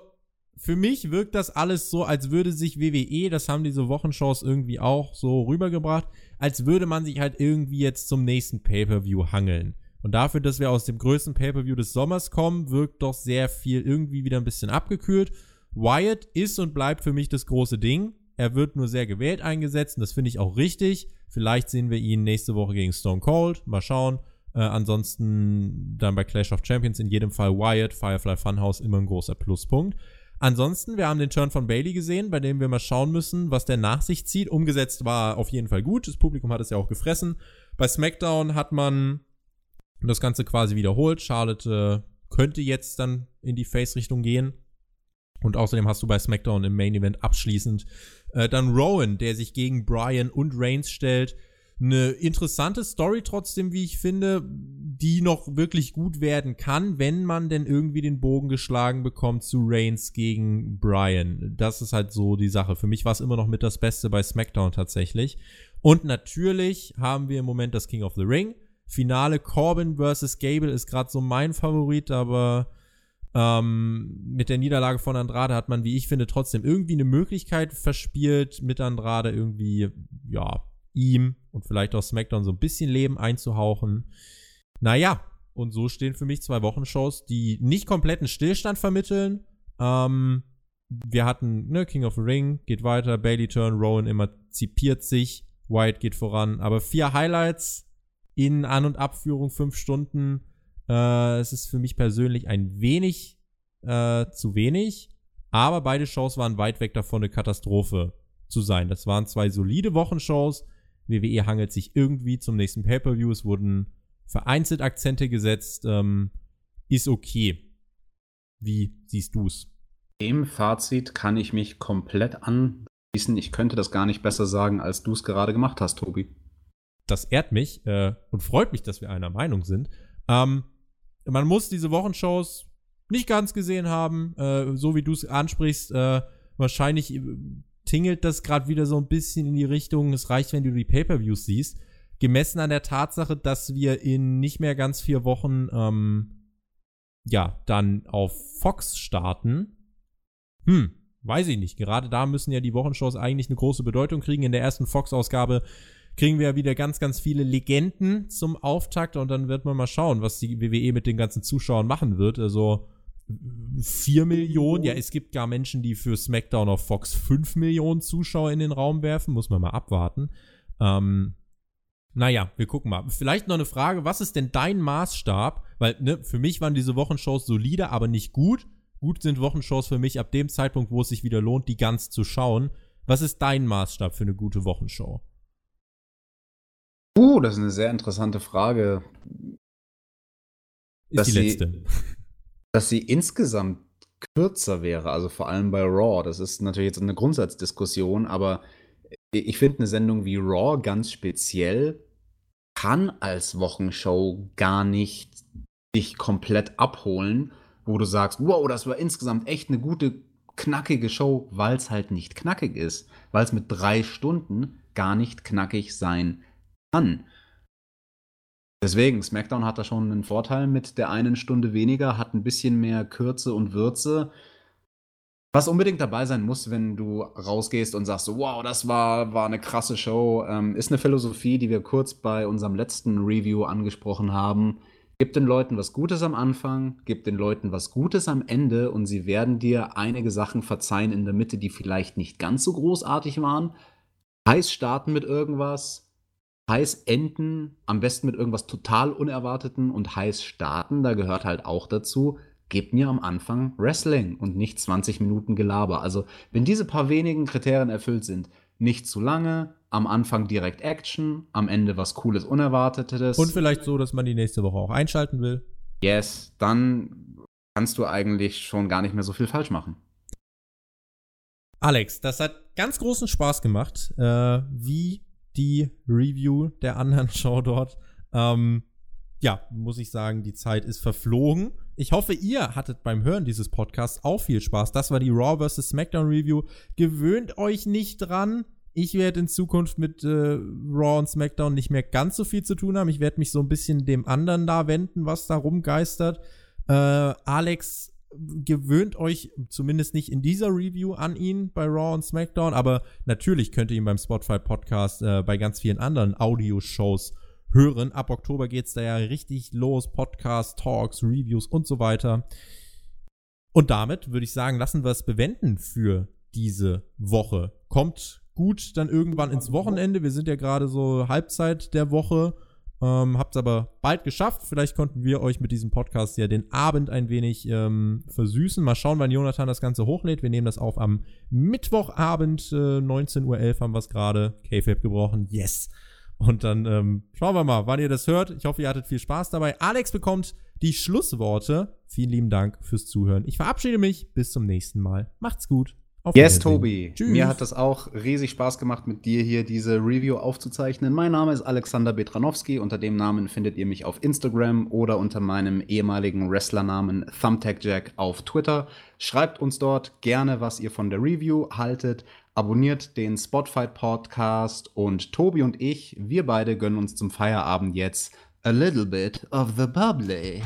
für mich wirkt das alles so, als würde sich WWE, das haben diese Wochenshows irgendwie auch so rübergebracht, als würde man sich halt irgendwie jetzt zum nächsten Pay-Per-View hangeln. Und dafür, dass wir aus dem größten Pay-Per-View des Sommers kommen, wirkt doch sehr viel irgendwie wieder ein bisschen abgekühlt. Wyatt ist und bleibt für mich das große Ding. Er wird nur sehr gewählt eingesetzt und das finde ich auch richtig. Vielleicht sehen wir ihn nächste Woche gegen Stone Cold. Mal schauen. Äh, ansonsten dann bei Clash of Champions in jedem Fall Wyatt, Firefly Funhouse immer ein großer Pluspunkt. Ansonsten, wir haben den Turn von Bailey gesehen, bei dem wir mal schauen müssen, was der nach sich zieht. Umgesetzt war auf jeden Fall gut. Das Publikum hat es ja auch gefressen. Bei SmackDown hat man das Ganze quasi wiederholt. Charlotte äh, könnte jetzt dann in die Face-Richtung gehen. Und außerdem hast du bei SmackDown im Main Event abschließend äh, dann Rowan, der sich gegen Brian und Reigns stellt. Eine interessante Story trotzdem, wie ich finde, die noch wirklich gut werden kann, wenn man denn irgendwie den Bogen geschlagen bekommt zu Reigns gegen Brian. Das ist halt so die Sache. Für mich war es immer noch mit das Beste bei SmackDown tatsächlich. Und natürlich haben wir im Moment das King of the Ring. Finale Corbin versus Gable ist gerade so mein Favorit, aber ähm, mit der Niederlage von Andrade hat man, wie ich finde, trotzdem irgendwie eine Möglichkeit verspielt, mit Andrade irgendwie, ja, ihm und vielleicht auch SmackDown so ein bisschen Leben einzuhauchen. Naja, und so stehen für mich zwei Wochenshows, die nicht kompletten Stillstand vermitteln. Ähm, wir hatten, ne, King of the Ring geht weiter, Bailey Turn, Rowan emanzipiert sich Wyatt geht voran. Aber vier Highlights in An- und Abführung, fünf Stunden. Äh, es ist für mich persönlich ein wenig äh, zu wenig. Aber beide Shows waren weit weg davon, eine Katastrophe zu sein. Das waren zwei solide Wochenshows. WWE hangelt sich irgendwie zum nächsten Pay-Per-View. Es wurden vereinzelt Akzente gesetzt. Ähm, ist okay. Wie siehst du's? Dem Fazit kann ich mich komplett anschließen. Ich könnte das gar nicht besser sagen, als du es gerade gemacht hast, Tobi. Das ehrt mich äh, und freut mich, dass wir einer Meinung sind. Ähm, man muss diese Wochenshows nicht ganz gesehen haben, äh, so wie du es ansprichst. Äh, wahrscheinlich äh, tingelt das gerade wieder so ein bisschen in die Richtung, es reicht, wenn du die Pay-Per-Views siehst. Gemessen an der Tatsache, dass wir in nicht mehr ganz vier Wochen ähm, ja, dann auf Fox starten. Hm, weiß ich nicht. Gerade da müssen ja die Wochenshows eigentlich eine große Bedeutung kriegen. In der ersten Fox-Ausgabe kriegen wir ja wieder ganz, ganz viele Legenden zum Auftakt und dann wird man mal schauen, was die WWE mit den ganzen Zuschauern machen wird. Also 4 Millionen, ja, es gibt gar Menschen, die für SmackDown auf Fox 5 Millionen Zuschauer in den Raum werfen, muss man mal abwarten. Ähm, naja, wir gucken mal. Vielleicht noch eine Frage, was ist denn dein Maßstab? Weil, ne, für mich waren diese Wochenshows solide, aber nicht gut. Gut sind Wochenshows für mich ab dem Zeitpunkt, wo es sich wieder lohnt, die ganz zu schauen. Was ist dein Maßstab für eine gute Wochenshow? Uh, das ist eine sehr interessante Frage. Ist die letzte. Dass sie insgesamt kürzer wäre, also vor allem bei Raw. Das ist natürlich jetzt eine Grundsatzdiskussion, aber ich finde eine Sendung wie Raw ganz speziell kann als Wochenshow gar nicht dich komplett abholen, wo du sagst, wow, das war insgesamt echt eine gute, knackige Show, weil es halt nicht knackig ist, weil es mit drei Stunden gar nicht knackig sein kann. Deswegen, SmackDown hat da schon einen Vorteil mit der einen Stunde weniger, hat ein bisschen mehr Kürze und Würze. Was unbedingt dabei sein muss, wenn du rausgehst und sagst, wow, das war, war eine krasse Show, ähm, ist eine Philosophie, die wir kurz bei unserem letzten Review angesprochen haben. Gib den Leuten was Gutes am Anfang, gib den Leuten was Gutes am Ende und sie werden dir einige Sachen verzeihen in der Mitte, die vielleicht nicht ganz so großartig waren. Heiß starten mit irgendwas, heiß enden, am besten mit irgendwas total Unerwarteten und heiß starten, da gehört halt auch dazu, gebt mir am Anfang Wrestling und nicht 20 Minuten Gelaber. Also, wenn diese paar wenigen Kriterien erfüllt sind, nicht zu lange, am Anfang direkt Action, am Ende was Cooles, Unerwartetes. Und vielleicht so, dass man die nächste Woche auch einschalten will. Yes, dann kannst du eigentlich schon gar nicht mehr so viel falsch machen. Alex, das hat ganz großen Spaß gemacht, äh, wie die Review der anderen Show dort. Ähm, ja, muss ich sagen, die Zeit ist verflogen. Ich hoffe, ihr hattet beim Hören dieses Podcasts auch viel Spaß. Das war die Raw vs. SmackDown Review. Gewöhnt euch nicht dran. Ich werde in Zukunft mit äh, Raw und SmackDown nicht mehr ganz so viel zu tun haben. Ich werde mich so ein bisschen dem anderen da wenden, was da rumgeistert. Äh, Alex gewöhnt euch zumindest nicht in dieser Review an ihn bei Raw und SmackDown, aber natürlich könnt ihr ihn beim Spotify Podcast äh, bei ganz vielen anderen Audioshows hören. Ab Oktober geht es da ja richtig los. Podcasts, Talks, Reviews und so weiter. Und damit würde ich sagen, lassen wir es bewenden für diese Woche. Kommt gut dann irgendwann ins Wochenende. Wir sind ja gerade so Halbzeit der Woche. Ähm, habt es aber bald geschafft. Vielleicht konnten wir euch mit diesem Podcast ja den Abend ein wenig ähm, versüßen. Mal schauen, wann Jonathan das Ganze hochlädt. Wir nehmen das auf am Mittwochabend, äh, 19.11 Uhr haben wir es gerade. K-Fab gebrochen. Yes. Und dann ähm, schauen wir mal, wann ihr das hört. Ich hoffe, ihr hattet viel Spaß dabei. Alex bekommt die Schlussworte. Vielen lieben Dank fürs Zuhören. Ich verabschiede mich. Bis zum nächsten Mal. Macht's gut. Auf yes, Tobi. Tschüss. Mir hat das auch riesig Spaß gemacht, mit dir hier diese Review aufzuzeichnen. Mein Name ist Alexander Betranowski. Unter dem Namen findet ihr mich auf Instagram oder unter meinem ehemaligen Wrestlernamen Thumbtack Jack auf Twitter. Schreibt uns dort gerne, was ihr von der Review haltet. Abonniert den Spotify Podcast und Tobi und ich, wir beide gönnen uns zum Feierabend jetzt a little bit of the bubbly.